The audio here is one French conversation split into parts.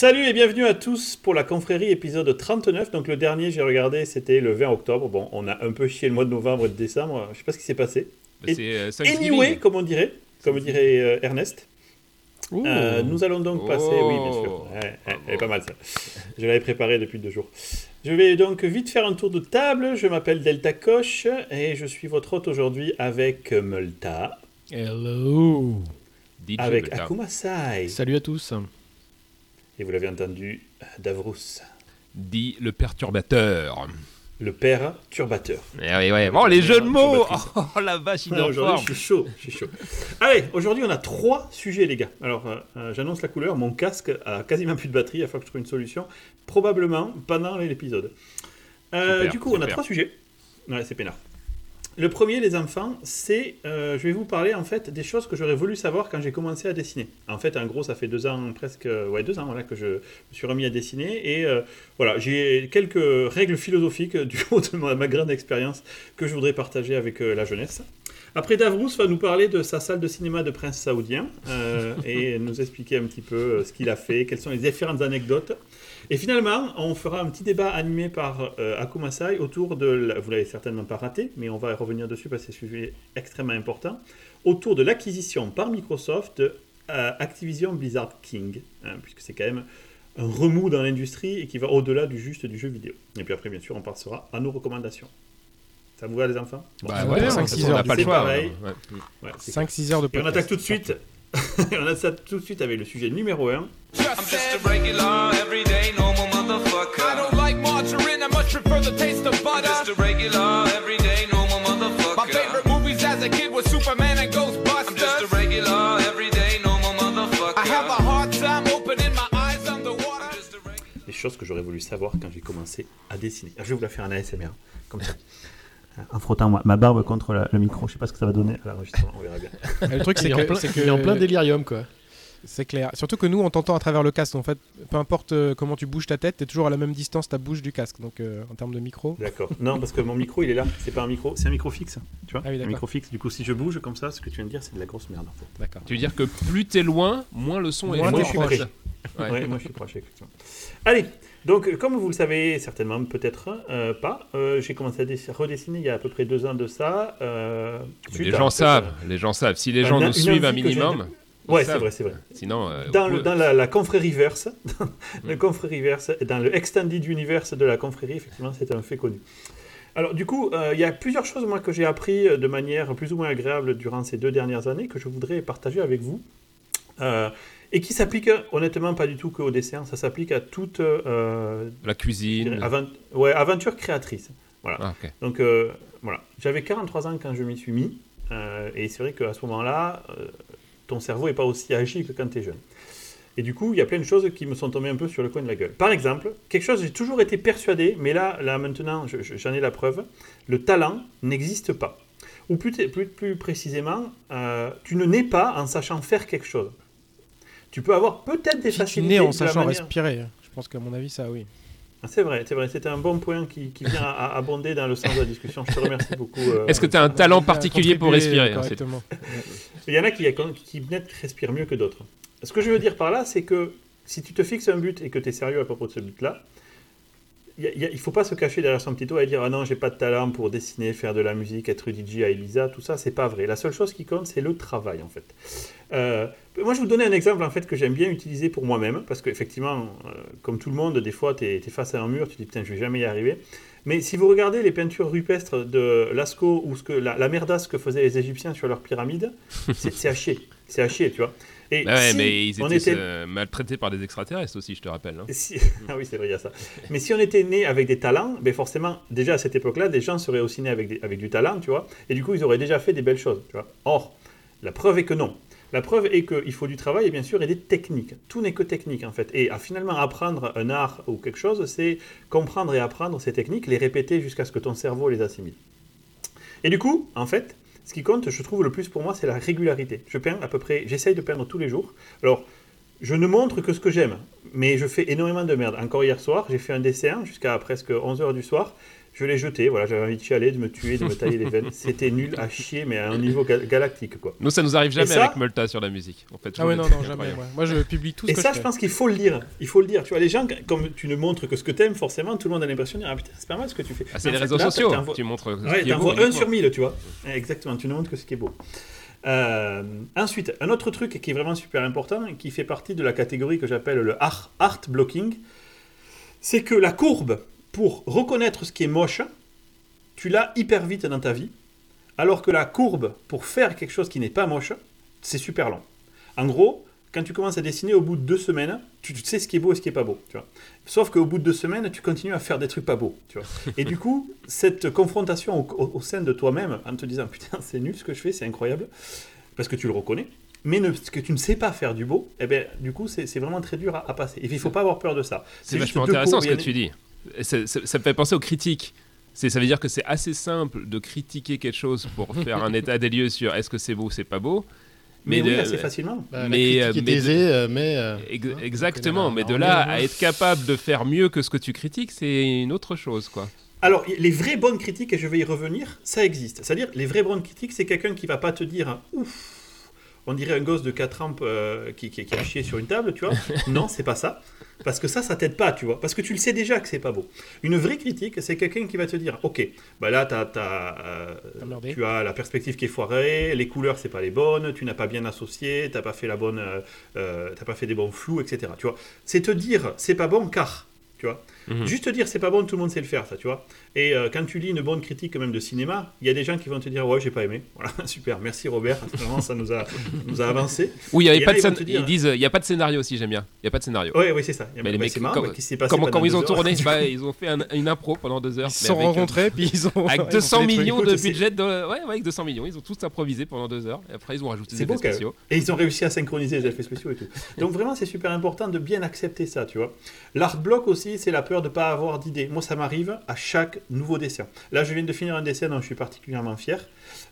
Salut et bienvenue à tous pour la confrérie épisode 39. Donc le dernier, j'ai regardé, c'était le 20 octobre. Bon, on a un peu chié le mois de novembre et de décembre. Je sais pas ce qui s'est passé. Bah, c'est euh, anyway, comme on dirait, comme dirait euh, Ernest. Euh, nous allons donc passer, oui bien sûr, Oh. elle est pas mal ça. Je l'avais préparé depuis deux jours. Je vais donc vite faire un tour de table. Je m'appelle Delta Koch et je suis votre hôte aujourd'hui avec Multa, Hello DJ avec. Akuma Sai Salut à tous et vous l'avez entendu, Davrous, Dit le perturbateur. le père turbateur. Eh oui, ouais. Bon, les jeux de mots. Oh la vache, il est en forme. je suis chaud, je suis chaud. Allez, aujourd'hui, on a trois sujets, les gars. Alors, euh, euh, j'annonce la couleur. Mon casque a quasiment plus de batterie. Il va falloir que je trouve une solution. Probablement pendant l'épisode. Euh, du coup, on a trois sujets. Ouais, c'est peinard. Le premier, les enfants, c'est. euh, je vais vous parler, en fait, des choses que j'aurais voulu savoir quand j'ai commencé à dessiner. En fait, en gros, ça fait deux ans, presque. Ouais, deux ans, voilà, que je me suis remis à dessiner. Et euh, voilà, j'ai quelques règles philosophiques euh, du haut de ma, grande expérience que je voudrais partager avec la jeunesse. Après, Davrous va nous parler de sa salle de cinéma de prince saoudien et nous expliquer un petit peu ce qu'il a fait, quelles sont les différentes anecdotes. Et finalement, on fera un petit débat animé par euh, Akuma Sai autour de, la- vous l'avez certainement pas raté, mais on va revenir dessus parce que c'est un sujet extrêmement important, autour de l'acquisition par Microsoft de euh, Activision Blizzard King, hein, puisque c'est quand même un remous dans l'industrie et qui va au-delà du juste du jeu vidéo. Et puis après, bien sûr, on passera à nos recommandations. Ça vous va les enfants? Bon, Bah ouais, bon, on cinq, c'est six bon, n'a heures, pas le c'est choix. pareil. ouais. Ouais, c'est 5-6 heures de et on podcast. attaque tout de suite. on attaque tout de suite avec le sujet numéro 1. I'm just a regular, everyday, normal motherfucker. I don't like margarine, I much prefer the taste of I'm butter. just a regular, everyday, normal My motherfucker. favorite movies as a kid was Superman and I'm just a Ghostbusters. regular, everyday, normal motherfucker. I have a hard time opening my eyes underwater. Just a regular- Les choses que j'aurais voulu savoir quand j'ai commencé à dessiner. Ah, Je vais vous la faire en ASMR, comme ça. En frottant ma, ma barbe contre la- le micro, je sais pas ce que ça va donner à l'enregistrement, on verra bien. Le truc, c'est Il est en que, plein- délirium quoi. c'est clair. Surtout que nous, on t'entend à travers le casque. En fait, peu importe euh, comment tu bouges ta tête, t'es toujours à la même distance ta bouche du casque. Donc, euh, en termes de micro. D'accord. Non, parce que mon micro, il est là. C'est pas un micro, c'est un micro fixe. Tu vois Ah oui, Un d'accord. micro fixe. Du coup, si je bouge comme ça, ce que tu viens de dire, c'est de la grosse merde en fait. D'accord. Tu veux dire que plus t'es loin, moins le son est Moins Moi, t'es je suis proche. prêt. Ouais. Ouais, moi je suis proche, effectivement. Allez, donc comme vous le savez certainement, peut-être euh, pas, euh, j'ai commencé à dess- redessiner il y a à peu près deux ans de ça. euh, les gens savent, les gens savent. Si les gens une- nous suivent un minimum, euh, Ouais, c'est vrai, c'est vrai. Sinon, euh, Dans, le, dans la, la confrérie verse, le confrérie verse, dans le extended universe de la confrérie, effectivement, c'est un fait connu. Alors, du coup, euh, il y a plusieurs choses, moi, que j'ai appris euh, de manière plus ou moins agréable durant ces deux dernières années que je voudrais partager avec vous. Euh, et qui s'appliquent, honnêtement, pas du tout qu'au dessin, ça s'applique à toute euh, la cuisine. dirais, ouais, aventure créatrice. Voilà. Ah. Donc euh, voilà, j'avais 43 ans quand je m'y suis mis, euh, et c'est vrai qu'à ce moment-là, euh, ton cerveau n'est pas aussi agile que quand tu es jeune. Et du coup, il y a plein de choses qui me sont tombées un peu sur le coin de la gueule. Par exemple, quelque chose, j'ai toujours été persuadé, mais là, là maintenant, je- je- j'en ai la preuve, le talent n'existe pas. Ou plus, plus, plus précisément, euh, tu ne nais pas en sachant faire quelque chose. Tu peux avoir peut-être des Si tu facilités nais en sachant manière- respirer, je pense qu'à mon avis, ça, oui. Ah, C'est vrai, c'est vrai. C'était un bon point qui, qui vient à, à abonder dans le sens de la discussion. Je te remercie beaucoup. euh, Est-ce que tu as un talent particulier pour respirer hein, c'est- correctement. Il y en a qui, qui peut-être respirent mieux que d'autres. Ce que je veux dire par là, c'est que si tu te fixes un but et que tu es sérieux à propos de ce but-là, il il faut pas se cacher derrière son petit doigt et dire ah non j'ai pas de talent pour dessiner, faire de la musique, être DJ à Elisa, tout ça c'est pas vrai. La seule chose qui compte c'est le travail en fait. Euh, moi je vais vous donner un exemple en fait que j'aime bien utiliser pour moi-même parce qu'effectivement euh, comme tout le monde des fois tu es, face à un mur, tu te dis putain je vais jamais y arriver. Mais si vous regardez les peintures rupestres de Lascaux ou ce que la, la merdasse que faisaient les Égyptiens sur leurs pyramides, c'est à c'est à chier tu vois. Et Bah ouais, si mais ils étaient était- euh, maltraités par des extraterrestres aussi, je te rappelle. hein. si- Ah oui, c'est vrai, il y a ça. Mais si on était né avec des talents, ben forcément, déjà à cette époque-là, des gens seraient aussi nés avec, des- avec du talent, tu vois, et du coup, ils auraient déjà fait des belles choses, tu vois. Or, la preuve est que non. La preuve est qu'il faut du travail et bien sûr et des techniques. Tout n'est que technique en fait. Et à finalement apprendre un art ou quelque chose, c'est comprendre et apprendre ces techniques, les répéter jusqu'à ce que ton cerveau les assimile. Et du coup, en fait, ce qui compte, je trouve le plus pour moi, c'est la régularité. Je peins à peu près, j'essaye de peindre tous les jours. Alors, je ne montre que ce que j'aime, mais je fais énormément de merde. Encore hier soir, j'ai fait un dessin jusqu'à presque 11h du soir. Je l'ai jeté, voilà, j'avais envie de chialer, de me tuer, de me tailler les veines. C'était nul à chier, mais à un niveau ga- galactique, quoi. Nous, ça nous arrive jamais ça avec Multa sur la musique. En fait, Ah ouais, non, non, jamais. Ouais. Moi, je publie tout ce Et que ça, je pense qu'il faut le dire. Il faut le dire. Tu vois, les gens, comme tu ne montres que ce que t'aimes, forcément, tout le monde a l'impression de dire Ah putain, c'est pas mal ce que tu fais. Ah, c'est les fait, réseaux là, sociaux. Tu montres. Ouais, un sur mille, tu vois. Exactement, tu ne montres que ce qui est beau. Euh, ensuite, un autre truc qui est vraiment super important et qui fait partie de la catégorie que j'appelle le art, art blocking, c'est que la courbe pour reconnaître ce qui est moche, tu l'as hyper vite dans ta vie, alors que la courbe pour faire quelque chose qui n'est pas moche, c'est super long. En gros, quand tu commences à dessiner, au bout de deux semaines, tu sais ce qui est beau et ce qui est pas beau. Tu vois. Sauf qu'au bout de deux semaines, tu continues à faire des trucs pas beaux. Tu vois. Et du coup, cette confrontation au, au- au sein de toi-même, en te disant putain, c'est nul ce que je fais, c'est incroyable, parce que tu le reconnais, mais ne, ce que tu ne sais pas faire du beau, eh ben, du coup, c'est vraiment très dur à, à passer. Et il faut pas avoir peur de ça. C'est vachement intéressant ce que tu dis. Ça me fait penser aux critiques. C'est- Ça veut dire que c'est assez simple de critiquer quelque chose pour faire un état des lieux sur est-ce que c'est beau ou c'est pas beau. Mais, Mais oui, de- assez facilement. Bah, la Mais, euh, est mais- aisée, euh, mais. euh, Ex- hein, exactement, on connaît mais de la- là la- à être capable de faire mieux que ce que tu critiques, c'est une autre chose, quoi. Alors, les vraies bonnes critiques, et je vais y revenir, ça existe. C'est-à-dire, les vraies bonnes critiques, c'est quelqu'un qui va pas te dire ouf, on dirait un gosse de 4 ans euh, qui, qui, qui a chié sur une table, tu vois. non, c'est pas ça. Parce que ça, ça t'aide pas, tu vois. Parce que tu le sais déjà que c'est pas beau. Une vraie critique, c'est quelqu'un qui va te dire ok, bah là, euh, tu as la perspective qui est foirée, les couleurs, c'est pas les bonnes, tu n'as pas bien associé, t'as pas fait la bonne, euh, euh, t'as pas fait des bons flous, etc. Tu vois. C'est te dire c'est pas bon car, tu vois. Mhm. Juste dire c'est pas bon, tout le monde sait le faire, ça, tu vois. Et euh, quand tu lis une bonne critique quand même de cinéma, il y a des gens qui vont te dire ouais j'ai pas aimé. Voilà, super, merci Robert, vraiment ça nous a, nous a avancé. Oui, il y Et avait là, pas de ils dire- ils disent il y a pas de scénario aussi, j'aime bien. Il y a pas de scénario. Ouais, oui c'est ça. Mais les Bah, mecs, marrant, qui s'est passé quand ils ont heures tourné, bah, ils ont fait un- une impro pendant deux heures. Ils se sont euh, rencontrés, puis ils ont. Avec ils ont 200 fait des trucs. millions de budget, de... ouais, ouais, avec 200 millions, ils ont tous improvisé pendant deux heures. Et après, ils ont rajouté des effets quand spéciaux. Et ils ont réussi à synchroniser les effets spéciaux et tout. Donc vraiment, c'est super important de bien accepter ça, tu vois. L'art block aussi, c'est la peur de ne pas avoir d'idée. Moi, ça m'arrive à chaque nouveau dessin. Là, je viens de finir un dessin dont je suis particulièrement fier.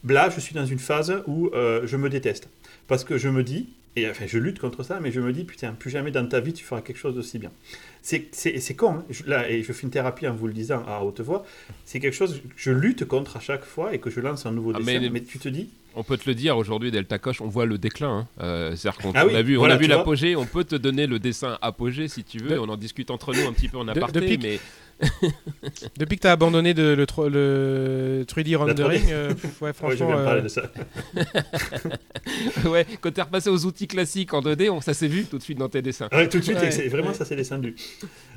Là, je suis dans une phase où euh, je me déteste. Parce que je me dis, et enfin, je lutte contre ça, mais je me dis, putain, plus jamais dans ta vie, tu feras quelque chose d'aussi bien. C'est- con, hein. Je- là, et je fais une thérapie en vous le disant à haute voix. C'est quelque chose que je lutte contre à chaque fois et que je lance un nouveau Ah, dessin. mais- mais tu te dis, On peut te le dire aujourd'hui, Delta Coche, on voit le déclin. hein. Euh, C'est-à-dire qu'on Ah on oui, a vu, voilà, on a vu l'apogée. On peut te donner le dessin apogée si tu veux. De- on en discute entre nous un petit peu en aparté. depuis que- mais Depuis que t'as abandonné de, le, le 3D rendering, euh, ouais, Ouais, franchement. parler euh, de ça. ouais, quand t'es repassé aux outils classiques en 2D, on- ça s'est vu tout de suite dans tes dessins. Ouais, tout de suite, Ouais. vraiment ça s'est descendu.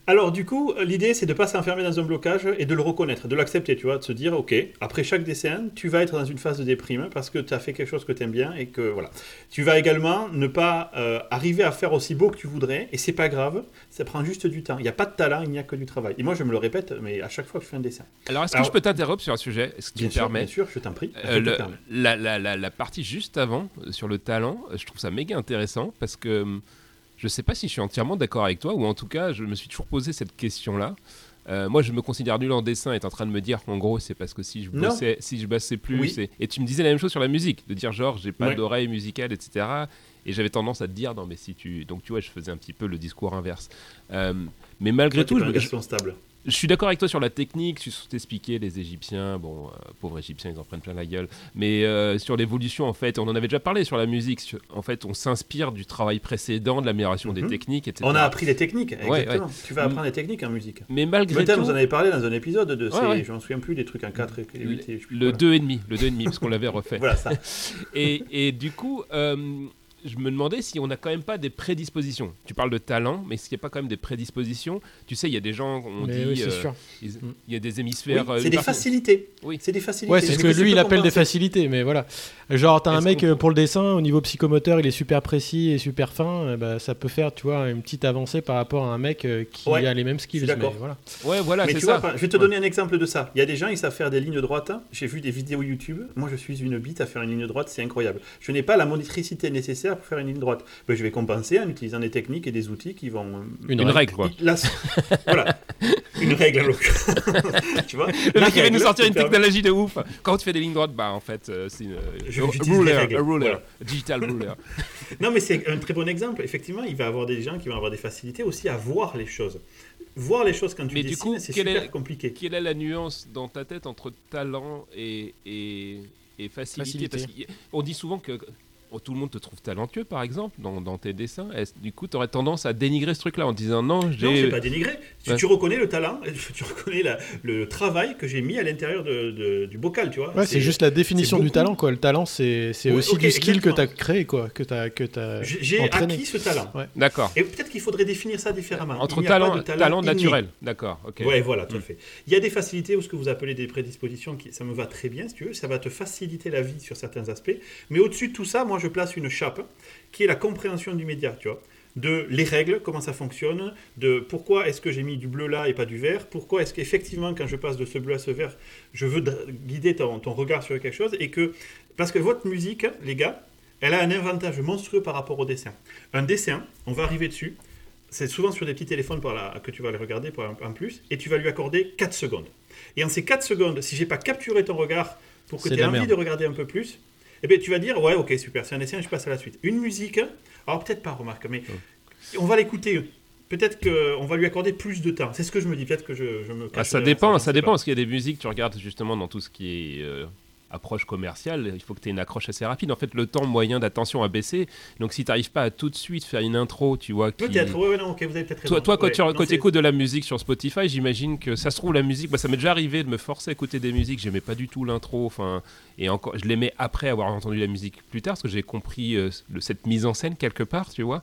Alors du coup, l'idée c'est de pas s'enfermer dans un blocage et de le reconnaître, de l'accepter, tu vois, de se dire ok, après chaque dessin, tu vas être dans une phase de déprime parce que tu as fait quelque chose que tu aimes bien et que voilà. Tu vas également ne pas euh, arriver à faire aussi beau que tu voudrais et c'est pas grave, ça prend juste du temps. Il n'y a pas de talent, il n'y a que du travail. Et moi je me le répète, mais à chaque fois que je fais un dessin. Alors, est-ce que je peux t'interrompre sur un sujet Est-ce que tu Bien me sûr, permets bien sûr, je t'en prie. Euh, le- la, la- la- la partie juste avant, euh, sur le talent, euh, je trouve ça méga intéressant parce que hum, je sais pas si je suis entièrement d'accord avec toi ou en tout cas, je me suis toujours posé cette question-là. Euh, moi, je me considère nul en dessin et t'es en train de me dire qu'en gros, c'est parce que si je Non. bossais, si je bossais plus, Oui. et tu me disais la même chose sur la musique, de dire genre, j'ai pas Ouais. d'oreille musicale, etc. Et j'avais tendance à te dire, non, mais si tu. Donc, tu vois, je faisais un petit peu le discours inverse. Euh, mais malgré tout, un je, stable. je suis d'accord avec toi sur la technique, sur t'expliquer les Égyptiens, bon, euh, pauvres Égyptiens, ils en prennent plein la gueule, mais euh, sur l'évolution, en fait, on en avait déjà parlé sur la musique, sur- en fait, on s'inspire du travail précédent, de l'amélioration des Mhm. techniques, etc. On a appris les techniques, Ouais, exactement. Tu vas apprendre les techniques en musique. Mais malgré Peut-être tout, vous en avez parlé dans un épisode de je m'en souviens plus, des trucs en 4 et 8 et je sais plus le quoi. 2,5, le 2,5, parce qu'on l'avait refait. Voilà ça. Et, et du coup, je me demandais si on n'a quand même pas des prédispositions. Tu parles de talent, mais s'il n'y a pas quand même des prédispositions Tu sais, il y a des gens, on mais dit, oui, c'est euh, sûr. Mm. il y a des hémisphères. euh, c'est des facilités. Oui. C'est des facilités. Ouais, c'est ce que lui il appelle des facilités, mais voilà. Genre, t'as un mec euh, pour le dessin, au niveau psychomoteur, il est super précis et super fin, euh, bah, ça peut faire, tu vois, une petite avancée par rapport à un mec qui Ouais, a les mêmes skills. d'accord. voilà. Ouais, voilà, Mais tu ça. vois, je vais te Ouais. donner un exemple de ça. Il y a des gens, ils savent faire des lignes droites. J'ai vu des vidéos YouTube. Moi, je suis une bite à faire une ligne droite, c'est incroyable. Je n'ai pas la monétricité nécessaire pour faire une ligne droite. Ben, je vais compenser en utilisant des techniques et des outils qui vont. euh, Une règle, quoi. Là, c'est- voilà. Une règle, l'occurrence. tu vois Le La mec il va nous sortir qui une permet- technologie de ouf. Quand tu fais des lignes droites, bah en fait, euh, c'est une. Je- a j'utilise les ruler, règles, a ruler, voilà. digital ruler. Non, mais c'est un très bon exemple. Effectivement, il va y avoir des gens qui vont avoir des facilités aussi à voir les choses. voir les choses quand tu Mais du dessines, coup, c'est super est- compliqué. Quelle est la nuance dans ta tête entre talent et, et, et facilité, Facilité. Parce qu'on dit souvent que tout le monde te trouve talentueux, par exemple, dans, dans tes dessins. Est-ce- du coup, tu aurais tendance à dénigrer ce truc-là en disant non, Non, j'ai. c'est pas dénigré. Tu, Ouais. tu reconnais le talent, tu reconnais la- le travail que j'ai mis à l'intérieur de- de- du bocal, tu vois. Ouais, c'est juste la définition du talent, quoi. Le talent, c'est c'est Ouais, aussi du skill que tu as créé, quoi. Que tu as, que as J'ai acquis ce talent. D'accord. Et peut-être qu'il faudrait définir ça différemment. Entre talent, talent, inné. naturel. D'accord. Ok. Ouais, voilà, tout à Mm. fait. Il y a des facilités ou ce que vous appelez des prédispositions, qui, ça me va très bien, si tu veux, ça va te faciliter la vie sur certains aspects. Mais au-dessus de tout ça, moi, je place une chape qui est la compréhension du média, tu vois. De les règles, comment ça fonctionne, de pourquoi est-ce que j'ai mis du bleu là et pas du vert, pourquoi est-ce qu'effectivement, quand je passe de ce bleu à ce vert, je veux guider ton, ton regard sur quelque chose, et que, parce que votre musique, les gars, elle a un avantage monstrueux par rapport au dessin. Un dessin, on va arriver dessus, c'est souvent sur des petits téléphones que tu vas les regarder pour un- en plus, et tu vas lui accorder 4 secondes. Et en ces 4 secondes, si j'ai pas capturé ton regard pour que tu aies envie merde. de regarder un peu plus, eh bien, tu vas dire, ouais, ok, super, c'est un dessin, je passe à la suite. Une musique, alors peut-être pas, remarque, mais on va l'écouter. Peut-être qu'on va lui accorder plus de temps. C'est ce que je me dis. Peut-être que je, je me Ah, ça dépend, ça dépend, parce qu'il y a des musiques, tu regardes justement dans tout ce qui est euh, approche commerciale, il faut que tu aies une accroche assez rapide. En fait, le temps moyen d'attention a baissé. Donc, si tu n'arrives pas à tout de suite faire une intro, tu vois, qui... Peut-être, ouais, non, ok, vous avez peut-être. Toi, toi, quand Ouais, tu non, écoutes de la musique sur Spotify, j'imagine que ça se trouve la musique. Moi, ça m'est déjà arrivé de me forcer à écouter des musiques. J'aimais pas du tout l'intro. Enfin, et encore, je l'aimais après avoir entendu la musique plus tard, parce que j'ai compris euh, le- cette mise en scène quelque part, tu vois.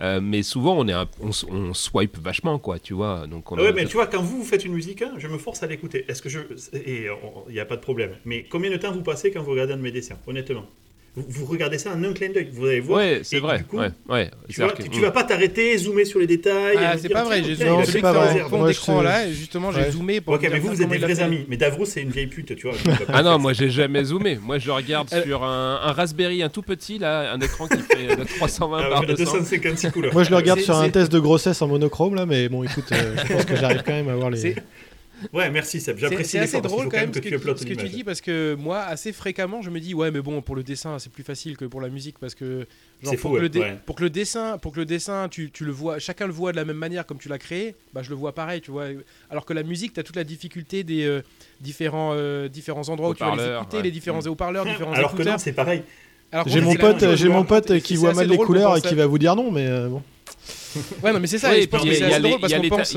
Euh, mais souvent, on est, un- on, swipe vachement, quoi, tu vois. Donc, on Ah ouais, a- mais tu vois, quand vous, vous faites une musique, hein, je me force à l'écouter. Est-ce que je. Et il n'y a pas de problème. Mais combien de temps vous passez quand vous regardez un de mes dessins, honnêtement? Vous, vous regardez ça en un clin d'œil. Vous allez voir. ouais, c'est vrai. du coup, ouais, ouais. Tu, vois, que- tu, tu vas pas t'arrêter, zoomer sur les détails. Ah, c'est pas vrai, j'ai zoomé celui pas vrai. fond d'écran là, justement j'ai zoomé pour Ok, mais vous, vous êtes des vrais amis. Mais Davros, c'est une vieille pute, tu vois. Ah non, moi j'ai jamais zoomé. Moi je regarde Euh, sur un, Raspberry, un tout petit là, un écran qui fait euh, 320 Ah, par ouais, 200. 256 couleurs. Moi, je le regarde sur un test de grossesse en monochrome, là, mais bon, écoute, euh, je pense que j'arrive quand même à voir les. Ouais, merci Seb. J'apprécie c'est assez drôle quand même ce que que, tu ce que tu dis parce que moi assez fréquemment je me dis ouais mais bon pour le dessin c'est plus facile que pour la musique parce que genre, pour, fou, que le ouais, dé- ouais. pour que le dessin pour que le dessin tu, tu le vois chacun le voit de la même manière comme tu l'as créé bah je le vois pareil tu vois alors que la musique tu as toute la difficulté des euh, différents euh, différents endroits où tu vas les écouter ouais. les différents haut-parleurs différents Alors que écouteurs non, c'est pareil. J'ai mon pote, j'ai mon pote qui voit mal les couleurs et qui va vous dire non, mais euh, bon. Ouais non mais c'est ça il y a, y pense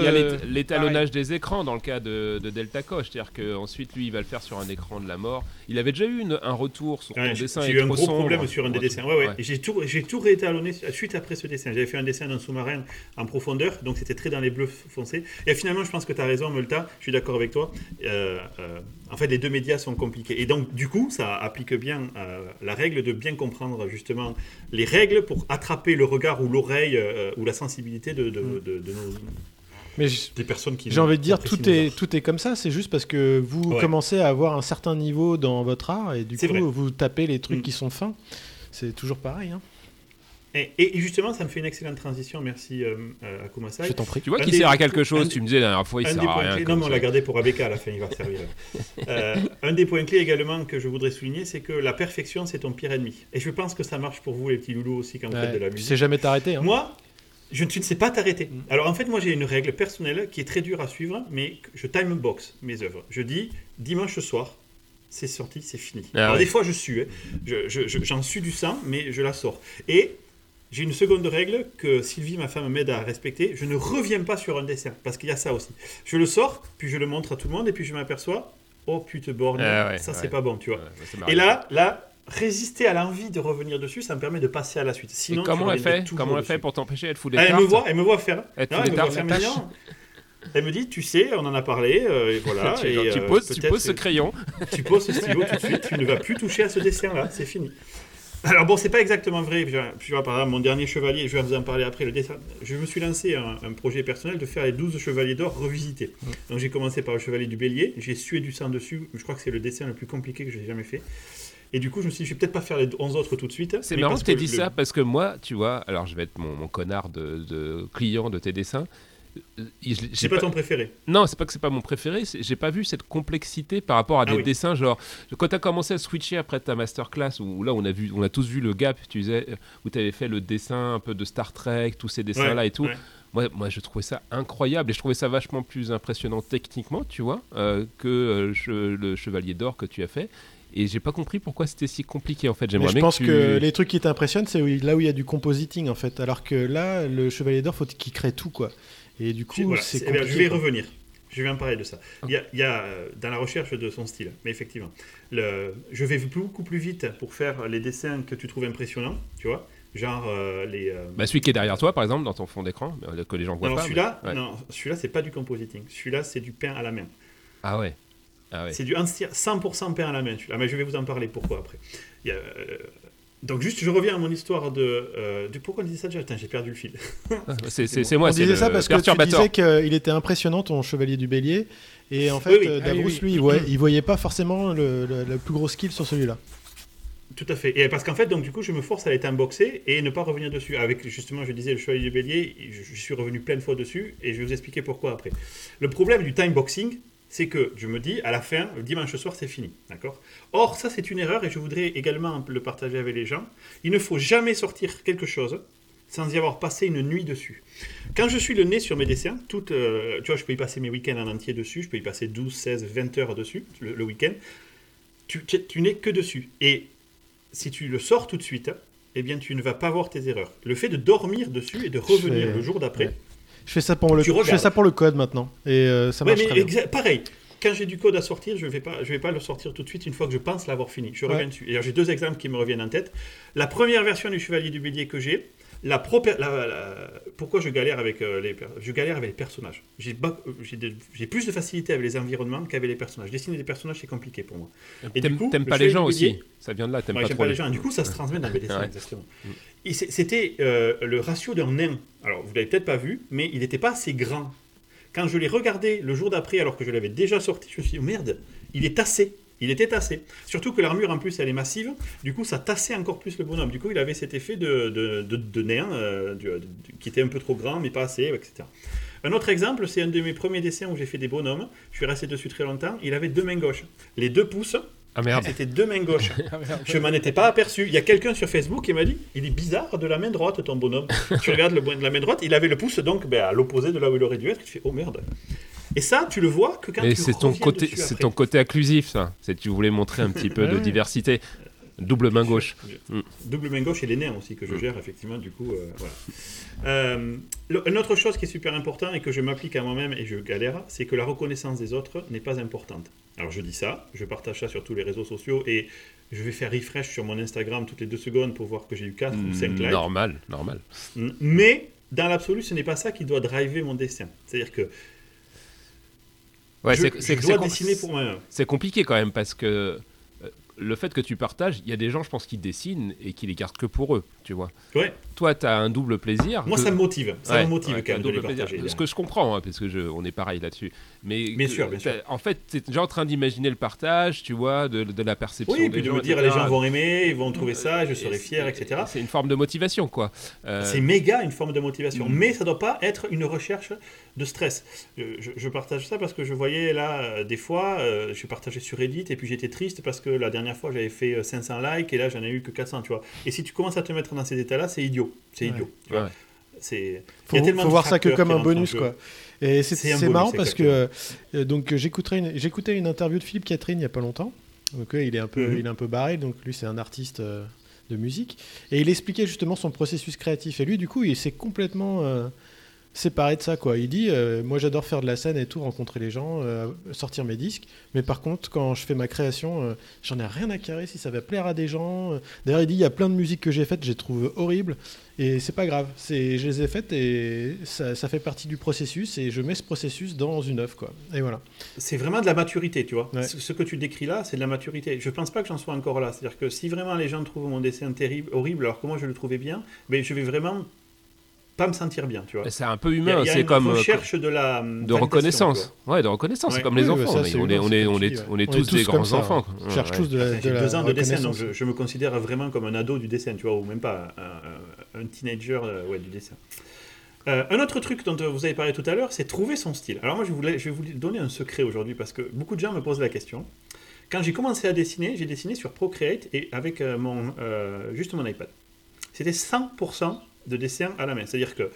l'étalonnage des écrans dans le cas de, de Delta Coche, c'est-à-dire qu'ensuite lui il va le faire sur un écran de la mort. Il avait déjà eu une- un retour sur ton Ouais, j'ai dessin j'ai eu un gros sombre. problème sur un des dessins. Ouais, ouais. J'ai tout, tout réétalonné suite après ce dessin. J'avais fait un dessin d'un sous-marin en profondeur, donc c'était très dans les bleus foncés. Et finalement, je pense que tu as raison, Multa. Je suis d'accord avec toi. Euh, euh, en fait, les deux médias sont compliqués. Et donc, du coup, ça applique bien euh, la règle de bien comprendre justement les règles pour attraper le regard ou l'oreille ou la sensibilité de, de, Mm. de- de nos- Mais des personnes qui. j'ai envie de dire, tout est, tout est comme ça. C'est juste parce que vous Ouais. commencez à avoir un certain niveau dans votre art et du coup, vrai. vous tapez les trucs Mm. qui sont fins. C'est toujours pareil. Hein. Et, et justement, ça me fait une excellente transition. Merci euh, euh, Akuma Sai. Je t'en prie. Tu vois qu'il sert à quelque chose, tu me disais la dernière fois il sert à points rien. clés- comme non, mais on l'a gardé pour ABK à la fin, il va servir. Euh, un des points clés également que je voudrais souligner, c'est que la perfection, c'est ton pire ennemi. Et je pense que ça marche pour vous, les petits loulous aussi, quand vous faites de la tu musique. sais jamais t'arrêter. Hein. Moi, je ne, sais pas t'arrêter. Mm. Alors en fait, moi j'ai une règle personnelle qui est très dure à suivre, mais je time box mes œuvres. Je dis dimanche soir, c'est sorti, c'est fini. Ah Alors des fois je sue, hein. Je- je- je- j'en suis du sang, mais je la sors. Et j'ai une seconde règle que Sylvie, ma femme, m'aide à respecter. Je ne reviens pas sur un dessin, parce qu'il y a ça aussi. Je le sors, puis je le montre à tout le monde, et puis je m'aperçois, oh putain borne, Ah ouais, ça ouais. c'est pas bon, tu vois. Ouais, bah, Et là, là, résister à l'envie de revenir dessus, ça me permet de passer à la suite. Sinon, comment elle fait? Comment elle fait pour t'empêcher? Elle fout des elle me voit, elle me voit faire. Elle Non, elle me voit faire. Elle me dit, tu sais, on en a parlé, euh, et voilà. tu, et, genre, tu euh, poses, tu poses ce crayon. Tu poses ce stylo tout de suite, tu ne vas plus toucher à ce dessin-là, c'est fini. Alors bon, c'est pas exactement vrai. Je, je vois, par exemple, mon dernier chevalier, je vais vous en parler après, le dessin. Je me suis lancé un, un projet personnel de faire les 12 chevaliers d'or revisités. Donc j'ai commencé par le chevalier du bélier, j'ai sué du sang dessus, je crois que c'est le dessin le plus compliqué que j'ai jamais fait. Et du coup, je me suis dit, je vais peut-être pas faire les 11 autres tout de suite. C'est marrant que tu dit le- ça parce que moi, tu vois, alors je vais être mon, mon connard de, de client de tes dessins. Euh, C'est pas ton préféré. Non, c'est pas que c'est pas mon préféré, j'ai pas vu cette complexité par rapport à Ah des oui. dessins genre quand tu as commencé à switcher après ta masterclass où là on a vu on a tous vu le gap, tu disais où tu avais fait le dessin un peu de Star Trek, tous ces dessins là Ouais, et tout. ouais. moi, moi, je trouvais ça incroyable et je trouvais ça vachement plus impressionnant techniquement, tu vois, euh, que euh, le Chevalier d'Or que tu as fait. Et j'ai pas compris pourquoi c'était si compliqué en fait. Mais J'aimerais je pense que, que, les trucs qui t'impressionnent, c'est là où il y a du compositing en fait. Alors que là, le Chevalier d'Or, faut qu'il crée tout quoi. Et du coup, Voilà, c'est c'est- eh bien, compliqué. je vais y revenir. Je vais en parler de ça. Il y a, il y a, euh, dans la recherche de son style, mais effectivement, le, je vais beaucoup plus vite pour faire les dessins que tu trouves impressionnants, tu vois, genre euh, les. euh, Bah, celui qui est derrière toi, par exemple, dans ton fond d'écran, que les gens voient non, pas. celui-là, mais- ouais. non, celui-là, c'est pas du compositing. Celui-là, c'est du pain à la main. Ah ouais. Ah ouais. C'est du entier- 100% pain à la main. celui-là. Mais je vais vous en parler pourquoi après. Il y a, euh, donc juste, je reviens à mon histoire de, euh, de pourquoi on disait ça déjà? Putain, j'ai perdu le fil. Ah, C'est moi, On disait ça parce que tu disais qu'il était impressionnant ton Chevalier du Bélier. Et en fait, Oui, oui. euh, Ah oui, Davros, oui. lui, il voyait, il voyait pas forcément le, le- le plus gros skill sur celui-là. Tout à fait. Et parce qu'en fait, donc du coup, je me force à les unboxer et ne pas revenir dessus. Avec justement, je disais le chevalier du bélier, je, je suis revenu plein de fois dessus et je vais vous expliquer pourquoi après. Le problème du timeboxing, c'est que je me dis à la fin, le dimanche soir, c'est fini, d'accord? Or, ça c'est une erreur et je voudrais également le partager avec les gens. Il ne faut jamais sortir quelque chose sans y avoir passé une nuit dessus. Quand je suis le nez sur mes dessins, toute, euh, tu vois, je peux y passer mes week-ends en entier dessus, je peux y passer 12, 16, 20 heures dessus, le, le week-end. Tu, tu, tu n'es que dessus. Et si tu le sors tout de suite, eh bien, tu ne vas pas voir tes erreurs. Le fait de dormir dessus et de revenir le jour d'après. ouais. Je fais ça pour le, Tu je fais regardes. ça pour le code maintenant. Et euh, ça Ouais, marche mais très bien. pareil. Quand j'ai du code à sortir, je ne vais, pas, je vais pas le sortir tout de suite une fois que je pense l'avoir fini. Je reviens dessus. Et j'ai deux exemples qui me reviennent en tête. La première version du Chevalier du Bélier que j'ai, la propre- la- la- pourquoi je galère avec euh, les per- je galère avec les personnages. J'ai plus de facilité avec les environnements qu'avec les personnages. Dessiner des personnages, c'est compliqué pour moi. Et du T'aimes coup, t'aimes le pas les Chevalier gens aussi. Ça vient de là, t'aimes Ouais, pas j'aime trop pas les les gens. Du coup, ça se transmet dans mes dessins, Ouais. exactement. C'était euh, le ratio d'un nain. Alors, vous l'avez peut-être pas vu, mais il n'était pas assez grand. Quand je l'ai regardé le jour d'après, alors que je l'avais déjà sorti, je me suis dit, oh, merde, il est tassé. Il était tassé. Surtout que l'armure, en plus, elle est massive. Du coup, ça tassait encore plus le bonhomme. Du coup, il avait cet effet de, de, de, nain, euh, qui était un peu trop grand, mais pas assez, etc. Un autre exemple, c'est un de mes premiers dessins où j'ai fait des bonhommes. Je suis resté dessus très longtemps. Il avait deux mains gauches. Les deux pouces, Ah merde. c'était deux mains gauches. Ah. Je m'en étais pas aperçu. Il y a quelqu'un sur Facebook qui m'a dit Il est bizarre de la main droite, ton bonhomme. tu regardes le bout de la main droite, il avait le pouce donc ben, à l'opposé de là où il aurait dû être. Tu fais Oh merde. Et ça, tu le vois que quand Mais tu c'est ton côté, c'est ton côté inclusif, ça. C'est tu voulais montrer un petit peu de diversité. Double main gauche. Mm. Double main gauche et les nains aussi que je gère, effectivement. Du coup, euh, voilà. Euh, le- une autre chose qui est super important et que je m'applique à moi-même et je galère, c'est que la reconnaissance des autres n'est pas importante. Alors je dis ça, je partage ça sur tous les réseaux sociaux et je vais faire refresh sur mon Instagram toutes les deux secondes pour voir que j'ai eu 4 ou 5 likes. Normal, normal. Mais dans l'absolu, ce n'est pas ça qui doit driver mon dessin. C'est-à-dire que Ouais, je, c'est- je c'est dois dessiner pour moi-même. c'est compliqué quand même parce que le fait que tu partages, il y a des gens, je pense, qui dessinent et qui les gardent que pour eux, tu vois. Ouais. Toi, tu as un double plaisir. Moi, que- ça me motive. Ça Ouais, me motive ouais, quand de les plaisir. partager. Ce que je comprends, hein, parce que je, on est pareil là-dessus. Mais Bien que- sûr, bien sûr. En fait, tu es déjà en train d'imaginer le partage, tu vois, de, de la perception Oui, et puis de gens. me dire, etc. les gens vont aimer, ils vont trouver ça, je serai fier, etc. C'est une forme de motivation, quoi. Euh, C'est méga une forme de motivation, Mm. mais ça doit pas être une recherche de stress. Je, je- partage ça parce que je voyais là, euh, des fois, euh, je partageais sur Reddit et puis j'étais triste parce que la dernière fois j'avais fait euh, 500 likes et là j'en ai eu que 400, tu vois. Et si tu commences à te mettre dans ces états-là, c'est idiot. C'est Ouais. idiot. tu ouais. vois. C'est. Faut, il y a tellement faut voir ça que comme un bonus quoi. Et c'est marrant parce que euh, donc j'écoutais une, j'écoutais une interview de Philippe Catherine il y a pas longtemps. Donc ouais, il est un peu Mhm. il est un peu barré donc lui c'est un artiste euh, de musique et il expliquait justement son processus créatif et lui du coup il s'est complètement euh, séparé de ça quoi. Il dit euh, moi j'adore faire de la scène et tout rencontrer les gens euh, sortir mes disques mais par contre quand je fais ma création euh, j'en ai rien à carrer si ça va plaire à des gens. D'ailleurs il dit il y a plein de musiques que j'ai faites je les trouve horribles et c'est pas grave, c'est, je les ai faites et ça, ça fait partie du processus et je mets ce processus dans une œuvre quoi. Et voilà. C'est vraiment de la maturité, tu vois. Ouais. Ce, que tu décris là, c'est de la maturité. Je pense pas que j'en sois encore là. C'est-à-dire que si vraiment les gens trouvent mon dessin terrible, horrible, alors que moi je le trouvais bien, ben je vais vraiment pas me sentir bien, tu vois. C'est un peu humain, c'est comme. euh, recherche de la de reconnaissance. Ouais, de reconnaissance. Ouais. C'est comme Oui, les enfants. ça, on est- on est, on est, on est, dis, ouais. on est On est tous des grands ça, enfants. On cherche Ouais. tous de la, de J'ai la deux ans de dessin, donc reconnaissance. je, je me considère vraiment comme un ado du dessin, tu vois, ou même pas un, un- un teenager euh, ouais, du dessin. Euh, un autre truc dont euh, vous avez parlé tout à l'heure, c'est trouver son style. Alors moi, je, voulais, je vais vous donner un secret aujourd'hui parce que beaucoup de gens me posent la question. Quand j'ai commencé à dessiner, j'ai dessiné sur Procreate et avec euh, mon, euh, juste mon iPad. C'était 100% de dessin à la main. C'est-à-dire que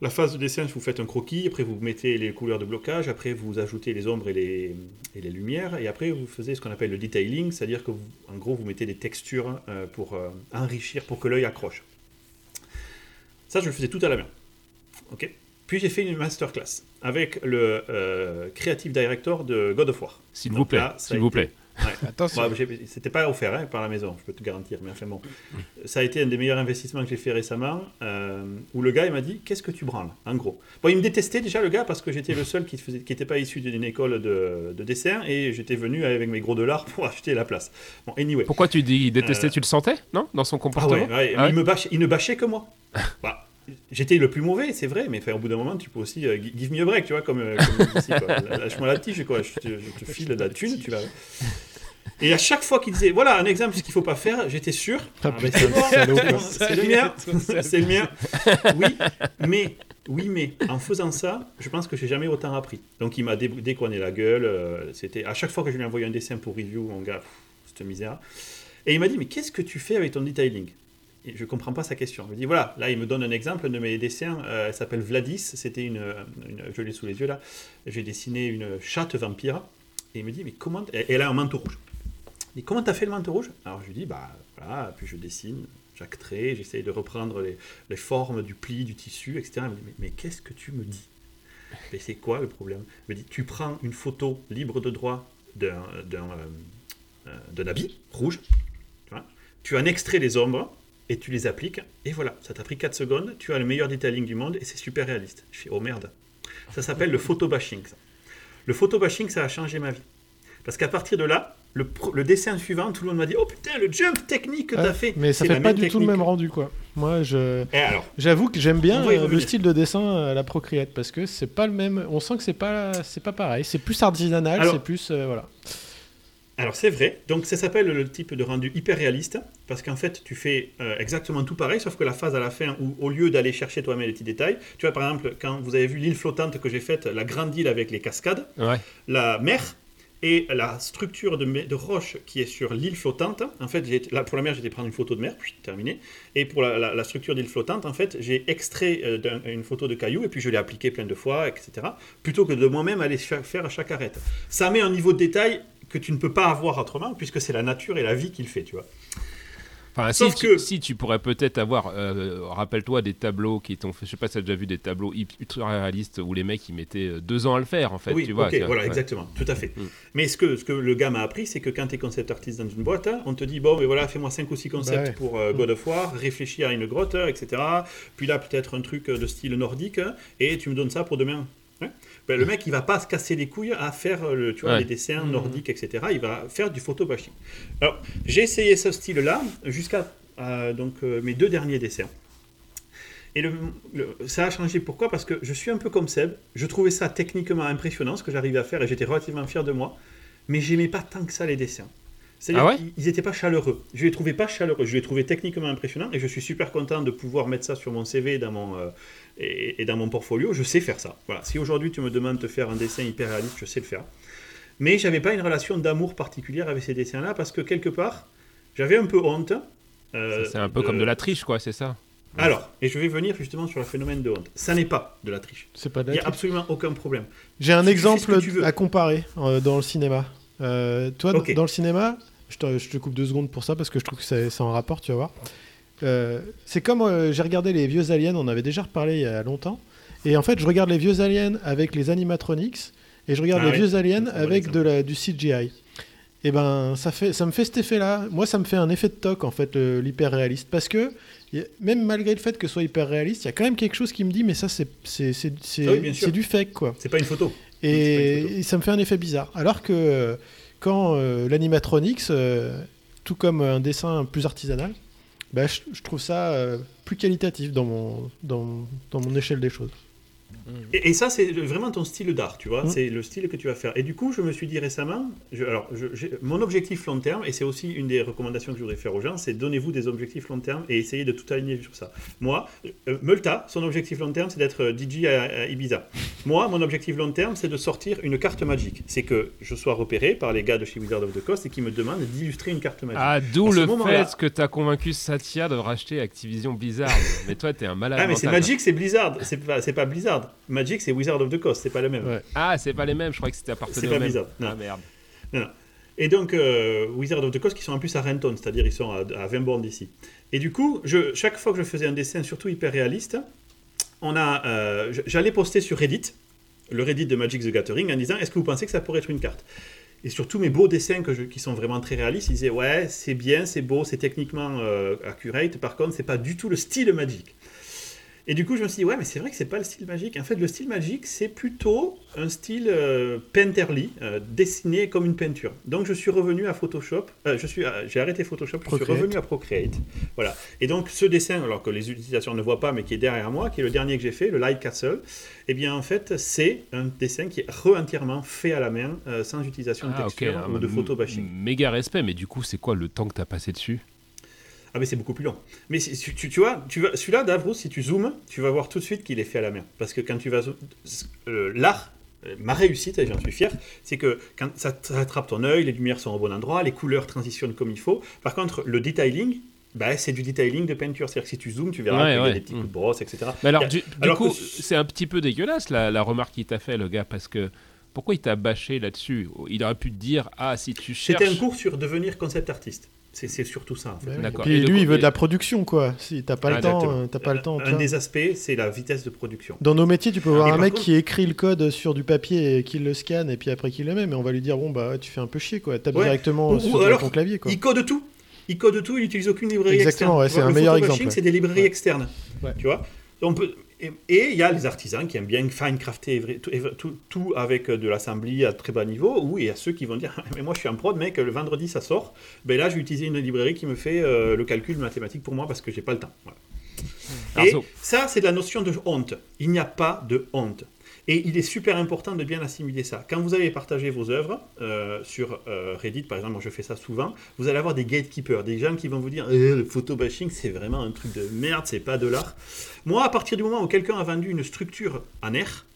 La phase de dessin, vous faites un croquis, après vous mettez les couleurs de blocage, après vous ajoutez les ombres et les, et les lumières, et après vous faisiez ce qu'on appelle le detailing, c'est-à-dire que vous, en gros vous mettez des textures euh, pour euh, enrichir, pour que l'œil accroche. Ça, je le faisais tout à la main. Ok. Puis j'ai fait une masterclass avec le euh, creative director de God of War. S'il vous plaît, s'il vous plaît. Ouais. Attention. Bon, j'ai- C'était pas offert hein, par la maison, je peux te garantir, mais enfin bon. Ça a été un des meilleurs investissements que j'ai fait récemment, euh, où le gars il m'a dit Qu'est-ce que tu branles En gros? Bon, il me détestait déjà le gars parce que j'étais le seul qui n'était pas issu d'une école de, de dessin et j'étais venu avec mes gros dollars pour acheter la place. Bon, anyway. Pourquoi tu dis il détestait Euh, Tu le sentais Non Dans son Ah comportement ouais, ouais, Ah ouais Il, me bâchait, il ne bâchait que moi. Bah, J'étais le plus mauvais, c'est vrai, mais enfin, au bout d'un moment, tu peux aussi euh, give me a break, tu vois, comme, euh, comme quoi. Lâche-moi la tige, quoi. Je te, je te file de la thune, tu vas. Et à chaque fois qu'il disait, voilà un exemple de ce qu'il faut pas faire, j'étais sûr. Ah, ben, putain, c'est le mien, c'est le mien. Oui, mais, oui, mais en faisant ça, je pense que j'ai jamais autant appris. Donc il m'a dé- décoigné la gueule. euh, C'était à chaque fois que je lui envoyais un dessin pour review, mon gars, pff, cette misère. Et il m'a dit, mais qu'est-ce que tu fais avec ton detailing? Je comprends pas sa question. Il me dit voilà, là il me donne un exemple de mes dessins. euh, elle s'appelle Vladis. C'était une, une- je l'ai sous les yeux là. J'ai dessiné une chatte vampire. Et il me dit mais comment Elle a un manteau rouge. Il dit comment t'as fait le manteau rouge? Alors je lui dis bah voilà. Puis je dessine, trait, j'essaye de reprendre les, les formes du pli, du tissu, etc. Il me dit mais, qu'est-ce que tu me dis? Mais c'est quoi le problème? Il me dit tu prends une photo libre de droit d'un euh, euh, habit rouge. Tu, vois, tu en extrais les ombres et tu les appliques, et voilà, ça t'a pris 4 secondes, tu as le meilleur detailing du monde, et c'est super réaliste. Je fais, oh merde. Ça s'appelle le photobashing. ça. Le photobashing, ça a changé ma vie. Parce qu'à partir de là, le, dessin suivant, tout le monde m'a dit, oh putain, le jump technique que t'as fait. Mais ça fait pas du tout le même rendu, quoi. Moi, je. Alors, J'avoue que j'aime bien euh, le style de dessin à la Procreate parce que c'est pas le même. On sent que c'est pas c'est pas pareil. C'est plus artisanal, c'est plus euh, voilà. Alors c'est vrai, donc ça s'appelle le type de rendu hyper réaliste, parce qu'en fait tu fais euh, exactement tout pareil, sauf que la phase à la fin où au lieu d'aller chercher toi-même les petits détails, tu vois par exemple quand vous avez vu l'île flottante que j'ai faite, la grande île avec les cascades, Ouais. la mer et la structure de, roche qui est sur l'île flottante, en fait là, pour la mer j'étais prendre une photo de mer, puis terminé, et pour la, la- la structure d'île flottante, en fait j'ai extrait euh, une photo de caillou et puis je l'ai appliquée plein de fois, etc., plutôt que de moi-même aller fa- faire à chaque arête. Ça met un niveau de détail que tu ne peux pas avoir autrement, puisque c'est la nature et la vie qui le fait, tu vois. Enfin, si, Sauf tu, que- si tu pourrais peut-être avoir, euh, rappelle-toi des tableaux qui t'ont fait, je sais pas si tu as déjà vu des tableaux ultra réalistes où les mecs ils mettaient euh, deux ans à le faire en fait, oui, tu vois. ok, voilà, ouais. exactement, tout à fait. Mm. Mais ce que, ce que le gars m'a appris, c'est que quand tu es concept artiste dans une boîte, hein, on te dit, bon, mais voilà, fais-moi 5 ou 6 concepts Bah ouais. pour euh, God of War, réfléchis à une grotte, etc. Puis là, peut-être un truc euh, de style nordique, et tu me donnes ça pour demain. Hein Ben, le mec, il va pas se casser les couilles à faire euh, le, tu vois, Ouais. les dessins nordiques, etc. Il va faire du photobashing. Alors, j'ai essayé ce style-là jusqu'à euh, donc euh, mes deux derniers dessins. Et le, le- ça a changé. Pourquoi? Parce que je suis un peu comme Seb. Je trouvais ça techniquement impressionnant, ce que j'arrivais à faire, et j'étais relativement fier de moi. Mais j'aimais pas tant que ça les dessins. C'est-à-dire Ah ouais qu'ils n'étaient pas chaleureux. Je les trouvais pas chaleureux. Je les trouvais techniquement impressionnants, et je suis super content de pouvoir mettre ça sur mon CV dans mon, euh, et, et dans mon portfolio. Je sais faire ça. Voilà. Si aujourd'hui tu me demandes de faire un dessin hyper réaliste, je sais le faire. Mais j'avais pas une relation d'amour particulière avec ces dessins-là, parce que quelque part, j'avais un peu honte. euh, C'est un peu de- comme de la triche quoi, c'est ça. alors, et je vais venir justement sur le phénomène de honte. Ça n'est pas de la triche. C'est pas de Il la n'y a triche. absolument aucun problème. J'ai un tu exemple à comparer euh, dans le cinéma. Euh, toi, dans le cinéma, je te, je te coupe deux secondes pour ça parce que je trouve que c'est en rapport, tu vas voir. Euh, c'est comme euh, j'ai regardé les vieux aliens, on avait déjà reparlé il y a longtemps. Et en fait, je regarde les vieux aliens avec les animatronics et je regarde Ah les oui, vieux aliens avec exemple. de la, du CGI. Et ben, ça, fait, ça me fait cet effet-là. Moi, ça me fait un effet de toc, en fait, l'hyper réaliste. Parce que, a- même malgré le fait que ce soit hyper réaliste, il y a quand même quelque chose qui me dit, mais ça, c'est Ah oui, du fake, quoi. C'est pas une photo. Et, C'est pas une photo. et ça me fait un effet bizarre. Alors que quand euh, l'animatronics, euh, tout comme un dessin plus artisanal, bah, je, trouve ça euh, plus qualitatif dans mon échelle des choses. Et, et ça, c'est vraiment ton style d'art, tu vois. Mm. C'est le style que tu vas faire. Et du coup, je me suis dit récemment, je- alors, je- mon objectif long terme, et c'est aussi une des recommandations que je voudrais faire aux gens, c'est donnez-vous des objectifs long terme et essayez de tout aligner sur ça. Moi, euh, Multa, son objectif long terme, c'est d'être euh, DJ à, à Ibiza. Moi, mon objectif long terme, c'est de sortir une carte magique. C'est que je sois repéré par les gars de chez Wizard of the Coast et qui me demandent d'illustrer une carte magique. Ah, d'où le fait que t'as convaincu Satya de racheter Activision Blizzard. mais toi, t'es un malade. Ah mais c'est. Magic, c'est Blizzard, c'est pas, c'est pas Blizzard. Magic, c'est Wizard of the Coast, c'est pas le même. Ouais. Ah, c'est pas les mêmes, je crois que c'était appartenu C'est pas même. Blizzard, non. Ah merde. Et donc, euh, Wizard of the Coast, qui sont en plus à Renton, c'est-à-dire ils sont à, à 20 bornes d'ici. Et du coup, je, chaque fois que je faisais un dessin, surtout hyper réaliste, on a, euh, j'allais poster sur Reddit, le Reddit de Magic the Gathering, en disant est-ce que vous pensez que ça pourrait être une carte? Et surtout mes beaux dessins que je- qui sont vraiment très réalistes, ils disaient ouais, c'est bien, c'est beau, c'est techniquement euh, accurate, par contre, c'est pas du tout le style Magic. Et du coup, je me suis dit, ouais, mais c'est vrai que c'est pas le style magique. En fait, le style magique, c'est plutôt un style euh, painterly, euh, dessiné comme une peinture. Donc, je suis revenu à Photoshop. euh, je suis, à- j'ai arrêté Photoshop. Je suis revenu à Procreate. Voilà. Et donc, ce dessin, alors que les utilisateurs ne voient pas, mais qui est derrière moi, qui est le dernier que j'ai fait, le Light Castle. Eh bien, en fait, c'est un dessin qui est re-entièrement fait à la main, sans utilisation de Ah, texture ou de photo bashing. Méga respect, mais du coup, c'est quoi le temps que t'as passé dessus? Ah mais c'est beaucoup plus long. Mais tu, tu, vois, tu vas, celui-là, Davros, si tu zoomes, tu vas voir tout de suite qu'il est fait à la main. Parce que quand tu vas... euh, L'art, euh, ma réussite, et j'en suis fier, c'est que quand ça, ça attrape ton œil, les lumières sont au bon endroit, les couleurs transitionnent comme il faut. Par contre, le detailing, bah, c'est du detailing de peinture. C'est-à-dire que si tu zoomes, tu verras Ouais, qu'il y a ouais. des petits coups de brosse, etc. Mais alors, du, coup, que- c'est un petit peu dégueulasse la, la remarque qu'il t'a fait, le gars, parce que pourquoi il t'a bâché là-dessus? Il aurait pu te dire Ah, si tu cherches. C'était un cours sur devenir concept artiste. C'est c'est surtout ça, en fait. Et le lui, il veut de la production, quoi. Si t'as pas Ah, le temps, Exactement. euh, t'as pas le temps. Un des aspects, c'est la vitesse de production. Dans nos métiers, tu peux voir Et un mec contre- qui écrit le code sur du papier et qui le scanne et puis après qui le met, mais on va lui dire bon bah tu fais un peu chier quoi. Tape Ouais. directement Ou- ou sur alors, ton clavier quoi. Il code tout. Il code tout, il n'utilise aucune librairie Exactement, externe. ouais, Tu c'est un le meilleur exemple, c'est des librairies Ouais. externes. Ouais. Tu vois? On peut- et, il y a les artisans qui aiment bien fine crafter every- tout, tout- tout avec de l'assembly à très bas niveau, ou il y a ceux qui vont dire Mais moi je suis un prod, mec, le vendredi ça sort. Ben là, je vais utiliser une librairie qui me fait euh, le calcul mathématique pour moi parce que j'ai pas le temps. Voilà. Et ça, c'est la notion de honte. Il n'y a pas de honte. Et il est super important de bien assimiler ça. Quand vous allez partager vos œuvres euh, sur euh, Reddit, par exemple, moi je fais ça souvent, vous allez avoir des gatekeepers, des gens qui vont vous dire Eh, le photobashing, c'est vraiment un truc de merde, c'est pas de l'art. Moi, à partir du moment où quelqu'un a vendu une structure en air,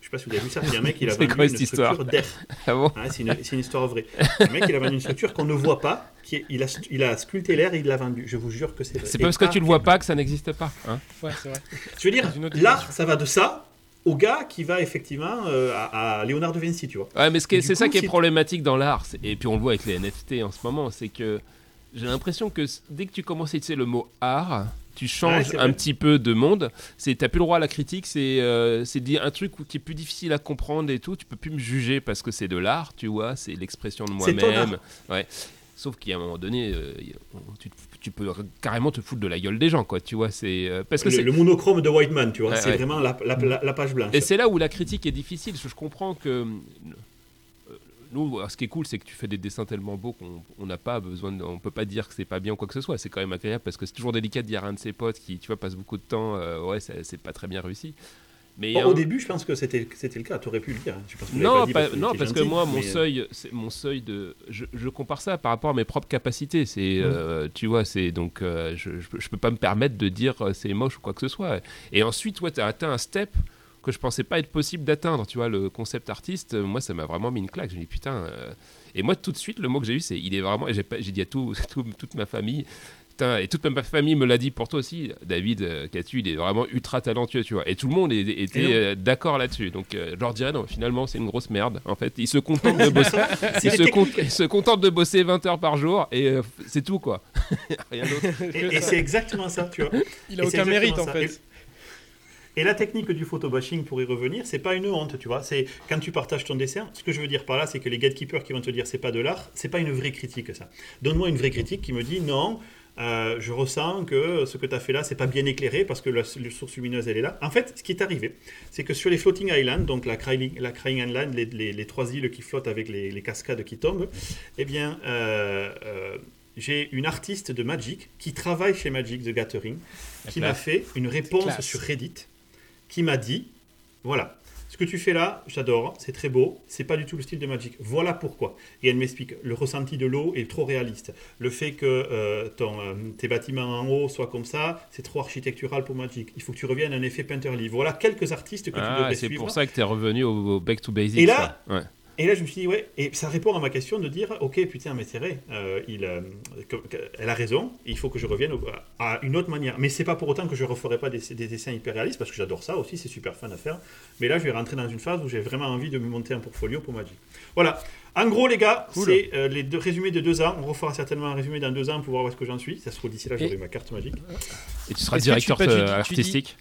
je sais pas si vous avez vu ça, il y a un mec qui a vendu quoi une structure d'air. Ah bon Ah, c'est une, c'est une histoire vraie. Le mec, il a vendu une structure qu'on ne voit pas, qui est- il, a, il a sculpté l'air et il l'a vendu. Je vous jure que c'est vrai. C'est parce que tu le vois pas que ça n'existe pas. hein. Ouais, c'est vrai. je veux dire, l'art, ça va de ça au gars qui va effectivement euh, à, à Léonard de Vinci, tu vois. Ouais, mais ce c'est ça qui est problématique dans l'art, et puis on le voit avec les NFT en ce moment, c'est que j'ai l'impression que dès que tu commences à utiliser le mot art, tu changes un petit peu de monde. C'est t'as plus le droit à la critique, c'est euh, un truc qui est plus difficile à comprendre et tout. Tu peux plus me juger parce que c'est de l'art, tu vois, c'est l'expression de moi-même. Ouais. Sauf qu'à un moment donné, euh, tu, te- tu peux carrément te foutre de la gueule des gens, quoi. Tu vois, c'est euh, parce que Le, c'est le monochrome de Whiteman, tu vois, Ouais, c'est ouais. vraiment la, la- page blanche. et c'est là où la critique est difficile. Je comprends que euh, nous, ce qui est cool, c'est que tu fais des dessins tellement beaux qu'on on n'a pas besoin, de, on peut pas dire que c'est pas bien ou quoi que ce soit. C'est quand même agréable parce que c'est toujours délicat de dire à un de ses potes qui, tu vois, passe beaucoup de temps, euh, ouais, c'est pas très bien réussi. Mais Bon, au début, je pense que c'était c'était le cas, tu aurais pu le dire. hein. Je pense que non, pas- non, parce que moi, mon mais, euh, seuil, mon seuil de, je, je compare ça par rapport à mes propres capacités. C'est, euh, tu vois, c'est donc, euh, je, je, peux- pas me permettre de dire euh, c'est moche ou quoi que ce soit. Et ensuite, ouais, tu as atteint un step que je pensais pas être possible d'atteindre. Tu vois, le concept artiste, moi, ça m'a vraiment mis une claque. J'ai dit putain. euh, Et moi, tout de suite, le mot que j'ai eu, c'est, il est vraiment. J'ai dit à tout, tout- toute ma famille. Putain, et toute ma famille me l'a dit pour toi aussi, David euh, Catu, il est vraiment ultra talentueux, tu vois. Et tout le monde est- était euh, d'accord là-dessus. Donc, euh, je leur dirais, non, finalement, c'est une grosse merde. En fait, ils se contentent de bosser, ils se, des con- techniques. ils se contentent de bosser 20 heures par jour et euh, c'est tout, quoi. Rien d'autre. Et, et c'est exactement ça, tu vois. Il a Et aucun mérite en fait. et la technique du photobashing, pour y revenir, c'est pas une honte, tu vois. C'est quand tu partages ton dessin. Ce que je veux dire par là, c'est que les gatekeepers qui vont te dire c'est pas de l'art, c'est pas une vraie critique, ça. Donne-moi une vraie critique qui me dit non. Euh, je ressens que ce que tu as fait là, c'est pas bien éclairé parce que la, la source lumineuse, elle est là. En fait, ce qui est arrivé, c'est que sur les floating islands, donc la Crying, la Crying Island, les, les- les trois îles qui flottent avec les, les cascades qui tombent, eh bien, euh, euh, j'ai une artiste de Magic qui travaille chez Magic the Gathering qui m'a fait une réponse sur Reddit qui m'a dit voilà, ce que tu fais là, j'adore, c'est très beau, c'est pas du tout le style de Magic. Voilà pourquoi. Et elle m'explique le ressenti de l'eau est trop réaliste. Le fait que euh, ton, euh, tes bâtiments en haut soient comme ça, c'est trop architectural pour Magic. Il faut que tu reviennes à un effet Painterly. Voilà quelques artistes que tu Ah, devrais c'est suivre. pour ça que tu es revenu au, au back to basics. Et là-. Ouais. Et là, je me suis dit, ouais, et ça répond à ma question de dire, ok, putain, mais c'est vrai, euh, il, euh, elle a raison, il faut que je revienne au- à une autre manière. Mais c'est pas pour autant que je referai pas des, des dessins hyper réalistes, parce que j'adore ça aussi, c'est super fun à faire. Mais là, je vais rentrer dans une phase où j'ai vraiment envie de me monter un portfolio pour Magic. Voilà. En gros, les gars, Cool. c'est euh, les deux résumés de deux ans. On refera certainement un résumé dans deux ans pour voir où est-ce que j'en suis. Ça se trouve d'ici là, j'aurai ma carte magique. Et tu seras directeur tu- bah, tu dis-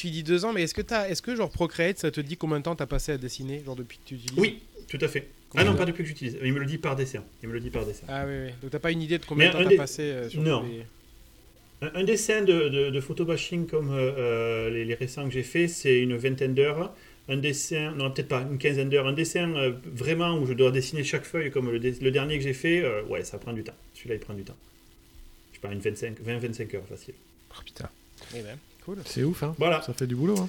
tu Tu dis deux ans, mais est-ce que, t'as- est-ce que genre Procreate, ça te dit combien de temps t'as passé à dessiner, genre depuis que tu utilises Oui, tout à fait. Ah non, pas depuis que j'utilise. Il me le dit par dessin. Il me le dit par dessin. Ah oui, oui. Donc t'as pas une idée de combien de temps t'as des- passé euh, sur Non. les- Un, un dessin de, de, de photobashing comme euh, euh, les, les récents que j'ai fait, c'est une vingtaine d'heures. Un dessin, non peut-être pas, une quinzaine d'heures. Un dessin euh, vraiment où je dois dessiner chaque feuille comme le, dernier que j'ai fait, euh, ouais, ça prend du temps. Celui-là, il prend du temps. Je sais pas, une 25, 20-25 heures facile. Oh, putain. Eh ben, cool. C'est ouf, hein. Voilà. Ça fait du boulot. Hein.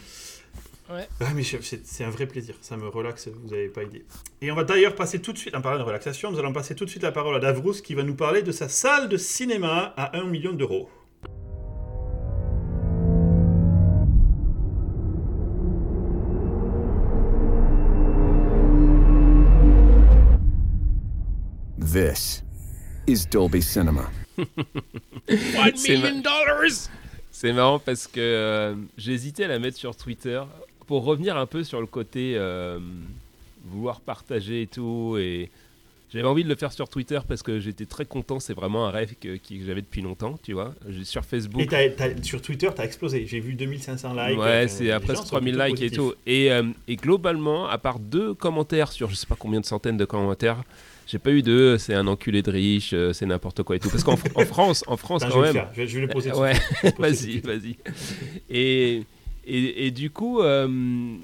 Ah, mais chef, c'est un vrai plaisir. Ça me relaxe, vous n'avez pas idée. Et on va d'ailleurs passer tout de suite, en parlant de relaxation, nous allons passer tout de suite la parole à Davrous qui va nous parler de sa salle de cinéma à 1 million d'euros. This is Dolby Cinema. One million dollars C'est marrant parce que euh, j'ai hésité à la mettre sur Twitter pour revenir un peu sur le côté euh, vouloir partager et tout. Et j'avais envie de le faire sur Twitter parce que j'étais très content. C'est vraiment un rêve que, que j'avais depuis longtemps, tu vois. Sur Et Facebook. t'as- t'as- sur Twitter, tu as explosé. J'ai vu 2500 likes. Ouais, Enfin, c'est à presque sont 3000 plutôt likes et tout. Et, euh, et globalement, à part deux commentaires sur je sais pas combien de centaines de commentaires, j'ai pas eu de c'est un enculé de riche, euh, c'est n'importe quoi et tout. Parce qu'en en France, en France Attends, quand je vais le même. faire. Je vais, je vais le poser. Tout de ouais. Vas-y, vas-y. Et, et, et du coup, euh,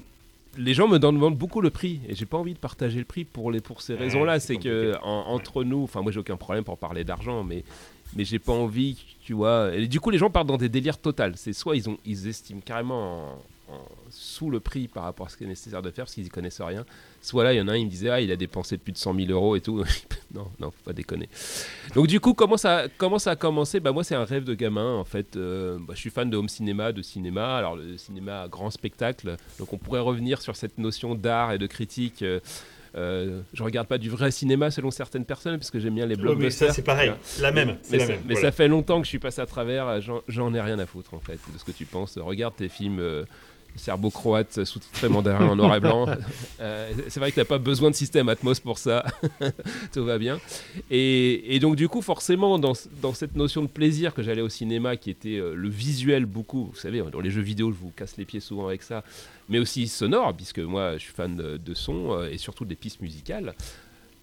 les gens me demandent beaucoup le prix. Et j'ai pas envie de partager le prix pour, les, pour ces Ouais, raisons-là. c'est que en- entre nous, enfin, moi j'ai aucun problème pour parler d'argent, mais, mais j'ai pas envie, tu vois. Et du coup, les gens partent dans des délires totaux. C'est soit ils, ont, ils estiment carrément en- en- sous le prix par rapport à ce qui est nécessaire de faire parce qu'ils y connaissent rien. Soit là, il y en a un, il me disait, ah, il a dépensé plus de 100 000 euros et tout. non, non, faut pas déconner. Donc du coup, comment ça, comment ça a commencé? Bah, Moi, c'est un rêve de gamin, en fait. Euh, bah, je suis fan de home cinéma, de cinéma. Alors, le cinéma à grand spectacle. Donc, on pourrait revenir sur cette notion d'art et de critique. Euh, euh, je regarde pas du vrai cinéma selon certaines personnes, parce que j'aime bien les Ouais, mais blockbusters. ça, c'est pareil. La même. Mais, la ça, même. mais voilà. ça fait longtemps que je suis passé à travers, euh, j'en- j'en ai rien à foutre en fait de ce que tu penses. Regarde tes films euh, serbo-croates sous-titrés mandarin en noir et blanc. Euh, c'est vrai que t'as pas besoin de système Atmos pour ça, tout va bien. Et, et donc du coup forcément dans, dans cette notion de plaisir que j'allais au cinéma qui était euh, le visuel beaucoup, vous savez dans les jeux vidéo je vous casse les pieds souvent avec ça, mais aussi sonore puisque moi je suis fan de, de son euh, et surtout des pistes musicales.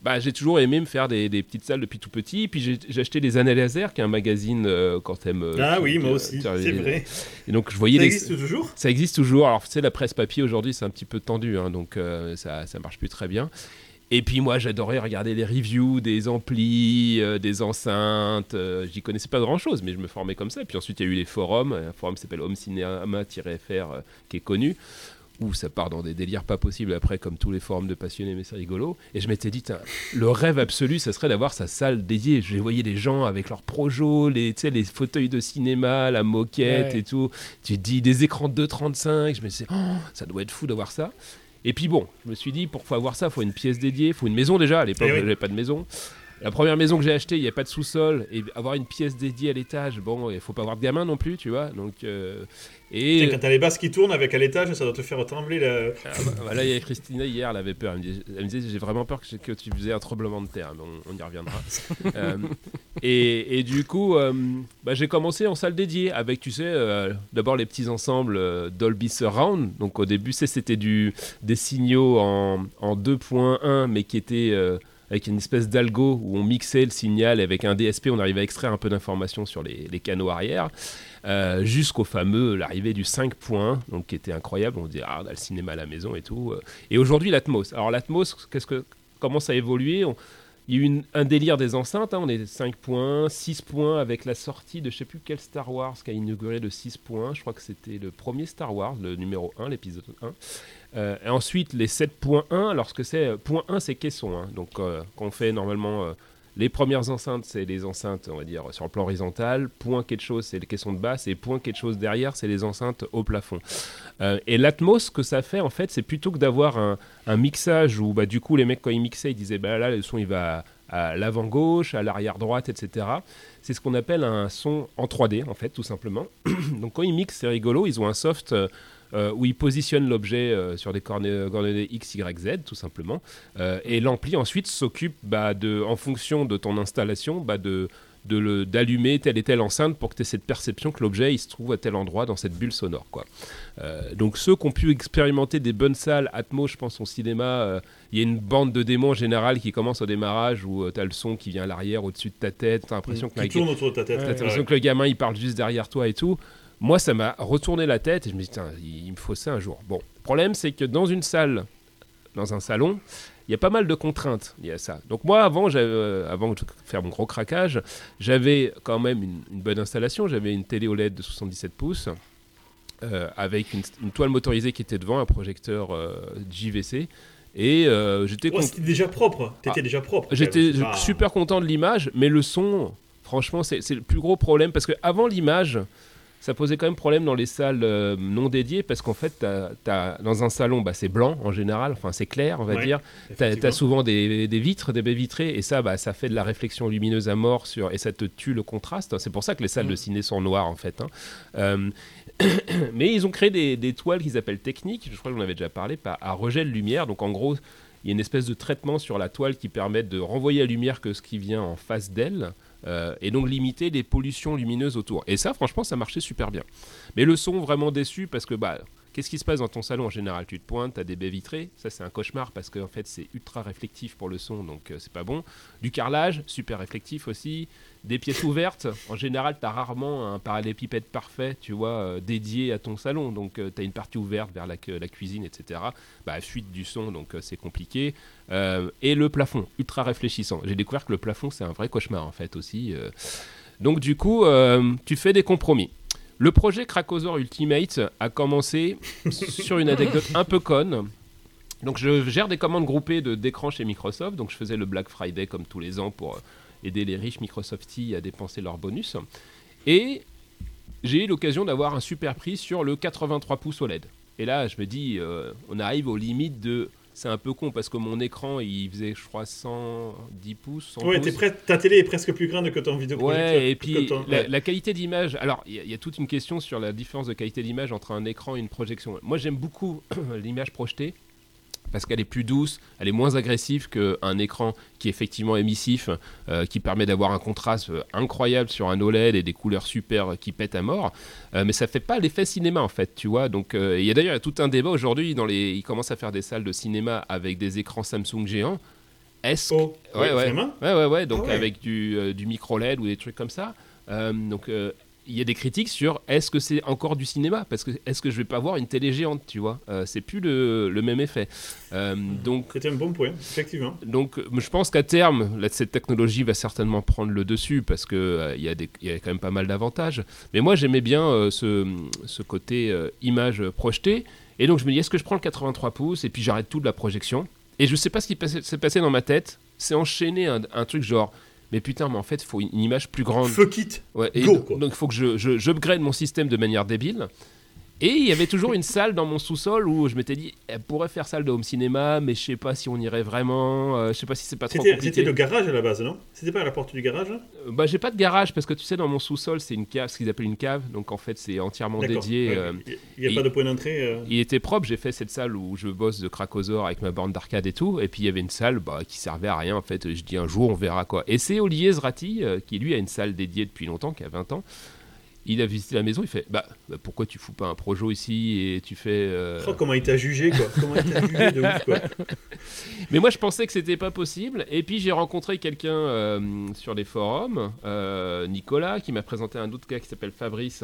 Bah, j'ai toujours aimé me faire des, des petites salles depuis tout petit. Puis j'ai acheté les Années Laser, qui est un magazine euh, quand t'aimes. euh, Ah oui, moi aussi. C'est vrai. Et donc je voyais Ça les. existe toujours? Ça existe toujours. Alors, tu sais, la presse papier aujourd'hui, c'est un petit peu tendu, hein, donc euh, ça, ça marche plus très bien. Et puis moi, j'adorais regarder les reviews des amplis, euh, des enceintes. euh, J'y connaissais pas grand-chose, mais je me formais comme ça. Puis ensuite, il y a eu les forums. Un forum qui s'appelle homecinema-fr, euh, qui est connu, où ça part dans des délires pas possibles après, comme tous les forums de passionnés, mais c'est rigolo. Et je m'étais dit, le rêve absolu, ça serait d'avoir sa salle dédiée. Je voyais les gens avec leurs projos, les, les fauteuils de cinéma, la moquette Ouais. et tout. Tu te dis des écrans de 2,35. Je me disais, oh, ça doit être fou d'avoir ça. Et puis bon, je me suis dit, pour avoir ça, il faut une pièce dédiée, il faut une maison déjà. À l'époque, Eh oui. j'avais pas de maison. La première maison que j'ai achetée, il n'y a pas de sous-sol. Et avoir une pièce dédiée à l'étage, bon, il faut pas avoir de gamin non plus, tu vois. Donc, euh, et Tiens, Quand t'as les basses qui tournent avec à l'étage, ça doit te faire trembler. La... ah bah, bah là, il y a Christina hier, elle avait peur. Elle me disait, j'ai vraiment peur que, que tu faisais un tremblement de terre. Mais on, on y reviendra. Euh, et, et du coup, euh, bah, j'ai commencé en salle dédiée avec, tu sais, euh, d'abord les petits ensembles Dolby Surround. Donc au début, c'était des signaux en, en 2.1, mais qui étaient avec une espèce d'algo où on mixait le signal avec un DSP, on arrivait à extraire un peu d'informations sur les, canaux arrière. Euh, jusqu'au fameux l'arrivée du 5 points donc qui était incroyable on dit ah on le cinéma à la maison et tout euh. et aujourd'hui l'Atmos alors l'Atmos comment ça a évolué? Il y a eu un délire des enceintes, hein, on est 5 points, 6 points avec la sortie de je sais plus quel Star Wars qui a inauguré le 6 points, je crois que c'était le premier Star Wars, le numéro 1, l'épisode 1. Euh, et ensuite les 7.1, alors ce que c'est, euh, point 1 c'est caisson, hein. donc euh, quand on fait normalement euh, les premières enceintes c'est les enceintes on va dire sur le plan horizontal, point quelque chose c'est les caissons de basse et point quelque chose derrière c'est les enceintes au plafond. Et l'Atmos, ce que ça fait, en fait, c'est plutôt que d'avoir un, un mixage où, bah, du coup, les mecs, quand ils mixaient, ils disaient, bah, là, le son, il va à l'avant-gauche, à l'arrière-droite, etc. C'est ce qu'on appelle un son en 3D, en fait, tout simplement. Donc, quand ils mixent, c'est rigolo, ils ont un soft euh, euh, où ils positionnent l'objet euh, sur des coordonnées, coordonnées X, Y, Z, tout simplement. Euh, et l'ampli, ensuite, s'occupe, bah, de, en fonction de ton installation, bah, de de le- d'allumer telle et telle enceinte pour que tu aies cette perception que l'objet il se trouve à tel endroit dans cette bulle sonore quoi. Euh, donc ceux qui ont pu expérimenter des bonnes salles Atmos, je pense au cinéma, euh, il y a une bande de démons en général qui commence au démarrage où tu as le son qui vient à l'arrière, au-dessus de ta tête, tu as l'impression que, ouais. l'impression que le gamin il parle juste derrière toi et tout. Moi ça m'a retourné la tête et je me dis tiens, il, me faut ça un jour. Bon, le problème c'est que dans une salle, dans un salon, il y a pas mal de contraintes liées à ça. Donc moi, avant, euh, avant de faire mon gros craquage, j'avais quand même une, une bonne installation. J'avais une télé OLED de 77 pouces euh, avec une, une toile motorisée qui était devant, un projecteur euh, JVC. Et j'étais Ouais, content. c'était déjà propre. T'étais Ah. déjà propre. J'étais super content de l'image, mais le son, franchement, c'est c'est le plus gros problème parce que avant l'image, ça posait quand même problème dans les salles euh, non dédiées parce qu'en fait, dans un salon, bah, c'est blanc en général, enfin c'est clair, on va Ouais, dire. Effectivement. as souvent des, des vitres, des baies vitrées, et ça, bah, ça fait de la réflexion lumineuse à mort sur, et ça te tue le contraste. C'est pour ça que les salles Mm. de ciné sont noires en fait. hein. Euh, mais ils ont créé des, des toiles qu'ils appellent techniques, je crois que j'en avais déjà parlé, pas- à rejet de lumière. Donc en gros, il y a une espèce de traitement sur la toile qui permet de renvoyer la lumière que ce qui vient en face d'elle. Euh, et donc limiter les pollutions lumineuses autour. Et ça, franchement, ça marchait super bien. Mais le son, vraiment déçu parce que bah, qu'est-ce qui se passe dans ton salon en général? Tu te pointes, tu as des baies vitrées, ça c'est un cauchemar parce qu'en fait c'est ultra réflectif pour le son, donc euh, c'est pas bon. Du carrelage, super réflectif aussi. Des pièces ouvertes, en général tu as rarement un parallépipède parfait, tu vois, euh, dédié à ton salon. Donc tu as une partie ouverte vers la, cu- la cuisine, etc. Bah, fuite du son, donc euh, c'est compliqué. Euh, et le plafond, ultra réfléchissant. J'ai découvert que le plafond c'est un vrai cauchemar en fait aussi. euh. Donc du coup, euh, tu fais des compromis. Le projet Krakosaur Ultimate a commencé sur une anecdote un peu conne. Donc je gère des commandes groupées de- d'écran chez Microsoft. Donc je faisais le Black Friday comme tous les ans pour euh, aider les riches Microsofties à dépenser leurs bonus. Et j'ai eu l'occasion d'avoir un super prix sur le 83 pouces OLED. Et là, je me dis, euh, on arrive aux limites de... C'est un peu con parce que mon écran, il faisait, je crois, 110 pouces. 100 Ouais, pouces. prêt- ta télé est presque plus grande que ton vidéo Ouais, et puis ton- la, ouais. la qualité d'image. Alors, il y, a- il y a toute une question sur la différence de qualité d'image entre un écran et une projection. Moi, j'aime beaucoup l'image projetée parce qu'elle est plus douce, elle est moins agressive qu'un écran qui est effectivement émissif, euh, qui permet d'avoir un contraste euh, incroyable sur un OLED et des couleurs super euh, qui pètent à mort. Euh, mais ça fait pas l'effet cinéma en fait, tu vois. Donc, euh, il y a d'ailleurs tout un débat aujourd'hui dans les. Ils commencent à faire des salles de cinéma avec des écrans Samsung géants. Est-ce Oh, Ouais, ouais, ouais. Ouais, ouais, ouais, donc Ah ouais. avec du, du micro LED ou des trucs comme ça. Donc il y a des critiques sur est-ce que c'est encore du cinéma? Parce que est-ce que je vais pas voir une télé géante, tu vois? Euh, C'est plus le, le même effet. Euh, donc C'était un bon point, effectivement. donc, euh, je pense qu'à terme, là, cette technologie va certainement prendre le dessus parce que euh, il y, a des- il y a quand même pas mal d'avantages. Mais moi, j'aimais bien ce, ce côté image projetée. Et donc, je me dis, est-ce que je prends le 83 pouces et puis j'arrête tout de la projection? Et je sais pas ce qui s'est passé dans ma tête. C'est enchaîner un, un truc genre, mais putain, mais en fait, il faut une, image plus grande. Fuck it Ouais, et Go, donc il faut que je, je, j'upgrade mon système de manière débile. Et il y avait toujours une salle dans mon sous-sol où je m'étais dit, elle pourrait faire salle de home cinéma, mais je sais pas si on irait vraiment, euh, je sais pas si c'est pas trop compliqué. c'était le garage à la base, non? C'était pas à la porte du garage hein? Euh, Bah j'ai pas de garage parce que tu sais dans mon sous-sol c'est une cave, ce qu'ils appellent une cave, donc en fait c'est entièrement dédié. Ouais. euh, Il n'y a pas de point d'entrée. euh? il était propre, j'ai fait cette salle où je bosse de Krakosaur avec ma borne d'arcade et tout, et puis il y avait une salle bah, qui servait à rien en fait. Je dis un jour on verra quoi. Et c'est Olivier Zrati qui lui a une salle dédiée depuis longtemps, qui a 20 ans. Il a visité la maison, il fait bah, bah, pourquoi tu fous pas un projo ici et tu fais. euh, Oh, comment il t'a jugé, quoi Comment il t'a jugé de ouf, quoi Mais moi, je pensais que c'était pas possible. Et puis, j'ai rencontré quelqu'un euh, sur les forums, euh, Nicolas, qui m'a présenté un autre gars qui s'appelle Fabrice,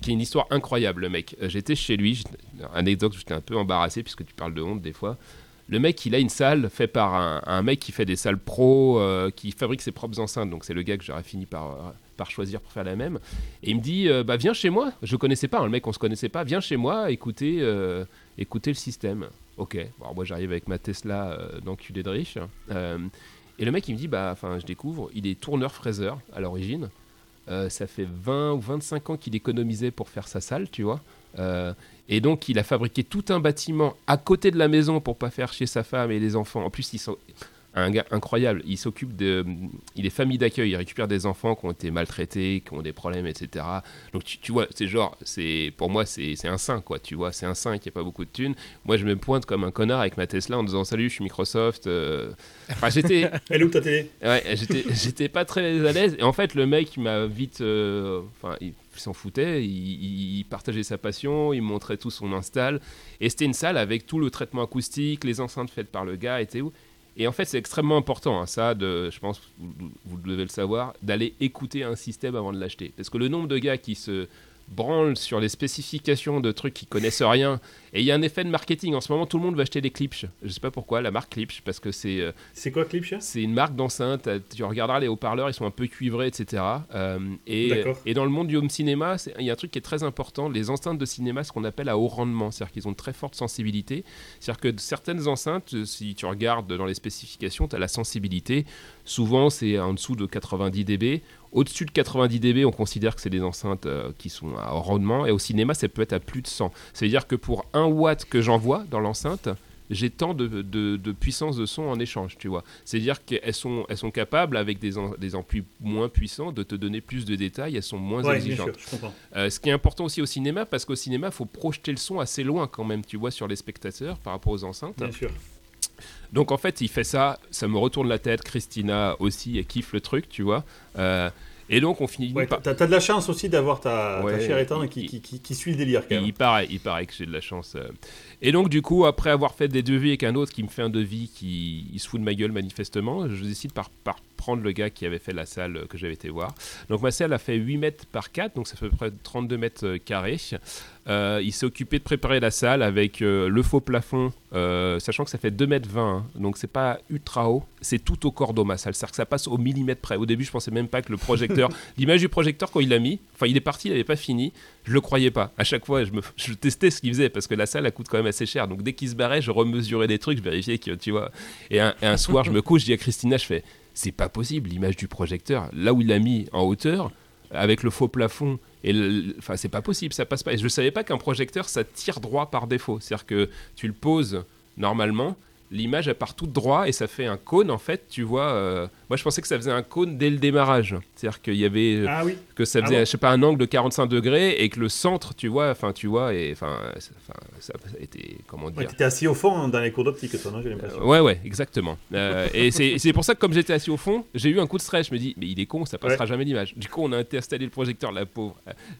qui est une histoire incroyable, le mec. Euh, J'étais chez lui, anecdote, j'étais un peu embarrassé puisque tu parles de honte des fois. Le mec, il a une salle faite par un, un mec qui fait des salles pro, qui fabrique ses propres enceintes. Donc c'est le gars que j'aurais fini par, par choisir pour faire la même. Et il me dit, euh, bah viens chez moi. Je connaissais pas, hein, le mec, on se connaissait pas. Viens chez moi, écoutez, euh, écoutez le système. Ok. Moi j'arrive avec ma Tesla euh, d'enculé de riche. Et le mec, il me dit, bah, enfin, je découvre, il est tourneur-fraiseur à l'origine. Ça fait 20 ou 25 ans qu'il économisait pour faire sa salle, tu vois. Et donc, il a fabriqué tout un bâtiment à côté de la maison pour pas faire chier sa femme et les enfants. En plus, ils sont un gars incroyable. Il s'occupe de, il est famille d'accueil. Il récupère des enfants qui ont été maltraités, qui ont des problèmes, etc. Donc, tu, tu vois, c'est genre, c'est pour moi, c'est c'est un saint, quoi. Tu vois, c'est un saint qui a pas beaucoup de thunes. Moi, je me pointe comme un connard avec ma Tesla en disant salut, je suis Microsoft. euh. Enfin, j'étais, Elle est où ta télé? Ouais, j'étais, pas très à l'aise. Et en fait, le mec il m'a vite. euh, Enfin, il s'en foutait. Il, partageait sa passion. Il montrait tout son install. Et c'était une salle avec tout le traitement acoustique, les enceintes faites par le gars, et où. Et en fait, c'est extrêmement important, hein, ça, je pense, vous, vous devez le savoir, d'aller écouter un système avant de l'acheter. Parce que le nombre de gars qui se branlent sur les spécifications de trucs qui connaissent rien, et il y a un effet de marketing. En ce moment, tout le monde va acheter des Klipsch. Je sais pas pourquoi, la marque Klipsch, parce que c'est euh, C'est quoi Clipchat c'est une marque d'enceinte. euh, Tu regarderas les haut-parleurs, ils sont un peu cuivrés, etc. Euh, et, D'accord. et dans le monde du home cinéma, il y a un truc qui est très important. Les enceintes de cinéma, ce qu'on appelle à haut rendement, c'est-à-dire qu'ils ont une très forte sensibilité. C'est-à-dire que certaines enceintes, euh, si tu regardes dans les spécifications, tu as la sensibilité. Souvent, c'est en dessous de 90 dB. Au-dessus de 90 dB, on considère que c'est des enceintes euh, qui sont à rendement. Et au cinéma, ça peut être à plus de 100. C'est-à-dire que pour 1 watt que j'envoie dans l'enceinte, j'ai tant de, de- de puissance de son en échange, tu vois. C'est-à-dire qu'elles sont, elles sont capables, avec des, des amplis moins puissants, de te donner plus de détails, elles sont moins Ouais, exigeantes. sûr, je comprends. Euh, ce qui est important aussi au cinéma, parce qu'au cinéma, il faut projeter le son assez loin quand même, tu vois, sur les spectateurs par rapport aux enceintes. Bien sûr. Donc en fait, il fait ça, ça me retourne la tête. Christina aussi, elle kiffe le truc, tu vois. Euh, et donc on finit Ouais, par. t'as t'as de la chance aussi d'avoir ta, Ouais, ta chère qui, il- qui, qui, qui suit le délire quand même. Il paraît, il paraît que j'ai de la chance. euh. Et donc, du coup, après avoir fait des devis avec un autre qui me fait un devis qui il se fout de ma gueule manifestement, je décide par, par prendre le gars qui avait fait la salle euh, que j'avais été voir. Donc, ma salle a fait 8 mètres par 4, donc ça fait à peu près 32 mètres euh, carrés. Euh, il s'est occupé de préparer la salle avec euh, le faux plafond, euh, sachant que ça fait 2 mètres 20, hein, donc c'est pas ultra haut, c'est tout au cordeau ma salle, c'est-à-dire que ça passe au millimètre près. Au début, je pensais même pas que le projecteur, l'image du projecteur quand il l'a mis, enfin il est parti, il n'avait pas fini, je le croyais pas. À chaque fois, je, me, je testais ce qu'il faisait parce que la salle elle coûte quand même assez cher. Donc dès qu'il se barrait, je remesurais des trucs, je vérifiais que tu vois. Et un, et un soir, je me couche, je dis à Christina, je fais, c'est pas possible l'image du projecteur, là où il l'a mis en hauteur, avec le faux plafond. Et enfin, c'est pas possible, ça passe pas. Et je savais pas qu'un projecteur ça tire droit par défaut. C'est-à-dire que tu le poses normalement, l'image elle part toute droit et ça fait un cône en fait. Tu vois, euh, moi je pensais que ça faisait un cône dès le démarrage. C'est-à-dire qu'il y avait euh, Ah oui. que ça Ah faisait, bon je sais pas, un angle de 45 degrés et que le centre, tu vois, enfin, tu vois, et enfin, ça, été, comment Ouais, dire. T'étais assis au fond dans les cours d'optique, toi, non J'ai l'impression. Euh, ouais, ouais, exactement. Euh, et c'est c'est pour ça que comme j'étais assis au fond, j'ai eu un coup de stress. Je me dis, mais il est con, ça passera Ouais. jamais l'image. Du coup, on a installé le projecteur, la pauvre.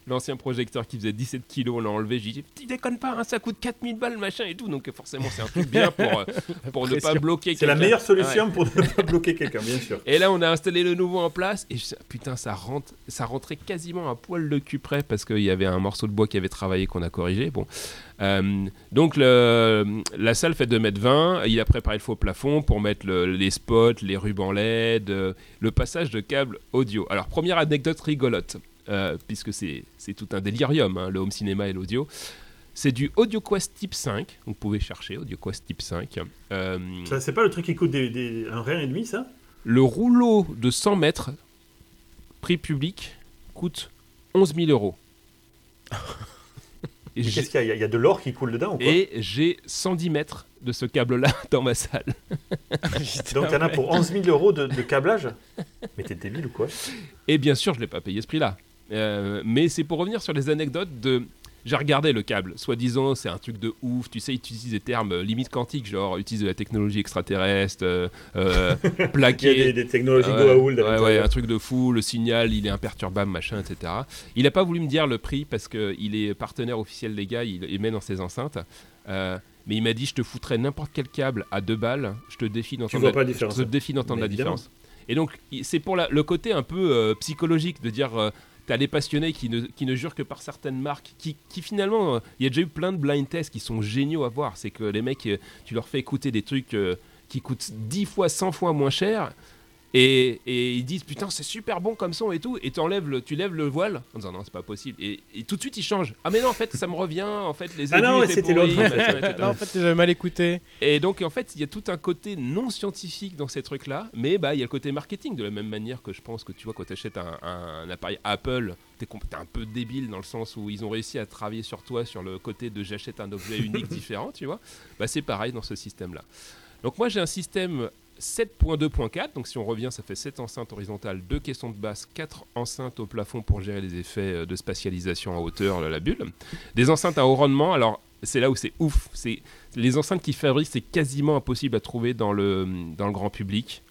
L'ancien projecteur qui faisait 17 kilos, on l'a enlevé. J'ai dit, tu déconnes pas, hein, ça coûte 4000 balles, machin et tout. Donc forcément, c'est un truc bien pour, pour ne pas bloquer C'est la meilleure solution Ouais. pour ne pas bloquer quelqu'un, bien sûr. Et là, on a installé le nouveau en place. Et je- putain, ça, rentre, ça rentrait quasiment à poil de cul près parce qu'il y avait un morceau de bois qui avait travaillé qu'on a corrigé. Bon. Euh, donc, le- la salle fait 2m20. Il a préparé le faux plafond pour mettre le- les spots, les rubans LED, euh, le passage de câbles audio. Alors, première anecdote rigolote, euh, puisque c'est c'est tout un délirium, hein, le home cinéma et l'audio. C'est du AudioQuest Type 5. Vous pouvez chercher AudioQuest Type 5. Euh, Ça, C'est pas le truc qui coûte des, des- un rien et demi, ça? le rouleau de 100 mètres, prix public, coûte 11 000 euros. Et Qu'est-ce qu'il y a? Il y a de l'or qui coule dedans ou quoi? Et j'ai 110 mètres de ce câble-là dans ma salle. Donc t'en as pour 11 000 euros de, de câblage? Mais t'es débile ou quoi? Et bien sûr, je ne l'ai pas payé ce prix-là. Euh, mais c'est pour revenir sur les anecdotes de... J'ai regardé le câble, soi-disant c'est un truc de ouf, tu sais, ils utilisent des termes euh, limite quantiques, genre utilise de la technologie extraterrestre, euh, euh, Il y a plaqué, des, des technologies Goa'uld ouais, ouais, un truc de fou, le signal, il est imperturbable, machin, etc. Il n'a pas voulu me dire le prix parce qu'il est partenaire officiel des gars, il, il met dans ses enceintes. Euh, mais il m'a dit, je te foutrais n'importe quel câble à deux balles, je te défie d'entendre la, je te défie d'entendre la évidemment. différence. Et donc, il- c'est pour la- le côté un peu euh, psychologique de dire, T'as les passionnés qui ne, qui ne jurent que par certaines marques, qui, qui finalement, euh, il y a déjà eu plein de blind tests qui sont géniaux à voir. C'est que les mecs, euh, tu leur fais écouter des trucs euh, qui coûtent 10 fois, 100 fois moins cher, et, et ils disent putain c'est super bon comme son et tout, et t'enlèves le, tu lèves le voile en disant non c'est pas possible, et, et tout de suite ils changent. Ah mais non en fait ça me revient, en fait les Ah non, c'était l'autre, en fait. machin, etc. Non, en fait, j'avais mal écouté. Et donc, en fait, il y a tout un côté non scientifique dans ces trucs-là, mais bah, il y a le côté marketing, de la même manière que je pense que tu vois, quand tu achètes un, un appareil Apple, t'es un peu débile dans le sens où ils ont réussi à travailler sur toi sur le côté de j'achète un objet unique différent, tu vois. Bah, c'est pareil dans ce système-là. Donc, moi, j'ai un système 7.2.4, donc si on revient, ça fait 7 enceintes horizontales, 2 caissons de basse, 4 enceintes au plafond pour gérer les effets euh, de spatialisation en hauteur la bulle. Des enceintes à haut rendement, alors c'est là où c'est ouf, c'est les enceintes qu'ils fabriquent, c'est quasiment impossible à trouver dans le, dans le grand public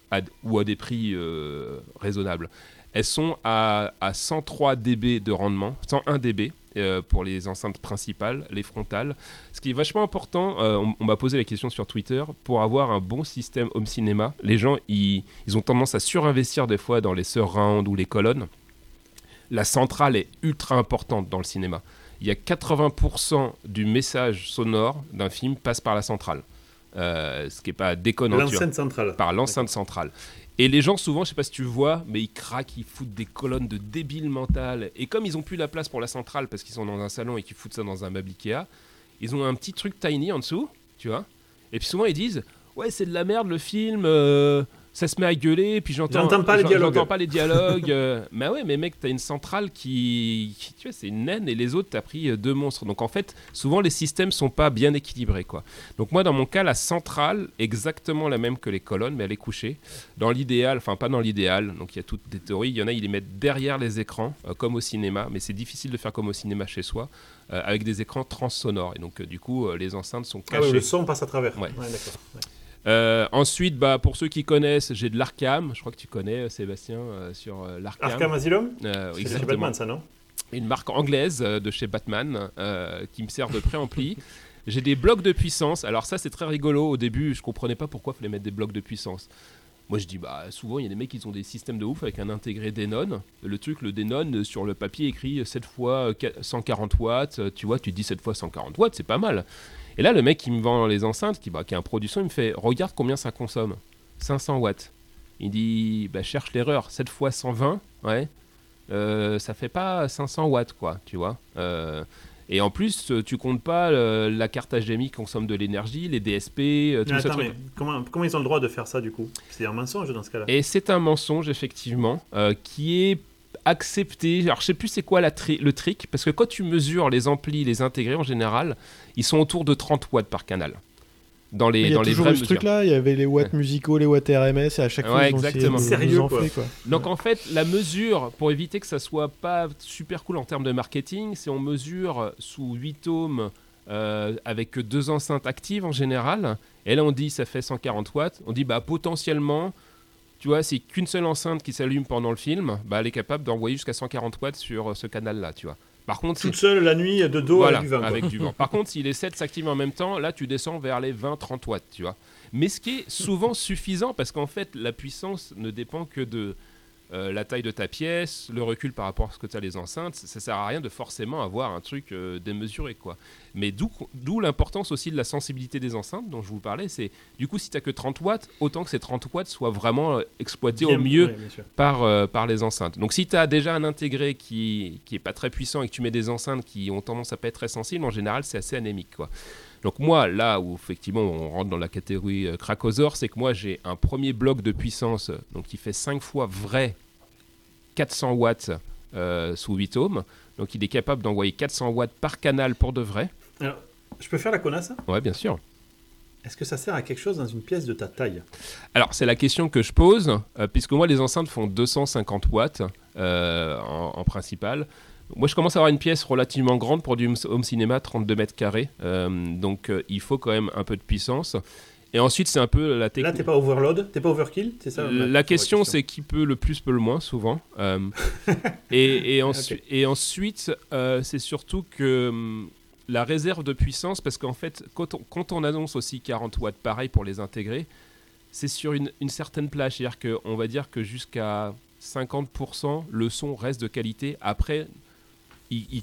ou à des prix euh, raisonnables. Elles sont à, à 103 dB de rendement, 101 dB euh, pour les enceintes principales, les frontales. Ce qui est vachement important, euh, on, on m'a posé la question sur Twitter, pour avoir un bon système home cinéma, les gens ils, ils ont tendance à surinvestir des fois dans les surround ou les colonnes. La centrale est ultra importante dans le cinéma. Il y a 80% du message sonore d'un film passe par la centrale. Euh, ce qui n'est pas déconnant. L'enceinte centrale. par l'enceinte centrale. Et les gens, souvent, je sais pas si tu vois, mais ils craquent, ils foutent des colonnes de débiles mentales. Et comme ils ont plus la place pour la centrale parce qu'ils sont dans un salon et qu'ils foutent ça dans un meuble ils ont un petit truc tiny en dessous, tu vois. Et puis souvent, ils disent Ouais, c'est de la merde le film, euh, ça se met à gueuler, puis j'entends pas les dialogues. J'entends pas les dialogues. euh. mais ouais, mais mec, t'as une centrale qui. qui- tu vois, c'est une naine et les autres, t'as pris euh, deux monstres. Donc en fait, souvent, les systèmes sont pas bien équilibrés, quoi. Donc moi, dans mon cas, la centrale, exactement la même que les colonnes, mais elle est couchée. Dans l'idéal, enfin pas dans l'idéal, donc il y a toutes des théories. Il y en a, ils les mettent derrière les écrans, euh, comme au cinéma, mais c'est difficile de faire comme au cinéma chez soi, euh, avec des écrans transsonores. Et donc du coup, les enceintes sont Ah cachées. ouais, le son passe à travers. Ouais. d'accord. ouais. Euh, ensuite, bah, pour ceux qui connaissent, j'ai de l'Arkham. Je crois que tu connais, euh, Sébastien, euh, sur euh, l'Arkham. Arkham Asylum C'est chez. Batman, ça, non Une marque anglaise de chez Batman qui me sert de préampli. J'ai des blocs de puissance. Alors ça, c'est très rigolo. Au début, je comprenais pas pourquoi il fallait mettre des blocs de puissance. Moi, je dis, bah, souvent, il y a des mecs qui ont des systèmes de ouf avec un intégré Denon. Le truc, le Denon, sur le papier écrit 7 fois euh, 140 watts. Tu vois, tu dis 7 fois 140 watts, c'est pas mal. Et là, le mec qui me vend les enceintes, qui, bah, qui est un produit son, il me fait, regarde combien ça consomme. 500 watts. Il dit, bah, cherche l'erreur. 7 fois 120, ouais. Euh, ça fait pas 500 watts, quoi, tu vois. Euh, et en plus, tu comptes pas euh, la carte HDMI qui consomme de l'énergie, les DSP, euh, tout Mais ça. Attends, truc. mais comment, comment ils ont le droit de faire ça, du coup? C'est un mensonge dans ce cas-là? Et c'est un mensonge, effectivement, euh, qui est accepté. Alors, je sais plus c'est quoi la tri- le trick, parce que quand tu mesures les amplis, les intégrés en général, ils sont autour de 30 watts par canal. Dans les, Il y a dans les toujours vraies eu ce truc-là, il y avait les watts musicaux, les watts RMS, et à chaque fois, Ouais, ils ont exactement. Sérieux, quoi. Donc en fait, la mesure, pour éviter que ça soit pas super cool en termes de marketing, c'est on mesure sous 8 ohms euh, avec deux enceintes actives en général. Et là, on dit ça fait 140 watts. On dit bah potentiellement, tu vois, c'est qu'une seule enceinte qui s'allume pendant le film, bah elle est capable d'envoyer jusqu'à 140 watts sur euh, ce canal-là, tu vois. Par contre, Toute si- seule la nuit de dos voilà, avec du avec du vent. Par contre, si les 7 s'activent en même temps, là, tu descends vers les 20-30 watts, tu vois. Mais ce qui est souvent suffisant, parce qu'en fait, la puissance ne dépend que de euh, la taille de ta pièce, le recul par rapport à ce que tu as les enceintes. Ça sert à rien de forcément avoir un truc euh, démesuré, quoi. Mais d'où l'importance aussi de la sensibilité des enceintes dont je vous parlais. C'est du coup, si tu que 30 watts, autant que ces 30 watts soient vraiment euh, exploités Bien- au mieux par, euh, par les enceintes. Donc si tu as déjà un intégré qui qui est pas très puissant et que tu mets des enceintes qui ont tendance à pas être très sensibles, en général c'est assez anémique. Quoi. Donc moi, là où effectivement on rentre dans la catégorie euh, cracosaure, c'est que moi j'ai un premier bloc de puissance donc qui fait 5 fois vrai 400 watts euh, sous 8 ohms. Donc il est capable d'envoyer 400 watts par canal pour de vrai. Alors, je peux faire la connasse Ouais, bien sûr. Est-ce que ça sert à quelque chose dans une pièce de ta taille? Alors, c'est la question que je pose, euh, puisque moi, les enceintes font 250 watts euh, en, en principal. Moi, je commence à avoir une pièce relativement grande pour du home- cinéma, 32 mètres carrés. Euh, donc, euh, il faut quand même un peu de puissance. Et ensuite, c'est un peu la Là, technique. t'es pas overload T'es pas overkill C'est ça La question, c'est qui peut le plus, peut le moins, souvent. Euh, et, et, ensu- Ok. et ensuite, euh, c'est surtout que hum, la réserve de puissance, parce qu'en fait, quand on, quand on annonce aussi 40 watts, pareil pour les intégrer, c'est sur une, une certaine plage. C'est-à-dire qu'on va dire que jusqu'à 50%, le son reste de qualité. Après,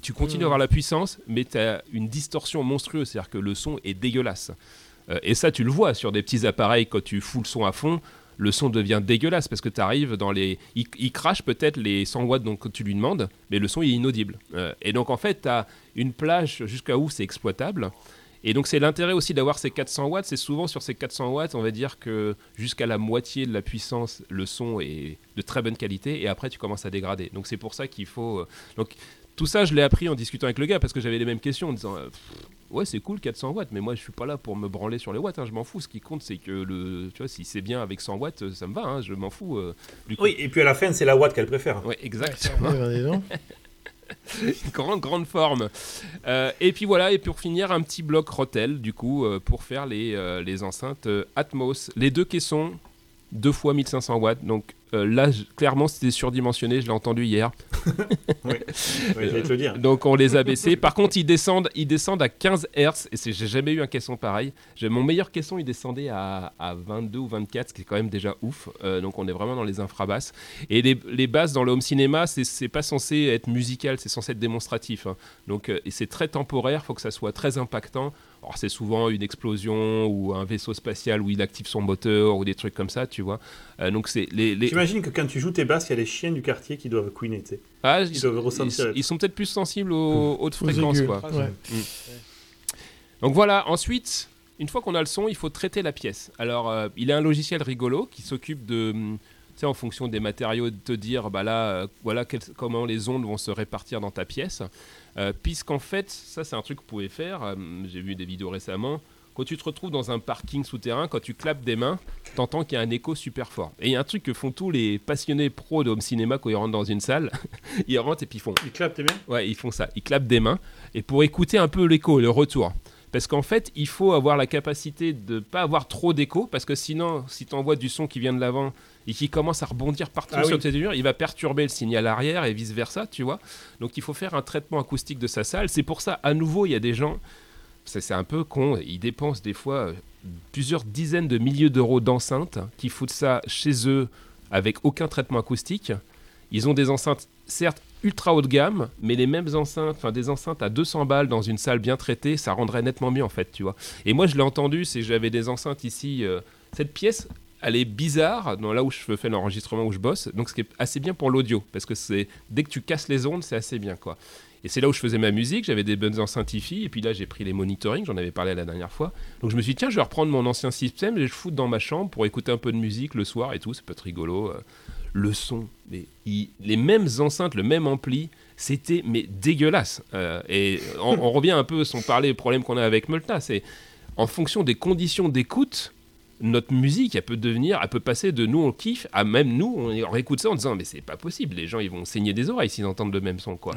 tu continues à avoir la puissance, mais tu as une distorsion monstrueuse, c'est-à-dire que le son est dégueulasse. Euh, et ça, tu le vois sur des petits appareils, quand tu fous le son à fond, le son devient dégueulasse parce que tu arrives dans les. Il, crache peut-être les 100 watts donc, tu lui demandes, mais le son est inaudible. Euh, et donc en fait, tu as une plage jusqu'à où c'est exploitable. Et donc c'est l'intérêt aussi d'avoir ces 400 watts, c'est souvent sur ces 400 watts, on va dire que jusqu'à la moitié de la puissance, le son est de très bonne qualité, et après tu commences à dégrader. Donc c'est pour ça qu'il faut... euh, tout ça, je l'ai appris en discutant avec le gars, parce que j'avais les mêmes questions, en disant, euh, Pff, ouais c'est cool 400 watts, mais moi je suis pas là pour me branler sur les watts, hein, je m'en fous, ce qui compte c'est que le... Tu vois, si c'est bien avec 100 watts, ça me va, hein, je m'en fous. euh, du coup. Oui, et puis à la fin, c'est la watt qu'elle préfère. Ouais, exactement. Grande grande forme. Euh, et puis voilà, et pour finir, un petit bloc Rotel, du coup, euh, pour faire les, euh, les enceintes Atmos. Les deux caissons, deux fois 1500 watts. Donc euh, là, je- clairement, c'était surdimensionné, je l'ai entendu hier. Oui, j'allais te le dire. Donc on les a baissés. Par contre, ils descendent, ils descendent à 15 Hz. Et j'ai jamais eu un caisson pareil. Mon meilleur caisson, il descendait à, à 22 ou 24, ce qui est quand même déjà ouf. Euh, donc on est vraiment dans les infrabasses. Et les, les basses dans le home cinéma, c'est- pas censé être musical, c'est censé être démonstratif. hein. Donc euh, et c'est très temporaire, faut que ça soit très impactant. Alors c'est souvent une explosion ou un vaisseau spatial où il active son moteur ou des trucs comme ça, tu vois. Euh, donc c'est les, les... J'imagine que quand tu joues tes basses, il y a les chiens du quartier qui doivent queener, tu sais. Ah, Ils doivent ressentir. ils- ils sont peut-être plus sensibles aux hautes fréquences, quoi. Ouais. Donc voilà, ensuite, une fois qu'on a le son, il faut traiter la pièce. Alors, euh, il y a un logiciel rigolo qui s'occupe de, hum, tu sais, en fonction des matériaux, de te dire, bah là, euh, voilà quel- comment les ondes vont se répartir dans ta pièce. Euh, Puisqu'en fait, ça c'est un truc que vous pouvez faire, euh, j'ai vu des vidéos récemment, quand tu te retrouves dans un parking souterrain, quand tu clapes des mains, t'entends qu'il y a un écho super fort. Et il y a un truc que font tous les passionnés pros de home cinéma quand ils rentrent dans une salle, ils rentrent et puis ils font Ils clapent tes mains? Ouais, ils font ça. Ils clapent des mains et pour écouter un peu l'écho le retour. Parce qu'en fait, il faut avoir la capacité de pas avoir trop d'écho parce que sinon, si tu envoies du son qui vient de l'avant et qui commence à rebondir partout Ah sur oui. tes murs, il va perturber le signal arrière et vice versa, tu vois. Donc il faut faire un traitement acoustique de sa salle. C'est pour ça, à nouveau, il y a des gens, c'est un peu con, ils dépensent des fois euh, plusieurs dizaines de milliers d'euros d'enceintes qui foutent ça chez eux avec aucun traitement acoustique. Ils ont des enceintes, certes ultra haut de gamme, mais les mêmes enceintes, enfin des enceintes à 200 balles dans une salle bien traitée, ça rendrait nettement mieux en fait, tu vois. Et moi je l'ai entendu, c'est que j'avais des enceintes ici. euh, cette pièce, elle est bizarre, dans là où je fais l'enregistrement où je bosse, donc ce qui est assez bien pour l'audio, parce que c'est dès que tu casses les ondes, c'est assez bien quoi. Et c'est là où je faisais ma musique, j'avais des bonnes enceintes et puis là j'ai pris les monitoring, j'en avais parlé la dernière fois. Donc je me suis dit, tiens, je vais reprendre mon ancien système et je foutre dans ma chambre pour écouter un peu de musique le soir et tout, ça peut être rigolo. euh, le son, les mêmes enceintes, le même ampli, c'était mais dégueulasse. Euh, et on, on revient un peu, sans parler des problèmes qu'on a avec Multa, c'est en fonction des conditions d'écoute, notre musique, elle peut devenir, elle peut passer de nous on kiffe à même nous on, on réécoute ça en disant mais c'est pas possible, les gens ils vont saigner des oreilles s'ils entendent le même son quoi.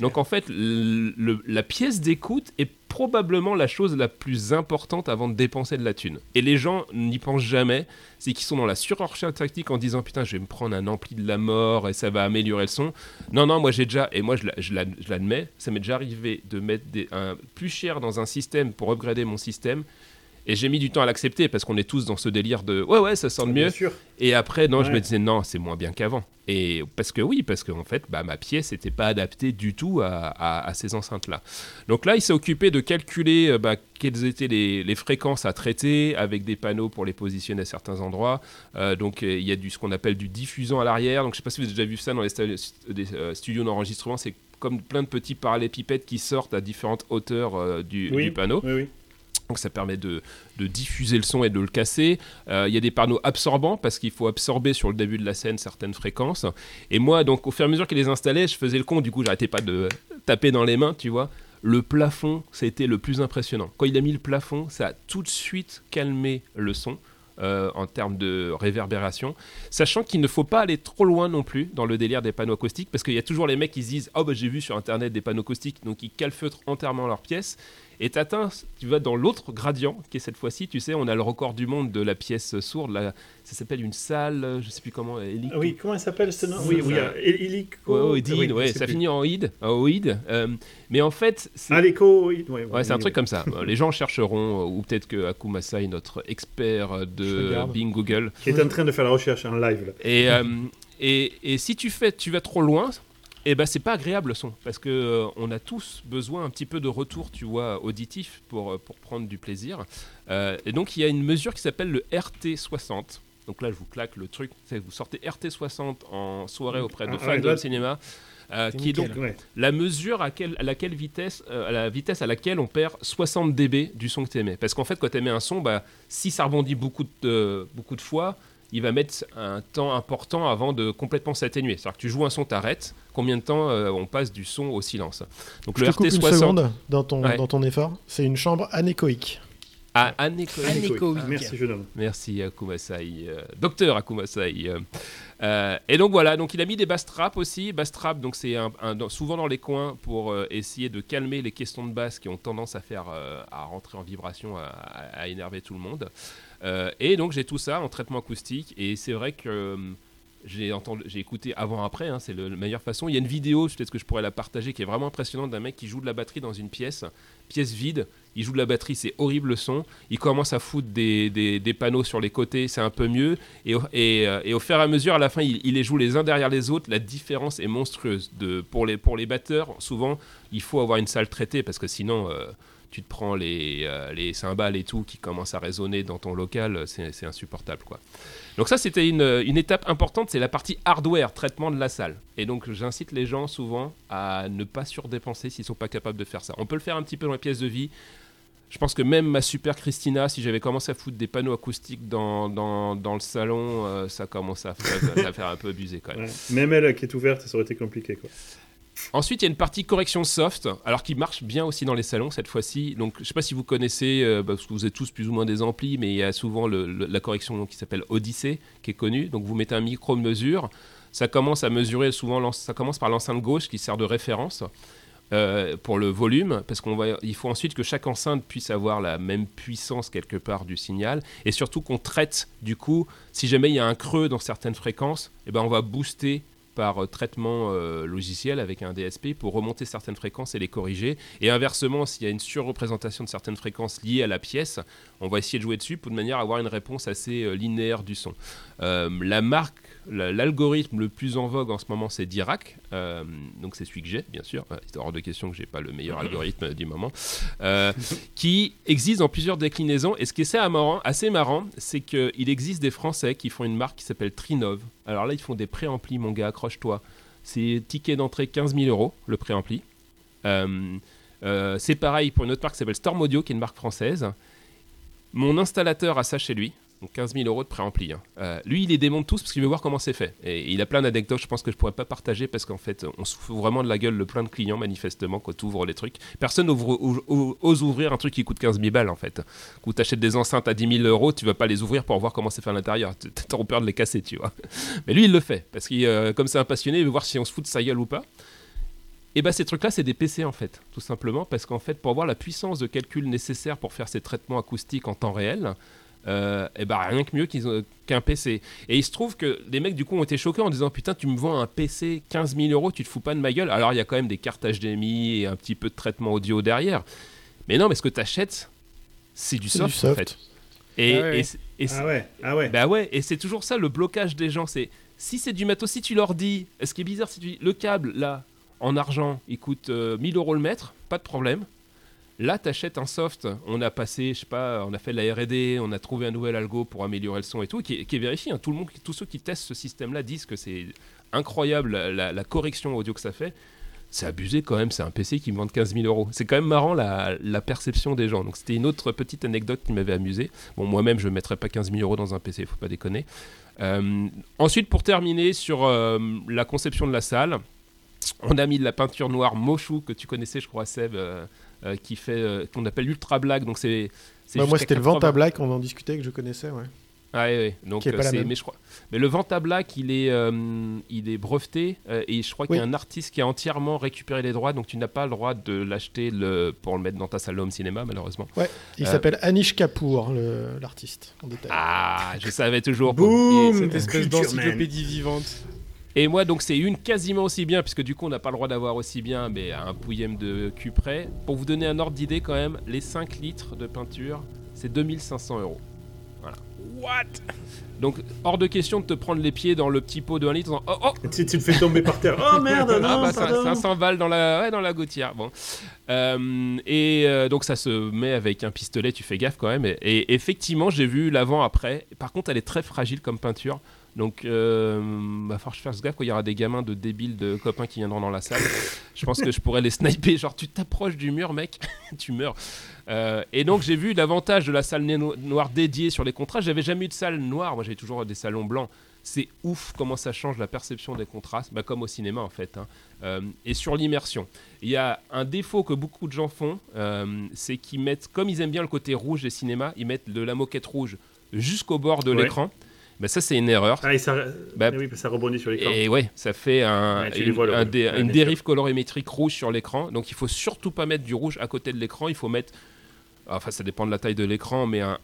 Donc en fait, le- la pièce d'écoute est probablement la chose la plus importante avant de dépenser de la thune. Et les gens n'y pensent jamais, c'est qu'ils sont dans la surrecherche tactique en disant putain je vais me prendre un ampli de la mort et ça va améliorer le son. Non non moi j'ai déjà, et moi je, la- je la- je l'admets, ça m'est déjà arrivé de mettre des, un, plus cher dans un système pour upgrader mon système. Et j'ai mis du temps à l'accepter parce qu'on est tous dans ce délire de ouais ouais ça sonne mieux. Sûr. Et après, non, je me disais non, c'est moins bien qu'avant. Et parce que oui, parce qu'en fait, bah, ma pièce n'était pas adaptée du tout à, à- à ces enceintes-là. Donc là, il s'est occupé de calculer euh, bah, quelles étaient les, les fréquences à traiter avec des panneaux pour les positionner à certains endroits. Euh, donc euh, il y a du, ce qu'on appelle du diffusant à l'arrière. Donc je sais pas si vous avez déjà vu ça dans les des, euh, studios d'enregistrement. C'est comme plein de petits parallépipèdes qui sortent à différentes hauteurs euh, du, Oui. du panneau. Oui, oui. Donc ça permet de, diffuser le son et de le casser. Euh, Il y a des panneaux absorbants parce qu'il faut absorber sur le début de la scène certaines fréquences. Et moi, donc au fur et à mesure qu'il les installait, je faisais le con. Du coup, j'arrêtais pas de taper dans les mains, tu vois. Le plafond, c'était le plus impressionnant. Quand il a mis le plafond, ça a tout de suite calmé le son. euh, en termes de réverbération, sachant qu'il ne faut pas aller trop loin non plus dans le délire des panneaux acoustiques, parce qu'il y a toujours les mecs qui se disent Oh, j'ai vu sur internet des panneaux acoustiques, donc ils calfeutrent entièrement leur pièce. Et tu vas dans l'autre gradient, qui est cette fois-ci, tu sais, on a le record du monde de la pièce sourde, là, ça s'appelle une salle, euh, je sais plus comment, hélico- oui, comment elle s'appelle ce nom Oui, Oui, ça- euh, hélico. Ouais, ouais, ouais, ça finit en id, en oïd, euh, mais en fait, c'est Ah. Ouais, Ouais, c'est un truc comme ça. Euh, Les gens chercheront, euh, ou peut-être que Akuma Sai, notre expert euh, de. Bing Google, Qui est en train de faire la recherche en live. Là. et, euh, et, et si tu fais, tu vas trop loin, et ben c'est pas agréable le son parce que euh, on a tous besoin un petit peu de retour, tu vois, auditif pour, euh, pour prendre du plaisir. Euh, et donc il y a une mesure qui s'appelle le RT60. Donc là, je vous claque le truc. Vous sortez RT60 en soirée auprès de Ah, fans ouais, de là- cinéma, euh, qui est donc. Ouais. la mesure à, quelle- à laquelle vitesse, à la vitesse à laquelle on perd 60 dB du son que tu émets. Parce qu'en fait, quand tu émets un son, bah, si ça rebondit beaucoup de, beaucoup de fois, il va mettre un temps important avant de complètement s'atténuer. C'est-à-dire que tu joues un son, t'arrêtes. Combien de temps euh, on passe du son au silence Donc Je le te coupe une RT60 seconde dans ton, Ouais. dans ton effort. C'est une chambre anéchoïque. à anéchoïque. Anéchoïque. Merci, jeune homme. Merci Akumasai, euh, docteur Akumasai. euh. Et donc voilà, donc il a mis des bass traps aussi. Bass trap, donc c'est un, un- dans- souvent dans les coins pour euh, essayer de calmer les questions de basse qui ont tendance à faire euh, à rentrer en vibration, à, à- à énerver tout le monde. Euh, et donc j'ai tout ça en traitement acoustique et c'est vrai que euh, j'ai entendu, j'ai écouté avant après, hein, c'est la meilleure façon. Il y a une vidéo, peut-être que je pourrais la partager, qui est vraiment impressionnante d'un mec qui joue de la batterie dans une pièce, pièce vide. Il joue de la batterie, c'est horrible le son. Il commence à foutre des, des- panneaux sur les côtés, c'est un peu mieux. Et, euh, et au fur et à mesure, à la fin, il, les joue les uns derrière les autres. La différence est monstrueuse. De, pour, les, pour les batteurs, souvent, il faut avoir une salle traitée parce que sinon, tu te prends les, euh, les cymbales et tout qui commencent à résonner dans ton local, c'est insupportable. quoi. Donc ça, c'était une, une étape importante, c'est la partie hardware, traitement de la salle. Et donc j'incite les gens souvent à ne pas surdépenser s'ils sont pas capables de faire ça. On peut le faire un petit peu dans les pièces de vie. Je pense que même ma super Christina, si j'avais commencé à foutre des panneaux acoustiques dans, dans, dans le salon, euh, ça commence à faire, un peu abuser quand même. Même elle qui est ouverte, ça aurait été compliqué. Quoi. Ensuite, il y a une partie correction soft, alors qui marche bien aussi dans les salons cette fois-ci. Donc, je sais pas si vous connaissez, euh, parce que vous êtes tous plus ou moins des amplis, mais il y a souvent la correction qui s'appelle Odyssey, qui est connue. Donc, vous mettez un micro de mesure. Ça commence à mesurer souvent, ça commence par l'enceinte gauche qui sert de référence. euh, pour le volume, parce qu'on va, il faut ensuite que chaque enceinte puisse avoir la même puissance quelque part du signal, et surtout qu'on traite du coup, si jamais il y a un creux dans certaines fréquences, eh ben on va booster par euh, traitement euh, logiciel avec un DSP pour remonter certaines fréquences et les corriger. Et inversement, s'il y a une surreprésentation de certaines fréquences liées à la pièce, on va essayer de jouer dessus pour de manière à avoir une réponse assez euh, linéaire du son. Euh, la marque, la- l'algorithme le plus en vogue en ce moment, c'est Dirac. Euh, donc c'est celui que j'ai, bien sûr. Euh, C'est hors de question que j'ai pas le meilleur algorithme du moment. Euh, qui existe dans plusieurs déclinaisons. Et ce qui est assez marrant, assez marrant c'est qu'il existe des Français qui font une marque qui s'appelle Trinov. Alors là, ils font des préamplis, mon gars, accroche-toi. C'est ticket d'entrée 15 000 euros, le préampli. C'est pareil pour une autre marque qui s'appelle Storm Audio, qui est une marque française. Mon installateur a ça chez lui. Donc 15 000 euros de préampli. hein. Euh, lui, il les démonte tous parce qu'il veut voir comment c'est fait. Et il a plein d'anecdotes, je pense que je pourrais pas partager parce qu'en fait, on se vraiment de la gueule de plein de clients, manifestement, quand tu ouvres les trucs. Personne ouvre- ou- ou- ose ouvrir un truc qui coûte 15 000 balles, en fait. Quand tu achètes des enceintes à 10 000 euros, tu vas pas les ouvrir pour voir comment c'est fait à l'intérieur. Tu as peur de les casser, tu vois. Mais lui, il le fait parce que, euh, comme c'est un passionné, il veut voir si on se fout de sa gueule ou pas. Et bah ces trucs-là, c'est des PC en fait, tout simplement, parce qu'en fait, pour avoir la puissance de calcul nécessaire pour faire ces traitements acoustiques en temps réel, euh, et bah rien que mieux qu'un PC. Et il se trouve que les mecs du coup ont été choqués en disant putain tu me vends un PC 15 000 euros, tu te fous pas de ma gueule. Alors il y a quand même des cartes HDMI et un petit peu de traitement audio derrière. Mais non, mais ce que tu achètes, c'est du C'est soft, du soft. en fait. Et, Ah ouais. et c'est- et c'est- Ah ouais, ah ouais. bah ouais, et c'est toujours ça le blocage des gens. C'est si c'est du matos, si tu leur dis, ce qui est bizarre, c'est que tu dis, le câble là en argent, il coûte euh, 1000 euros le mètre, pas de problème. Là, t'achètes un soft. On a passé, je sais pas, on a fait de la R&D, on a trouvé un nouvel algo pour améliorer le son et tout, qui est, qui vérifié. hein. Tout le monde, tous ceux qui testent ce système-là disent que c'est incroyable la, correction audio que ça fait. C'est abusé quand même. C'est un PC qui me vend 15 000 euros. C'est quand même marrant la, la perception des gens. Donc c'était une autre petite anecdote qui m'avait amusé. Bon, moi-même, je ne mettrais pas 15 000 euros dans un PC, faut pas déconner. Euh, ensuite, pour terminer sur euh, la conception de la salle, on a mis de la peinture noire Moshu que tu connaissais, je crois, Seb, euh, euh, qui fait euh, qu'on appelle l'ultra black. Donc c'est c'est Bah, moi, c'était le 80. Venta Black, on en discutait, que je connaissais. Ouais. Ah ouais, ouais. Donc Qui est pas euh, la c'est- même. mais je crois mais le Venta Black, il est euh, il est breveté euh, et je crois qu'il y a Oui. un artiste qui a entièrement récupéré les droits donc tu n'as pas le droit de l'acheter le pour le mettre dans ta salle de home cinéma malheureusement. Il Euh, s'appelle Anish Kapoor, le- l'artiste, en détail. Ah, je savais toujours. Boum Et- Cette espèce d'encyclopédie vivante. Et moi, donc, c'est une quasiment aussi bien, puisque du coup, on n'a pas le droit d'avoir aussi bien, mais à un pouillème de cul près. Pour vous donner un ordre d'idée, quand même, les 5 litres de peinture, c'est 2500 euros. Voilà. What? Donc, hors de question de te prendre les pieds dans le petit pot de 1 litre en disant, Oh, oh Tu, tu le fais tomber par terre. Oh merde, non, ah bah, ça- pardon. 500 balles dans la, ouais, dans la gouttière. Bon. Euh, et euh, donc ça se met avec un pistolet, tu fais gaffe quand même. Et, et effectivement, j'ai vu l'avant-après. Par contre, elle est très fragile comme peinture. Donc, euh, va falloir que je fasse gaffe quand il y aura des gamins de débiles, de copains qui viendront dans la salle. Je pense que je pourrais les sniper. Genre, tu t'approches du mur, mec, tu meurs. Euh, et donc, j'ai vu l'avantage de la salle no- noire dédiée sur les contrats. J'avais jamais eu de salle noire. Moi, j'avais toujours des salons blancs. C'est ouf comment ça change la perception des contrastes, bah, comme au cinéma en fait. hein. Euh, et sur l'immersion, il y a un défaut que beaucoup de gens font, euh, c'est qu'ils mettent, comme ils aiment bien le côté rouge des cinémas, ils mettent de la moquette rouge jusqu'au bord de Ouais. l'écran. Bah, ça, c'est une erreur. Ah, et ça, Bah, oui, ça rebondit sur l'écran. Et ouais, ça fait un- Ouais, une, vois, le un rouge. dé- Ouais, une bien dérive colorimétrique rouge sur l'écran. Donc il faut surtout pas mettre du rouge à côté de l'écran. Il faut mettre, enfin ça dépend de la taille de l'écran, mais un-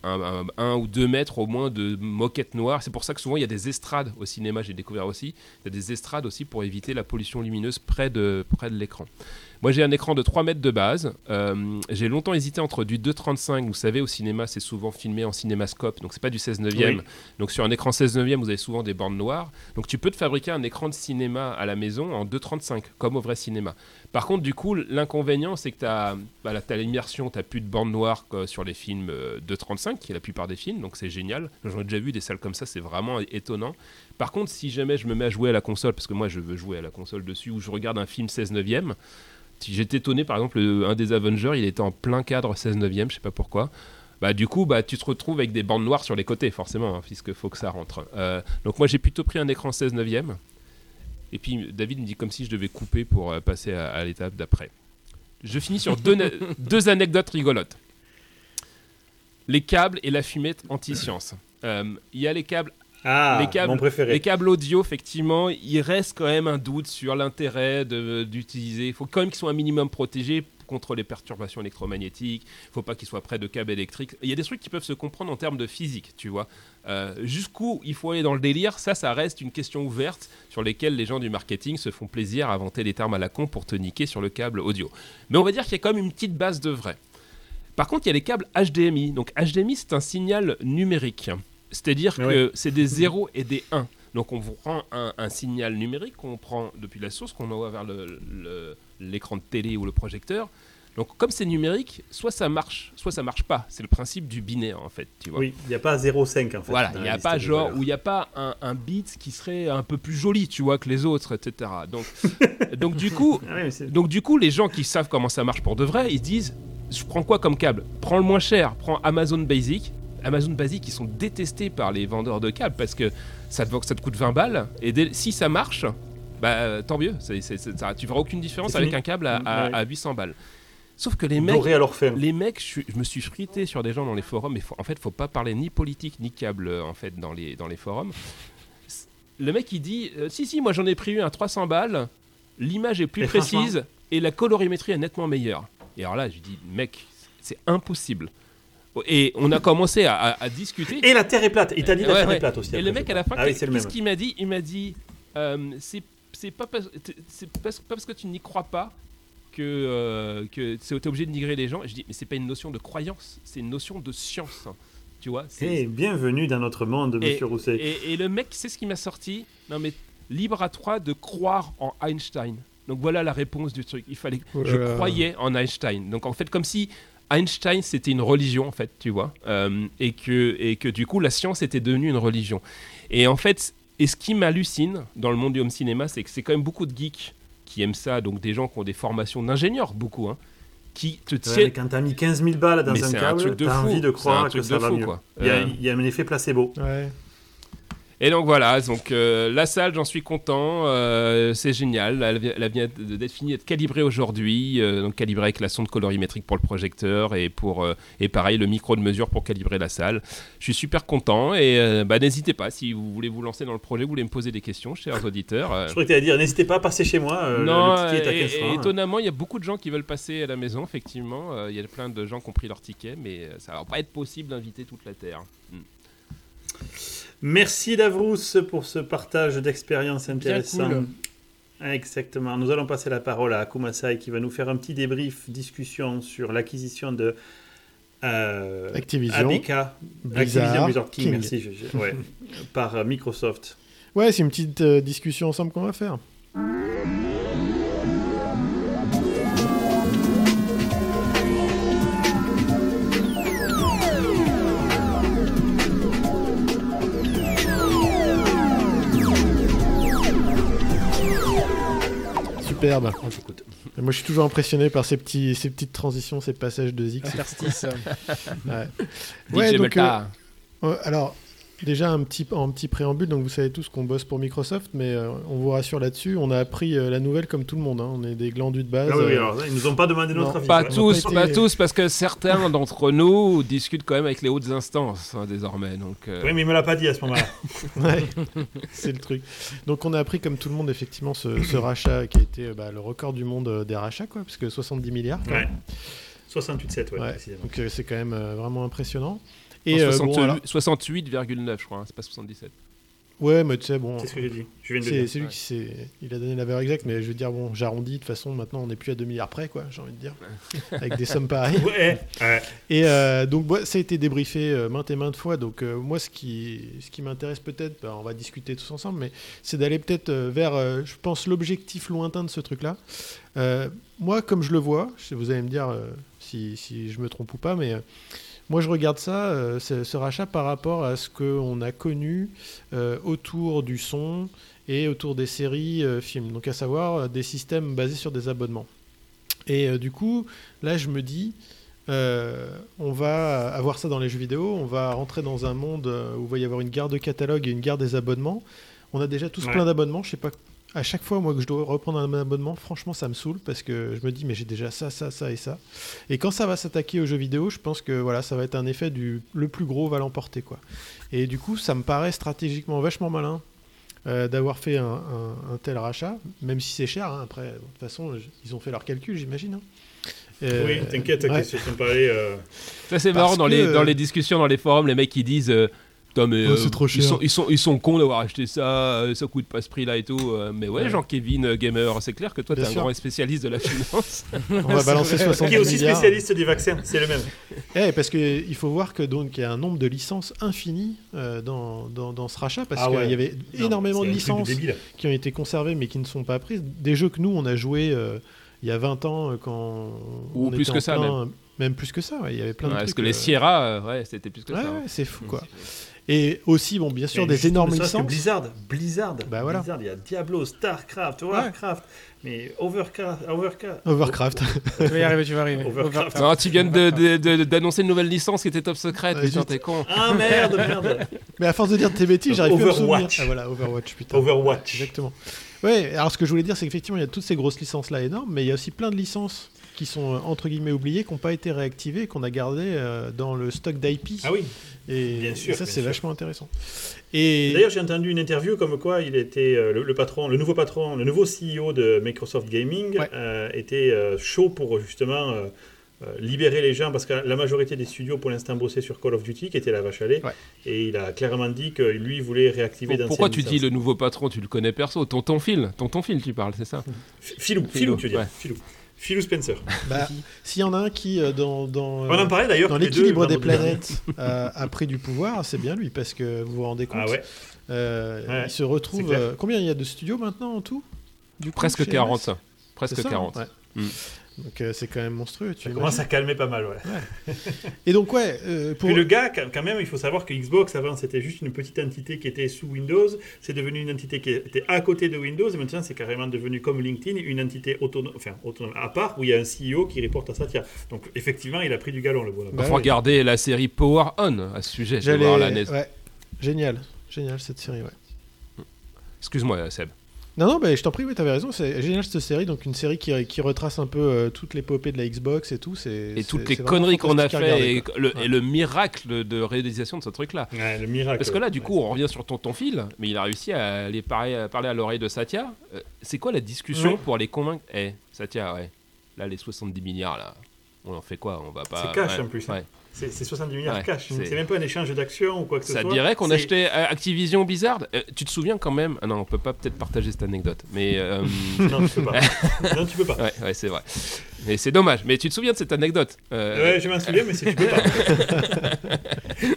un ou deux mètres au moins de moquette noire. C'est pour ça que souvent il y a des estrades au cinéma. J'ai découvert aussi. Il y a des estrades aussi pour éviter la pollution lumineuse près de, près de l'écran. Moi j'ai un écran de 3 mètres de base. Euh, j'ai longtemps hésité entre du 2,35. Vous savez, au cinéma c'est souvent filmé en cinémascope, donc c'est pas du 16 neuvième. Oui. Donc sur un écran 16 neuvième, vous avez souvent des bandes noires. Donc tu peux te fabriquer un écran de cinéma à la maison en 2,35, comme au vrai cinéma. Par contre, du coup, l'inconvénient, c'est que tu as, l'immersion, tu plus de bandes noires sur les films euh, 2,35, qui est la plupart des films, donc c'est génial. J'en ai déjà vu des salles comme ça, c'est vraiment étonnant. Par contre, si jamais je me mets à jouer à la console, parce que moi je veux jouer à la console dessus, ou je regarde un film 16 neuvième, j'étais étonné, par exemple, le- un des Avengers, il était en plein cadre 16 neuvième, je sais pas pourquoi. Bah, du coup, bah, tu te retrouves avec des bandes noires sur les côtés, forcément, hein, puisque faut que ça rentre. Euh, donc moi, j'ai plutôt pris un écran 16 neuvième. Et puis David me dit comme si je devais couper pour euh, passer à, à l'étape d'après. Je finis sur deux anecdotes rigolotes. Les câbles et la fumette anti-science. Euh, Il y a les câbles Ah, les câbles- mon préféré. les câbles audio, effectivement, il reste quand même un doute sur l'intérêt d'utiliser. Il faut quand même qu'ils soient un minimum protégés contre les perturbations électromagnétiques. Il ne faut pas qu'ils soient près de câbles électriques. Il y a des trucs qui peuvent se comprendre en termes de physique, tu vois. Euh, Jusqu'où il faut aller dans le délire, ça, ça reste une question ouverte sur lesquelles les gens du marketing se font plaisir à inventer des termes à la con pour te niquer sur le câble audio. Mais on va dire qu'il y a quand même une petite base de vrai. Par contre, il y a les câbles HDMI. Donc HDMI, c'est un signal numérique. C'est-à-dire que c'est des 0 et des 1. Donc on vous prend un, un signal numérique qu'on prend depuis la source, qu'on envoie vers l'écran de télé ou le projecteur. Donc comme c'est numérique, soit ça marche, soit ça marche pas. C'est le principe du binaire en fait, tu vois. Oui, il n'y a pas 0,5 en fait. Voilà, il n'y a pas genre où il n'y a pas un, un bit qui serait un peu plus joli, tu vois, que les autres, etc. Donc, donc du coup, Ah oui, donc du coup, les gens qui savent comment ça marche pour de vrai, ils se disent, je prends quoi comme câble? Prends le moins cher, prends Amazon Basic. Amazon Basic, ils sont détestés par les vendeurs de câbles parce que ça te, vaut- ça te coûte 20 balles et dès- si ça marche, bah tant mieux. C'est- c'est- c'est- ça- tu verras aucune différence avec un câble à, Mm, à- ouais. à 800 balles. Sauf que les mecs, à les mecs, je, me suis frité sur des gens dans les forums, mais faut- en fait, faut pas parler ni politique ni câble euh, en fait dans les, dans les forums. Le mec il dit euh, si si moi j'en ai pris un à 300 balles, l'image est plus Et précise et la colorimétrie est nettement meilleure. Et alors là je dis mec c'est impossible. Et on a commencé à, à- à discuter. Et la Terre est plate. Il t'a dit la Ouais, Terre ouais. est plate aussi. Et le mec à la fin. Ah oui, qu'est-ce qu'il m'a dit? Il m'a dit euh, c'est c'est pas parce c'est pas parce- pas parce que tu n'y crois pas que euh, que c'est t'es obligé de nigrer les gens. Et je dis mais c'est pas une notion de croyance, c'est une notion de science. Tu vois c'est- Eh, bienvenue dans notre monde, Et- monsieur Rousset. et, et le mec, c'est ce qui m'a sorti. Non mais libre à toi de croire en Einstein. Donc voilà la réponse du truc. Il fallait. Je croyais en Einstein. Donc en fait, comme si Einstein c'était une religion en fait, tu vois, Euh, et que et que du coup la science était devenue une religion. Et en fait, et ce qui m'hallucine dans le monde du home cinéma, c'est que c'est quand même beaucoup de geeks qui aiment ça, donc des gens qui ont des formations d'ingénieurs, beaucoup, hein, qui te tiennent. quand t'as mis 15 000 balles dans Mais un c'est un câble, truc de t'as fou. envie de C'est un croire que truc ça de va fou, mieux. quoi. Il y, a, Euh, il y a un effet placebo. Ouais. Et donc voilà, donc euh, la salle, j'en suis content, euh, c'est génial. Elle, elle vient d'être finie, d'être calibrée aujourd'hui, euh, donc calibrée avec la sonde colorimétrique pour le projecteur et pour et pareil le micro de mesure pour calibrer la salle. Je suis super content et bah, n'hésitez pas si vous voulez vous lancer dans le projet, vous voulez me poser des questions, chers auditeurs. Je croyais que t'allais dire, n'hésitez pas à passer chez moi. le- non, le ticket est à et- 15 et francs. étonnamment, il y a beaucoup de gens qui veulent passer à la maison, effectivement. Il y a plein de gens qui ont pris leur ticket, mais ça va pas être possible d'inviter toute la Terre. Mm. Merci Davrous pour ce partage d'expérience intéressant. cool. Exactement. Nous allons passer la parole à Akumasai qui va nous faire un petit débrief, discussion sur l'acquisition de euh, Activision, ABK, Blizzard, Activision Blizzard King, King. merci, je- je- ouais, par euh, Microsoft. Ouais, c'est une petite euh, discussion ensemble qu'on va faire. Superbe. Et Moi, je suis toujours impressionné par ces, petits, ces petites transitions, ces passages de Zix. Interstice. Ouais. Ouais, donc, Melta. Euh, alors, déjà un petit, en petit préambule, donc vous savez tous qu'on bosse pour Microsoft, mais euh, on vous rassure là-dessus, on a appris euh, la nouvelle comme tout le monde. hein. On est des glandus de base. Ah oui, oui, euh, alors, ils nous ont pas demandé notre non. avis. Pas ouais. tous, pas tous, parce que certains d'entre nous discutent quand même avec les hautes instances hein, désormais. Donc, euh, Oui, mais il me l'a pas dit à ce moment-là. ouais, c'est le truc. Donc on a appris comme tout le monde effectivement ce, ce rachat qui a été bah, le record du monde des rachats, quoi, parce que 70 milliards. quand Ouais. même. 68,7, ouais, Ouais, précisément. donc euh, c'est quand même euh, vraiment impressionnant. Non, Et euh, 60 bon, alors- 68,9 je crois, hein, c'est pas 77. ouais, mais tu sais, bon, C'est ce que j'ai dit. Je viens de le C'est lui qui s'est. Il a donné la valeur exacte, mais je veux dire, bon, j'arrondis, de toute façon, maintenant on n'est plus à 2 milliards près, quoi, j'ai envie de dire. Avec des sommes pareilles. Ouais, ouais. Et euh, donc, ça a été débriefé euh, maintes et maintes fois. Donc, euh, moi, ce qui, ce qui m'intéresse peut-être, bah, on va discuter tous ensemble, mais c'est d'aller peut-être euh, vers, euh, je pense, l'objectif lointain de ce truc-là. Euh, moi, comme je le vois, vous allez me dire euh, si, si je me trompe ou pas, mais. Moi, je regarde ça, euh, ce, ce rachat, par rapport à ce qu'on a connu euh, autour du son et autour des séries euh, films. Donc, à savoir des systèmes basés sur des abonnements. Et du coup, là, je me dis, euh, on va avoir ça dans les jeux vidéo, on va rentrer dans un monde où il va y avoir une guerre de catalogue et une guerre des abonnements. On a déjà tous Ouais. plein d'abonnements, je sais pas. À chaque fois, moi, que je dois reprendre un abonnement, franchement, ça me saoule parce que je me dis, mais j'ai déjà ça, ça, ça et ça. Et quand ça va s'attaquer aux jeux vidéo, je pense que voilà, ça va être un effet du le plus gros va l'emporter, quoi. Et du coup, ça me paraît stratégiquement vachement malin euh, d'avoir fait un, un- un tel rachat, même si c'est cher. hein. Après, de toute façon, ils ont fait leurs calculs, j'imagine. hein. Euh, Oui, t'inquiète, ouais. qu'est-ce que tu me parlais euh, Ça c'est marrant dans, que, les, dans les discussions dans les forums, les mecs qui disent euh, Putain, mais Oh, euh, c'est trop ils, cher. sont, ils, sont, ils sont cons d'avoir acheté ça, euh, ça coûte pas ce prix là et tout. euh, mais ouais, Ouais. Jean-Kévin euh, Gamer, c'est clair que toi t'es un sûr. grand spécialiste de la finance. On va balancer 70 Qui est aussi milliards. spécialiste des vaccins, c'est le même. Eh, parce qu'il faut voir que donc il y a un nombre de licences infini euh, dans, dans, dans ce rachat parce Ah qu'il ouais. y avait Non, énormément de licences qui ont été conservées mais qui ne sont pas prises. Des jeux que nous on a joué euh, il y a 20 ans quand Ou on plus était que en ça, plein- même plus que ça. ouais, Il y avait plein Ouais, de parce trucs. que les Sierra, euh, ouais, c'était plus que ouais, ça. ouais, hein. c'est fou quoi. Et aussi bon bien sûr des énormes que licences. Blizzard, Blizzard, Bah voilà. Blizzard, il y a Diablo, Starcraft, Warcraft, mais Overcraft, Overcraft, Overcraft. tu vas y arriver, tu vas arriver. Overcraft. Non, tu viens d'annoncer une nouvelle licence qui était top secret, Ouais, putain, t'es con. Ah merde, merde. mais à force de dire tes bêtises, j'arrive plus à me souvenir. Overwatch. Ah voilà, Overwatch putain. Overwatch. Exactement. Ouais, alors ce que je voulais dire, c'est qu'effectivement, il y a toutes ces grosses licences là énormes, mais il y a aussi plein de licences qui sont euh, entre guillemets oubliées, qui n'ont pas été réactivées, et qu'on a gardées euh, dans le stock d'IP. Ah oui. et, bien sûr, et ça, c'est vachement intéressant. Et D'ailleurs, j'ai entendu une interview comme quoi il était euh, le, le patron, le nouveau patron, le nouveau CEO de Microsoft Gaming Ouais. euh, était euh, chaud pour justement euh, libérer les gens parce que la majorité des studios pour l'instant bossaient sur Call of Duty qui était la vache à lait Ouais. et il a clairement dit que lui voulait réactiver d'anciennes pourquoi tu dis le nouveau patron? Tu le connais perso Tonton Phil Tonton Phil, tu parles, c'est ça? F- Philou, Philou, Philou, tu veux dire ouais. Philou. Philou Spencer. bah, s'il y en a un qui, euh, dans, dans, euh, On en parlait d'ailleurs. dans l'équilibre des planètes, euh, a pris du pouvoir, c'est bien lui, parce que vous vous rendez compte, Ah ouais. euh, Ouais, il se retrouve. euh, combien il y a de studios maintenant en tout du coup, Presque chez 40. MS? Presque C'est ça, 40. ouais. Mm. Donc euh, c'est quand même monstrueux. Tu Ça commence à calmer pas mal, ouais. Et donc ouais, euh, pour Puis le gars, quand même, il faut savoir que Xbox avant c'était juste une petite entité qui était sous Windows, c'est devenu une entité qui était à côté de Windows et maintenant c'est carrément devenu comme LinkedIn une entité autonome, enfin autonome à part où il y a un CEO qui reporte à Satya. Donc effectivement, il a pris du galon le bonhomme. Bah Faut oui. regarder la série Power On à ce sujet. J'allais, voir la NES. ouais, génial, génial cette série. Ouais. Excuse-moi, Seb. Non, non, bah, je t'en prie, oui, t'avais raison. C'est génial cette série. Donc, une série qui, qui retrace un peu euh, toute l'épopée de la Xbox et tout. C'est, Et c'est- toutes les conneries qu'on a fait regarder, et, le, Ouais. et le miracle de réalisation de ce truc-là. Ouais, le miracle. Parce que là, du Ouais. coup, on revient sur Tonton Phil, mais il a réussi à aller parler, à parler à l'oreille de Satya. Euh, c'est quoi la discussion Ouais. pour les convaincre? Eh, Satya, ouais. Là, les 70 milliards, là, on en fait quoi? On va pas. C'est cash ouais, en plus. hein. ouais. C'est 70 milliards Ouais, cash. c'est- même pas un échange d'actions ou quoi que ce Ça soit. dirait qu'on achetait euh, Activision Blizzard Euh, Tu te souviens quand même Ah non, on peut pas peut-être partager cette anecdote, mais. euh, Non, tu peux pas. non, tu peux pas. Ouais, ouais, c'est vrai. Et c'est dommage. Mais tu te souviens de cette anecdote Euh, Ouais, je m'en souviens, mais si tu peux pas.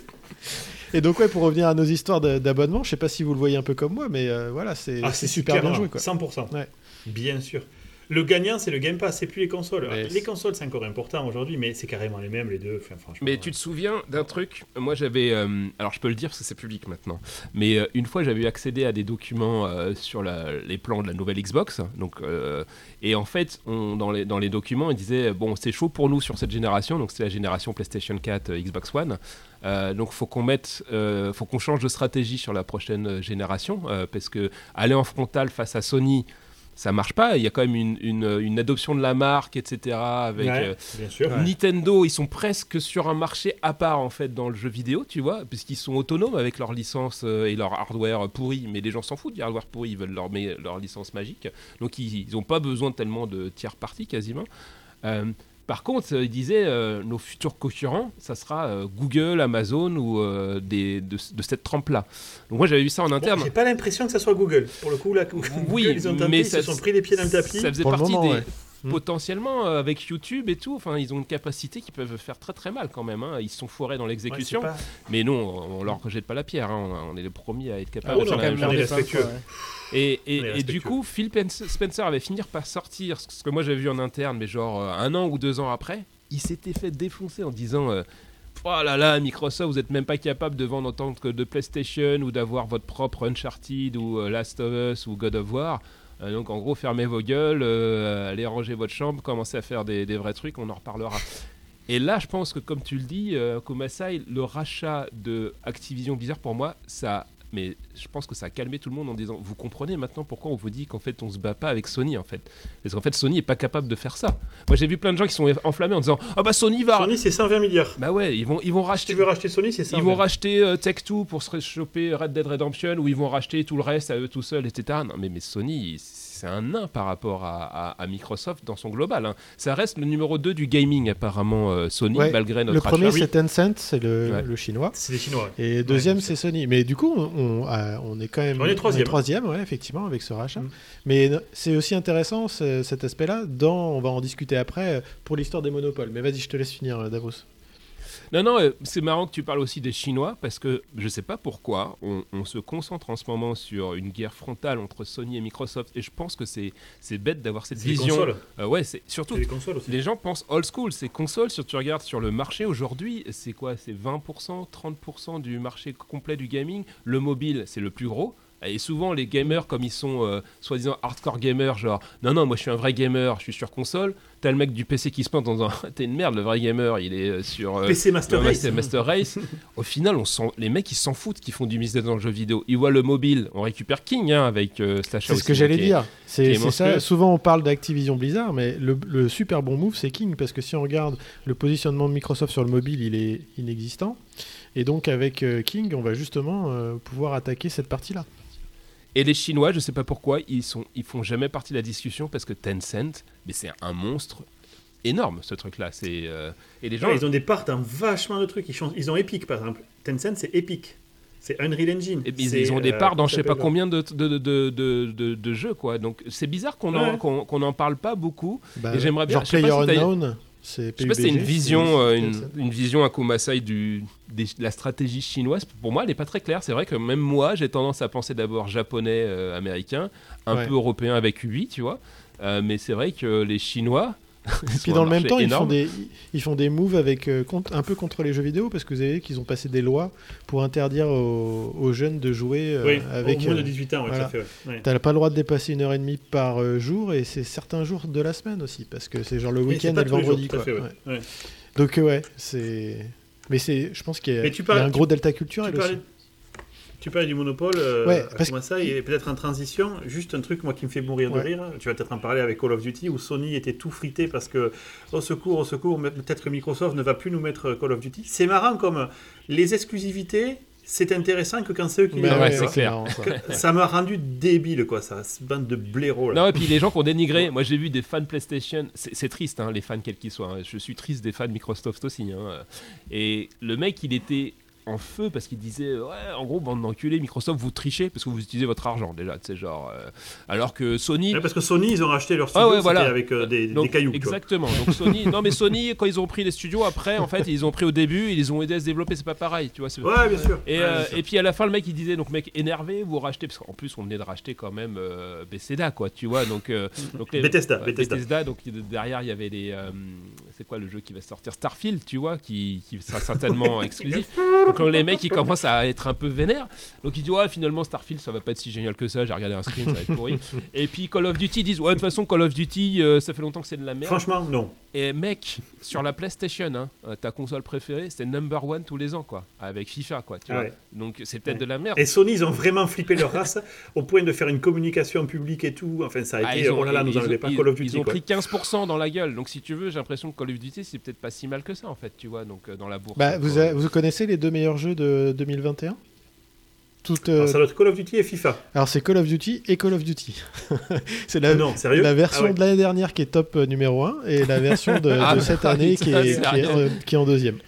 Et donc, ouais, pour revenir à nos histoires d'abonnement, je sais pas si vous le voyez un peu comme moi, mais euh, voilà, c'est Ah, c'est super bien joué. Quoi. 100%. Ouais. Bien sûr. Le gagnant, c'est le Game Pass, c'est plus les consoles. Mais les consoles, c'est encore important aujourd'hui, mais c'est carrément les mêmes, les deux. Enfin, franchement. Mais tu te souviens d'un truc? Moi j'avais. euh, alors je peux le dire parce que c'est public maintenant. Mais euh, une fois j'avais accédé à des documents euh, sur la- les plans de la nouvelle Xbox. Donc, euh, et en fait, on, dans, les, dans les documents, il disait Bon, c'est chaud pour nous sur cette génération. Donc c'est la génération PlayStation 4, euh, Xbox One. Euh, donc faut qu'on mette, euh, faut qu'on change de stratégie sur la prochaine euh, génération euh, parce que aller en frontal face à Sony, ça marche pas. Il y a quand même une, une- une adoption de la marque, etc. Avec Ouais, euh, bien sûr. Nintendo, ils sont presque sur un marché à part en fait dans le jeu vidéo, tu vois, puisqu'ils sont autonomes avec leur licence euh, et leur hardware pourri. Mais les gens s'en foutent du hardware pourri, ils veulent leur, mais- leur licence magique. Donc ils n'ont pas besoin tellement de tiers parties quasiment. Euh, par contre, euh, ils disaient euh, nos futurs concurrents, ça sera euh, Google, Amazon ou euh, des, de, de cette trempe-là. Donc moi j'avais vu ça en Bon, interne. J'ai pas l'impression que ça soit Google. Pour le coup, là, Google, Oui, ils ont mais ils ça- se sont pris les pieds dans le tapis. Ça faisait partie moment, des. ouais. Mm. Potentiellement, euh, avec YouTube et tout, enfin, ils ont une capacité qui peuvent faire très très mal quand même. hein. Ils se sont foirés dans l'exécution, pas- mais non, on leur rejette pas la pierre. hein. On, on est les premiers à être Ah capables de faire la respectueux. Et, du coup, Phil Pence- Spencer avait fini par sortir ce que moi j'avais vu en interne, mais genre euh, un an ou deux ans après, il s'était fait défoncer en disant. euh, Oh là là, Microsoft, vous êtes même pas capable de vendre en tant que de PlayStation ou d'avoir votre propre Uncharted ou euh, Last of Us ou God of War. Euh, donc en gros, fermez vos gueules, euh, allez ranger votre chambre, commencez à faire des, vrais trucs, on en reparlera. Et là, je pense que comme tu le dis, euh, Komasai, le rachat de Activision Blizzard, pour moi, ça... Mais je pense que ça a calmé tout le monde en disant, vous comprenez maintenant pourquoi on vous dit qu'en fait on se bat pas avec Sony en fait. Parce qu'en fait Sony est pas capable de faire ça. Moi j'ai vu plein de gens qui sont enflammés en disant, ah bah Sony va... Sony, c'est 120 milliards. Bah ouais, ils vont, ils vont Si racheter... tu veux racheter Sony, c'est 120. Ils vont racheter euh, Tech2 pour se choper Red Dead Redemption ou ils vont racheter tout le reste à eux tout seuls, etc. Non, mais, mais Sony, c'est un nain par rapport à, à- à Microsoft dans son global. hein. Ça reste le numéro 2 du gaming, apparemment, euh, Sony, Ouais, malgré notre Le premier, c'est Tencent, c'est le, Ouais. le chinois. C'est des Chinois. Et deuxième, c'est Sony. Mais du coup, on, on, euh, on est quand même. On est troisième. troisième, ouais, effectivement, avec ce rachat. Mm. Mais c'est aussi intéressant ce- cet aspect-là. Dans, on va en discuter après pour l'histoire des monopoles. Mais vas-y, je te laisse finir, euh, Davos. Non, non, euh, c'est marrant que tu parles aussi des Chinois parce que je sais pas pourquoi on, on se concentre en ce moment sur une guerre frontale entre Sony et Microsoft et je pense que c'est bête d'avoir cette vision. Euh, ouais, c'est surtout aussi. Les gens pensent old school, c'est console. Si tu regardes sur le marché aujourd'hui, c'est quoi? C'est 20%, 30% du marché complet du gaming? Le mobile, c'est le plus gros. Et souvent, les gamers, comme ils sont euh, soi-disant hardcore gamers, genre non, non, moi je suis un vrai gamer, je suis sur console. T'as le mec du PC qui se plante dans un. T'es une merde, le vrai gamer, il est euh, sur. euh, PC Master Race. Master, Master Race. Au final, on sent, les mecs ils s'en foutent qui font du business dans le jeu vidéo. Ils voient le mobile, on récupère King hein, avec euh, achat C'est ce que j'allais dire. C'est est c'est ça. Souvent, on parle d'Activision Blizzard, mais le, le super bon move, c'est King. Parce que si on regarde le positionnement de Microsoft sur le mobile, il est inexistant. Et donc, avec euh, King, on va justement euh, pouvoir attaquer cette partie-là. Et les Chinois, je sais pas pourquoi, ils sont, ils font jamais partie de la discussion parce que Tencent, mais c'est un monstre énorme ce truc-là. C'est euh, et les gens, Ouais, ils ont des parts dans vachement de trucs. Ils, changent- ils ont Epic, par exemple. Tencent, c'est Epic. C'est Unreal Engine. et ils, ont des euh, parts dans comment je sais pas combien de, de, de, de, de- de jeux quoi. Donc c'est bizarre qu'on en, Ouais. qu'on, qu'on en parle pas beaucoup. Bah, Et j'aimerais bien- Genre je sais pas Player si Unknown, Je sais pas si c'est une vision, euh, une, vision à Kumasai du, des- de la stratégie chinoise. Pour moi, elle n'est pas très claire. C'est vrai que même moi, j'ai tendance à penser d'abord japonais, euh, américain, un Ouais. peu européen avec UI, tu vois. Euh, mais c'est vrai que les Chinois. Puis dans le même temps, ils font, des, ils font des moves avec, euh, contre- un peu contre les jeux vidéo parce que vous avez vu qu'ils ont passé des lois pour interdire aux, aux jeunes de jouer euh, Oui, avec. au moins de euh, 18 ans, ouais, voilà. ça fait. ouais. Ouais. T'as pas le droit de dépasser une heure et demie par euh, jour et c'est certains jours de la semaine aussi parce que c'est genre le week-end et le jours, vendredi. quoi. fait. Donc euh, ouais, c'est. Mais c'est, je pense qu'il y a, y a parles- un gros delta Tu culturel aussi. Tu parlais du monopole, euh, Ouais, à parce- Kumasai, et peut-être en transition, juste un truc moi qui me fait mourir de Ouais. rire. Tu vas peut-être en parler avec Call of Duty où Sony était tout frité parce que au secours, au secours, peut-être que Microsoft ne va plus nous mettre Call of Duty. C'est marrant comme les exclusivités, c'est intéressant que quand c'est eux qui les Bah ouais, c'est clair. ça. Ça m'a rendu débile quoi, ça, cette bande de blaireaux là. Non, et puis les gens qui ont dénigré. Moi, j'ai vu des fans PlayStation. C'est c'est triste, hein, les fans quels qu'ils soient. hein. Je suis triste des fans Microsoft aussi. hein. Et le mec, il était. En feu parce qu'ils disaient ouais, en gros, bande d'enculés, Microsoft, vous trichez parce que vous utilisez votre argent déjà, sais, genre. euh, alors que Sony. Ouais, parce que Sony, ils ont racheté leur Ah studio ouais, c'était voilà. avec euh, des, Donc, des cailloux. Exactement. Donc Sony, non mais Sony, quand ils ont pris les studios, après, en fait, ils ont pris au début, ils les ont aidés à se développer, c'est pas pareil, tu vois. c'est- Ouais, bien sûr. Et, Ouais, euh, bien sûr. et puis à la fin, le mec il disait donc mec énervé, vous rachetez parce qu'en plus on venait de racheter quand même euh, Bethesda quoi, tu vois donc euh, donc les- Bethesda, Bethesda. donc derrière il y avait les euh, c'est quoi le jeu qui va sortir? Starfield, tu vois, qui, qui sera certainement exclusif. Donc là, les mecs ils commencent à être un peu vénères. Donc ils disent ouais finalement Starfield ça va pas être si génial que ça, j'ai regardé un screen ça va être pourri. et puis Call of Duty ils disent ouais de toute façon Call of Duty euh, ça fait longtemps que c'est de la merde. Franchement, non. Et mec, sur la PlayStation, hein, euh, ta console préférée, c'était number one tous les ans, quoi, avec FIFA, quoi. Tu Ah vois. ouais. Donc c'est peut-être Ouais. de la merde. Et Sony, ils ont vraiment flippé leur race au point de faire une communication publique et tout. Enfin, ça a Ah, été. ils ont- oh là là, nous enlevez pas ils- Call of Duty. Ils ont quoi. pris 15% dans la gueule. Donc si tu veux, j'ai l'impression que Call of Duty, c'est peut-être pas si mal que ça, en fait, tu vois, donc euh, dans la bourse. Bah, vous, a- vous connaissez les deux meilleurs jeux de 2021 Tout, euh, Alors, ça doit être Call of Duty et FIFA. Alors c'est Call of Duty et Call of Duty. c'est la, non, sérieux? la version Ah ouais. de l'année dernière qui est top euh, numéro 1 et la version de, Ah, de cette année qui est, qui euh, qui est en deuxième.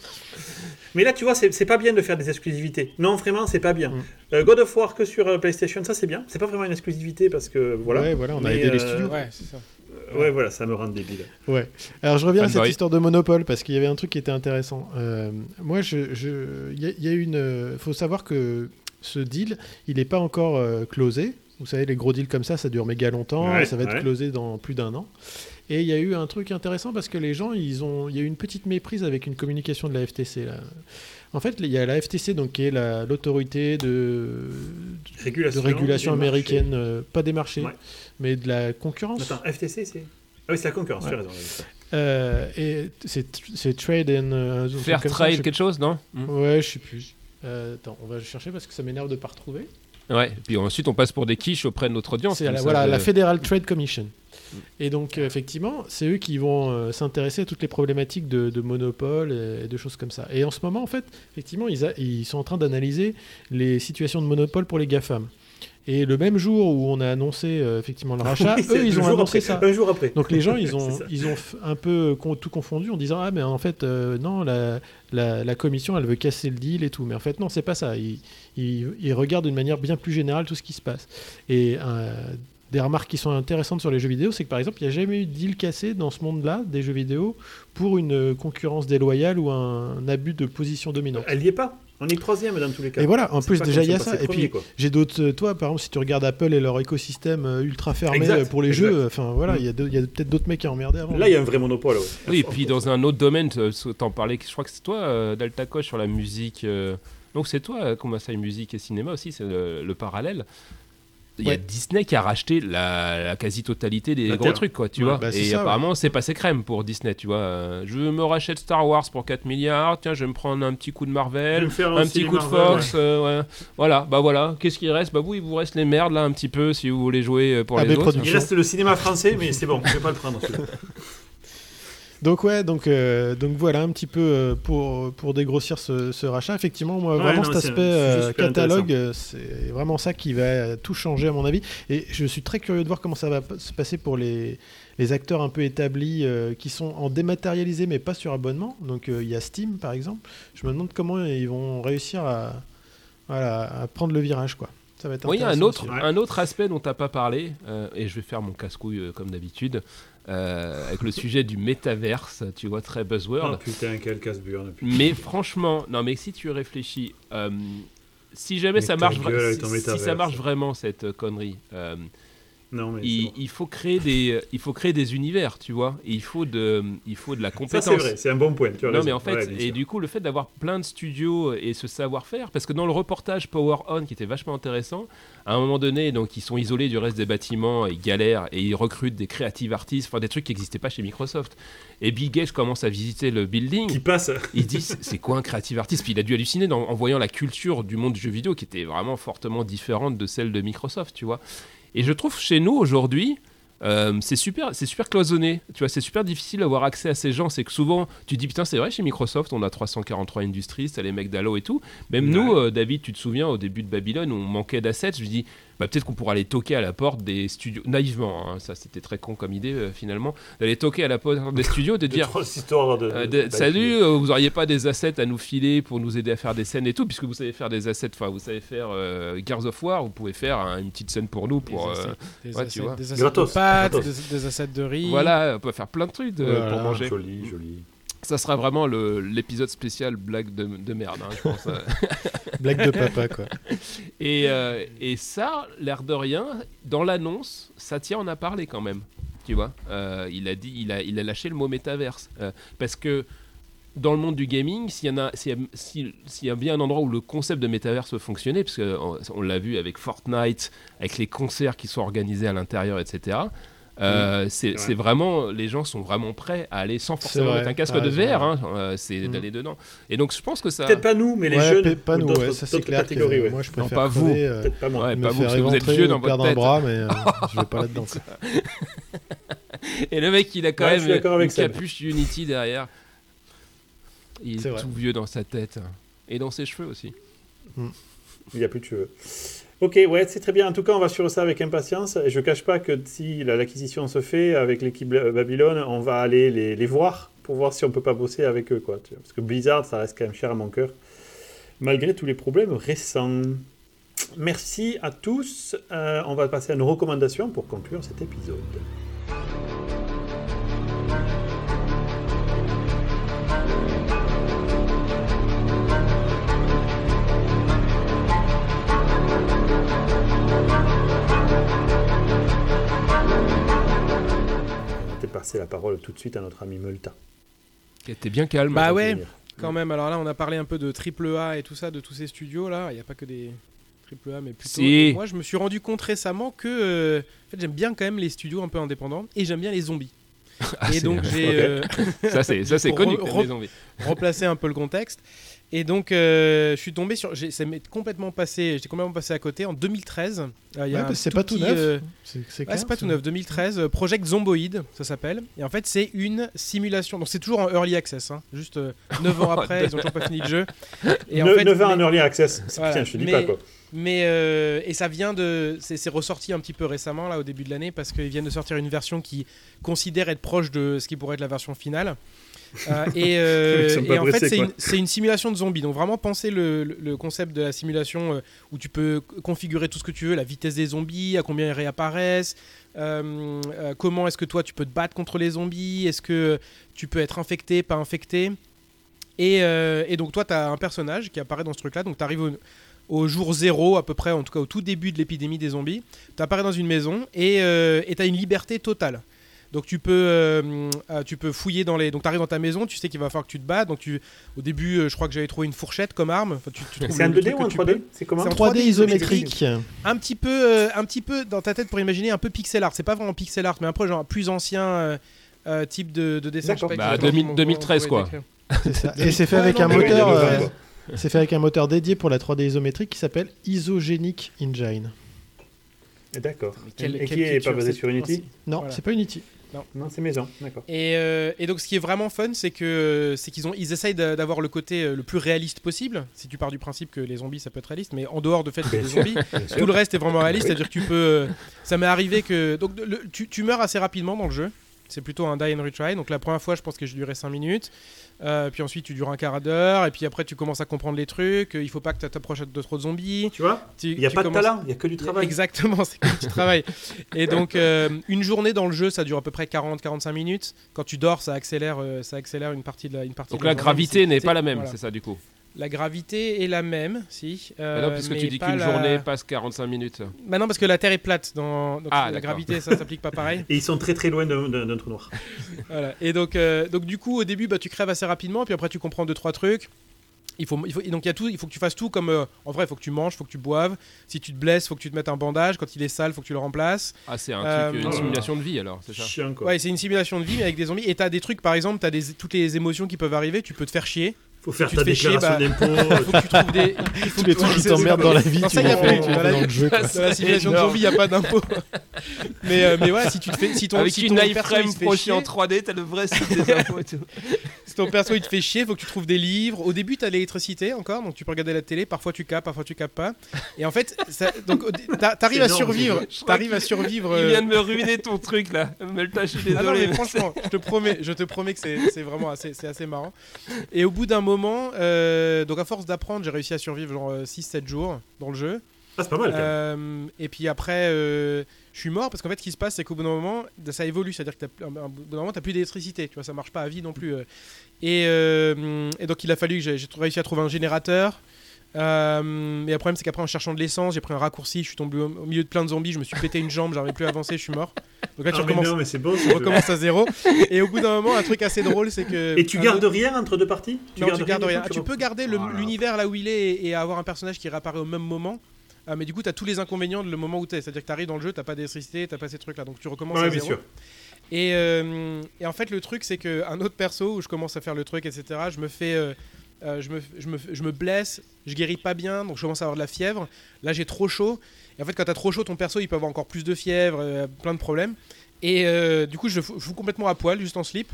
Mais là, tu vois, c'est c'est pas bien de faire des exclusivités. Non, vraiment, c'est pas bien. Mm. Euh, God of War que sur euh, PlayStation, ça c'est bien. C'est pas vraiment une exclusivité parce que voilà. Ouais, voilà, on a Mais, aidé les euh, studios. Ouais, c'est ça. Ouais, voilà, ça me rend débile. Ouais. Alors je reviens à cette histoire de monopole parce qu'il y avait un truc qui était intéressant. Euh, moi, je, je- il y, a- y a une, euh, faut savoir que ce deal, il n'est pas encore euh, closé. Vous savez, les gros deals comme ça, ça dure méga longtemps. Ouais, ça va être ouais. closé dans plus d'un an. Et il y a eu un truc intéressant parce que les gens, ils ont, il y a eu une petite méprise avec une communication de la FTC. Là. En fait, il y a la FTC, donc qui est la- l'autorité de, de Régulation. américaine, euh, pas des marchés, Ouais. mais de la concurrence. Attends, FTC, c'est. Ah oui, c'est la concurrence, Ouais. tu as raison. Euh, et c'est c'est trade and euh, un truc Fair comme ça, trade, je sais quelque chose, non Hmm. Ouais, je sais plus. Euh, attends, on va le chercher parce que ça m'énerve de pas retrouver. Ouais. Et puis ensuite, on passe pour des quiches auprès de notre audience. C'est la, ça, voilà, de- la Federal Trade Commission. Et donc, euh, effectivement, c'est eux qui vont euh, s'intéresser à toutes les problématiques de, de monopole et, de choses comme ça. Et en ce moment, en fait, effectivement, ils, a- ils sont en train d'analyser les situations de monopole pour les GAFAM. Et le même jour où on a annoncé euh, effectivement le rachat, Oui, eux, ils ont annoncé après, ça. Un jour après. Donc les gens, ils ont, ils ont un peu con- tout confondu en disant ah mais en fait euh, non la, la, la commission elle veut casser le deal et tout mais en fait non c'est pas ça ils, ils, ils regardent d'une manière bien plus générale tout ce qui se passe et euh, des remarques qui sont intéressantes sur les jeux vidéo c'est que par exemple il n'y a jamais eu de deal cassé dans ce monde-là des jeux vidéo pour une euh, concurrence déloyale ou un, abus de position dominante. Elle y est pas. On est troisième dans tous les cas. Et voilà, en plus déjà il y a ça. Et puis quoi. j'ai d'autres. euh, Toi, par exemple, si tu regardes Apple et leur écosystème euh, ultra fermé Exact, pour les exact. jeux, enfin voilà, il y a, de- il y a peut-être d'autres mecs qui ont emmerdé avant. Là, il y a un vrai monopole. ouais. Oui, et puis dans un autre domaine, t'en parlais, je crois que c'est toi, euh, Delta Coche, sur la musique. euh, Donc c'est toi, comment ça, musique et cinéma aussi, c'est le, le parallèle. Il y a Ouais. Disney qui a racheté la, la quasi-totalité des gros trucs, quoi, tu Ouais, vois. bah, et ça, apparemment, c'est passé crème pour Disney, tu vois. Euh, je me rachète Star Wars pour 4 milliards, tiens, je vais me prendre un petit coup de Marvel, un petit coup de Fox, euh, ouais. voilà, bah voilà, qu'est-ce qui reste? Bah oui, il vous reste les merdes là un petit peu si vous voulez jouer euh, pour AB les autres. Productions. Il reste le cinéma français, mais c'est bon, je vais pas le prendre. Donc ouais, donc, euh, donc voilà un petit peu euh, pour, pour dégrossir ce, ce rachat. Effectivement, moi, Ouais, vraiment non, cet aspect euh, catalogue, euh, c'est vraiment ça qui va tout changer à mon avis. Et je suis très curieux de voir comment ça va se passer pour les, les acteurs un peu établis euh, qui sont en dématérialisé mais pas sur abonnement. Donc euh, il y a Steam par exemple. Je me demande comment ils vont réussir à, voilà, à prendre le virage quoi. Ça va être Oui, il y a un autre, aussi. Un autre aspect dont tu n'as pas parlé, euh, et je vais faire mon casse-couille euh, comme d'habitude, euh, avec le sujet du métaverse, tu vois, très buzzword. Oh putain, quel casse-burne. Mais franchement, non, mais si tu réfléchis, euh, si jamais Mais ça marche, si, ça marche vraiment cette connerie, euh, Non, mais il, c'est bon. il faut créer des, il faut créer des univers, tu vois. Et il faut de, il faut de la Ça, compétence. c'est vrai, c'est un bon point. Tu as Non raison. mais en fait, Ouais, et du coup le fait d'avoir plein de studios et ce savoir-faire, parce que dans le reportage Power On qui était vachement intéressant, à un moment donné, donc ils sont isolés du reste des bâtiments, ils galèrent et ils recrutent des creative artists, enfin des trucs qui n'existaient pas chez Microsoft. Et Bill Gates commence à visiter le building, Qui passe. il dit c'est- c'est quoi un creative artist Puis il a dû halluciner dans- en voyant la culture du monde du jeu vidéo qui était vraiment fortement différente de celle de Microsoft, tu vois. Et je trouve chez nous aujourd'hui, euh, c'est super, c'est super cloisonné. Tu vois, c'est super difficile d'avoir accès à ces gens. C'est que souvent, tu te dis putain, c'est vrai chez Microsoft, on a 343 industries, t'as les mecs d'Halo et tout. Même Ouais. nous, euh, David, tu te souviens au début de Babylone, on manquait d'assets. Je dis bah, peut-être qu'on pourra aller toquer à la porte des studios, naïvement, hein, ça c'était très con comme idée euh, finalement, d'aller toquer à la porte des studios, de dire de. euh, de- de- salut, euh, vous auriez pas des assets à nous filer pour nous aider à faire des scènes et tout, puisque vous savez faire des assets, enfin vous savez faire euh, Gears of War, vous pouvez faire hein, une petite scène pour nous, pour Des assets- des ouais, tu assets- vois. des assets Gratos, de pâtes, gratos. des, des assets de riz. voilà, on peut faire plein de trucs de- Voilà. pour manger. Joli, joli. Ça sera vraiment l'épisode spécial blague de, de merde, hein, je pense. euh. Blague de papa, quoi. et, euh, et ça, l'air de rien, dans l'annonce, Satya en a parlé quand même. Tu vois, Euh, il a dit, il a, il a lâché le mot métaverse Euh, parce que dans le monde du gaming, s'il y en a, s'il y bien un endroit où le concept de métaverse peut fonctionner, parce qu'on on, l'a vu avec Fortnite, avec les concerts qui sont organisés à l'intérieur, etc. euh, c'est vrai. c'est vraiment les gens sont vraiment prêts à aller sans forcément mettre un casque de VR ouais. hein, euh, c'est Mm. d'aller dedans et donc je pense que ça Peut-être pas nous, mais les ouais, jeunes. pas ou nous, ouais, ça c'est clair. que. Moi, je Non, préfère pas vous. euh, Peut-être pas moi. Ouais, me pas vous, parce que vous êtes vieux dans votre perdre un tête. bras, mais euh, je vais pas là-dedans. Et le mec, il a quand même une capuche Unity derrière. Il est, C'est tout vieux dans sa tête. Et dans ses cheveux aussi. Il n'y a plus de cheveux. Ok, ouais, c'est très bien. En tout cas, on va suivre ça avec impatience. Je cache pas que si la- l'acquisition se fait avec l'équipe Babylone, on va aller les, les voir pour voir si on peut pas bosser avec eux. Quoi. Parce que Blizzard, ça reste quand même cher à mon cœur. Malgré tous les problèmes récents. Merci à tous. Euh, on va passer à nos recommandations pour conclure cet épisode. Passer la parole tout de suite à notre ami Multa. Qui était bien calme. Bah Tant ouais. Quand même, alors là, on a parlé un peu de triple A et tout ça, de tous ces studios là. Il n'y a pas que des triple A, mais plutôt. Si. Moi, je me suis rendu compte récemment que euh, en fait, j'aime bien quand même les studios un peu indépendants et j'aime bien les zombies. Ah, et donc, j'ai euh, ça, c'est, ça, c'est connu re- comme re- les zombies. replacé un peu le contexte. Et donc, euh, je suis tombé sur. Ça m'est complètement passé. J'étais complètement passé à côté en 2013. euh, il y a Ouais, que c'est pas tout neuf. euh, C'est Ouais, pas tout neuf, 2013, euh, Project Zomboid, ça s'appelle. Et en fait, c'est une simulation. Donc, c'est toujours en early access, hein. juste 9 ans après, ils ont toujours pas fini le jeu. Et en 9, fait, ans en mais- early access. Voilà. Je te dis Mais- pas quoi. Mais euh, et ça vient de, c'est c'est ressorti un petit peu récemment là au début de l'année parce qu'ils viennent de sortir une version qui considère être proche de ce qui pourrait être la version finale. Euh, et euh, et en fait, c'est une, simulation de zombies. Donc vraiment penser le, concept de la simulation euh, où tu peux configurer tout ce que tu veux, la vitesse des zombies, à combien ils réapparaissent, comment est-ce que toi tu peux te battre contre les zombies, est-ce que tu peux être infecté, pas infecté. Et, et donc toi, tu as un personnage qui apparaît dans ce truc-là. Donc tu arrives au, au jour zéro, à peu près, en tout cas au tout début de l'épidémie des zombies. Tu apparais dans une maison et tu as une liberté totale. Donc tu peux, euh, euh, tu peux fouiller dans les... Donc tu arrives dans ta maison, tu sais qu'il va falloir que tu te bats. Donc tu... au début, euh, je crois que j'avais trouvé une fourchette comme arme. Enfin, tu, tu trouves C'est un le- le 2D truc ou un que tu 3D peux. C'est comment C'est en 3D 3D isométrique. Un petit peu, euh, un petit peu dans ta tête pour imaginer un peu pixel art. C'est pas vraiment pixel art, mais un peu genre plus ancien euh, euh, type de, de dessin. D'accord. Je sais pas Bah, comment- 2000 comment on 2013, pourrait quoi. ça. Et c'est fait avec non, un moteur. euh. C'est fait avec un moteur dédié pour la 3D isométrique qui s'appelle Isogenic Engine. D'accord. Et qui est pas basé sur Unity Non, Voilà. c'est pas Unity. Non, c'est maison. D'accord. Et, euh, et donc ce qui est vraiment fun, c'est que c'est qu'ils ont ils essayent d'a- d'avoir le côté euh, le plus réaliste possible. Si tu pars du principe que les zombies ça peut être réaliste, mais en dehors de fait que des zombies, tout le reste est vraiment réaliste. C'est-à-dire que tu peux, euh, ça m'est arrivé que donc le- tu, tu meurs assez rapidement dans le jeu. C'est plutôt un die and retry. Donc la première fois, je pense que j'ai duré 5 minutes. Euh, puis ensuite, tu dures un quart d'heure. Et puis après, tu commences à comprendre les trucs. Il faut pas que tu t'approches de trop de zombies. Tu vois Tu- Il n'y a pas de commences- talent, il n'y a que du travail. Exactement, c'est que tu travailles. Et donc, euh, une journée dans le jeu, ça dure à peu près 40-45 minutes. Quand tu dors, ça accélère, euh, ça accélère une partie de la, une partie Donc de la gravité n'est pas la même, voilà. c'est ça du coup. La gravité est la même, si. Mais euh, non, puisque mais tu dis qu'une la- journée passe 45 minutes. Bah non, parce que la Terre est plate. Dans... Donc Ah, la gravité, ça s'applique pas pareil. Et ils sont très très loin d'un trou noir. Voilà. Et donc, euh, donc du coup, au début, bah, tu crèves assez rapidement, puis après, tu comprends deux trois trucs. Il faut, il faut, et donc il y a tout, il faut que tu fasses tout comme euh, en vrai, il faut que tu manges, il faut que tu boives. Si tu te blesses, il faut que tu te mettes un bandage. Quand il est sale, il faut que tu le remplaces. Ah, c'est un Euh, truc, une simulation de vie alors, c'est ça Chiant quoi. Ouais, c'est une simulation de vie, mais avec des zombies. Et t'as des trucs, par exemple, t'as des, toutes les émotions qui peuvent arriver. Tu peux te faire chier. Faut faire tu ta déclaration bah, d'impôt. Il faut que tu trouves des. Il faut Tous les trucs qui t'emmerdent dans la vie, tu ça, les fais Dans fais la- dans le jeu. quoi. Dans la simulation de zombie, il n'y a pas d'impôt. mais, euh, mais voilà, si tu te fais. Si ton, Avec si une iframe projetée en 3D, t'as le vrai site des infos et tout. Ton perso il te fait chier, faut que tu trouves des livres. Au début, t'as l'électricité encore, donc tu peux regarder la télé. Parfois tu capes, parfois tu capes pas. Et en fait, ça- donc t'arrives à énorme, survivre. T'arrives à survivre. Il euh, vient de me ruiner ton truc là. Je suis Ah non, mais franchement, je te promets, je te promets que c'est vraiment assez, c'est assez marrant. Et au bout d'un moment, euh, donc à force d'apprendre, j'ai réussi à survivre genre 6-7 jours dans le jeu. Ah, c'est pas mal quand même. Euh, et puis après, euh, je suis mort parce qu'en fait, ce qui se passe, c'est qu'au bout d'un moment, ça évolue. C'est-à-dire un bout d'un moment, t'as plus d'électricité. Tu vois, ça marche pas à vie non plus. Euh. Et, euh, et donc, il a fallu que j'ai réussi à trouver un générateur. Euh, mais le problème, c'est qu'après, en cherchant de l'essence, j'ai pris un raccourci. Je suis tombé au, au milieu de plein de zombies. Je me suis pété une jambe. J'arrivais plus à avancer. Je suis mort. Donc là, tu Ah, mais recommences, non, mais c'est tu recommences à zéro. Et au bout d'un moment, un truc assez drôle, c'est que. Et tu gardes autre- rien entre deux parties? Non, tu gardes rien. Ah, tu peux garder Voilà. l'univers là où il est et, et avoir un personnage qui réapparaît au même moment. Ah, mais du coup, tu as tous les inconvénients de le moment où tu es. C'est-à-dire que tu arrives dans le jeu, tu pas d'électricité, tu pas ces trucs-là. Donc tu recommences Ouais, à bien zéro. sûr. Et, euh, et en fait, le truc, c'est qu'un autre perso où je commence à faire le truc, etc., je me fais. euh, euh, je, blesse, je guéris pas bien, donc je commence à avoir de la fièvre. Là, j'ai trop chaud. Et en fait, quand t'as trop chaud, ton perso, il peut avoir encore plus de fièvre, plein de problèmes. Et du coup, je, je fous complètement à poil, juste en slip.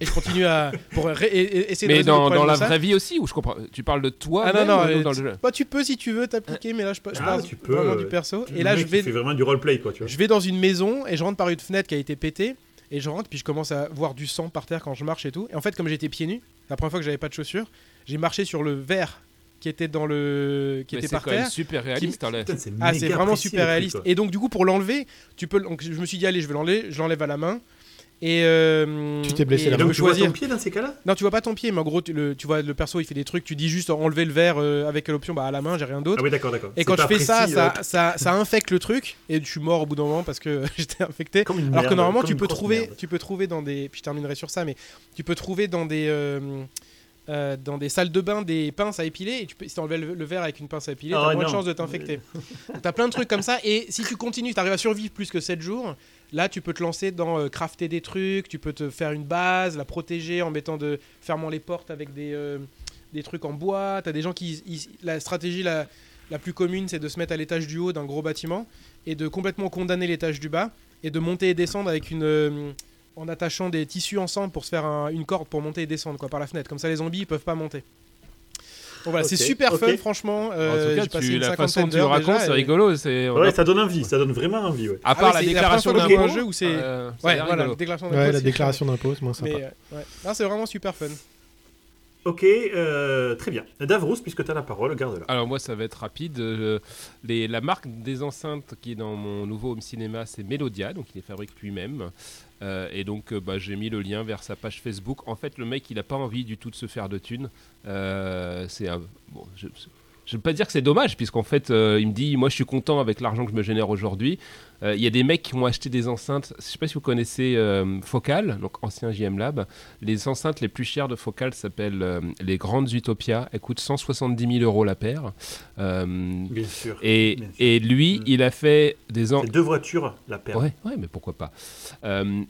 Et je continue à. pour essayer de Mais le dans, la de ça. vraie vie aussi, où je comprends. Tu parles de toi Ah non, même non, euh, dans le tu- jeu bah, tu peux si tu veux t'appliquer, mais là je, je Ah, parle tu peux, vraiment euh, du perso. Et là mec je qui vais, fait vraiment du roleplay, quoi, tu vois. je vais dans une maison et je rentre par une fenêtre qui a été pétée. Et je rentre, puis je commence à voir du sang par terre quand je marche et tout. Et en fait, comme j'étais pieds nus, la première fois que j'avais pas de chaussures, j'ai marché sur le verre qui était dans le qui Mais était c'est par quand même terre. super réaliste. hein, là. Putain, c'est Ah, c'est vraiment super réaliste. Et donc, du coup, pour l'enlever, tu peux. Donc, je me suis dit, allez, je vais l'enlever. Je l'enlève à la main. Et euh, Tu t'es blessé et la tu Et main. peux donc, tu vois ton pied dans ces cas-là? Non, tu vois pas ton pied, mais en gros, tu, le, tu vois le perso, il fait des trucs. Tu dis juste enlever le verre euh, avec l'option bah, à la main, j'ai rien d'autre. Ah oui, d'accord, d'accord. Et quand je fais ça, précis, ça, euh, ça, ça infecte le truc et je suis mort au bout d'un moment parce que j'étais infecté. Comme une Alors que normalement, comme tu une peux trouver, merde. tu peux trouver dans des, puis je terminerai sur ça, mais tu peux trouver dans des, euh, dans des salles de bain des pinces à épiler et tu peux, si t'enlèves le, le verre avec une pince à épiler, Ah t'as ouais, moins de chances de t'infecter. T'as plein de trucs comme ça et si tu continues, t'arrives à survivre plus que 7 jours. Là, tu peux te lancer dans euh, crafter des trucs, tu peux te faire une base, la protéger en mettant de fermant les portes avec des, euh, des trucs en bois. T'as des gens qui, ils- la stratégie la, la plus commune, c'est de se mettre à l'étage du haut d'un gros bâtiment et de complètement condamner l'étage du bas et de monter et descendre avec une en attachant des tissus ensemble pour se faire un- une corde pour monter et descendre quoi par la fenêtre. Comme ça, les zombies ils peuvent pas monter. Donc voilà, c'est super fun, franchement. Euh, en tout j'ai cas, tu, une la façon cinquantaine dont tu racontes, c'est rigolo. c'est- on Ouais, a- ça donne envie, ça donne vraiment envie, ouais. À Ah part oui, la déclaration à un d'impôt. jeu où c'est euh, ouais, l'air voilà, rigolo. déclaration Ouais, d'impôt, la déclaration d'impôt, c'est moins sympa. Mais euh, ouais. Non, c'est vraiment super fun. Ok, euh, très bien. Davrous, puisque tu as la parole, garde-la. Alors moi ça va être rapide. Euh, les- la marque des enceintes qui est dans mon nouveau home cinéma c'est Melodia, donc il les fabrique lui-même. Euh, et donc euh, bah, j'ai mis le lien vers sa page Facebook. En fait le mec il a pas envie du tout de se faire de thunes. Euh, c'est un... bon, je veux pas dire que c'est dommage puisqu'en fait euh, il me dit moi je suis content avec l'argent que je me génère aujourd'hui. Euh, Il y a des mecs qui ont acheté des enceintes. Je sais pas si vous connaissez euh, Focal, donc ancien JM Lab. Les enceintes les plus chères de Focal s'appellent les Grandes Utopia. Elles coûtent 170 000 euros la paire. Bien sûr. et, Bien sûr. et lui, Mm. il a fait des en... C'est deux voitures, la paire. Ouais, ouais, mais pourquoi pas.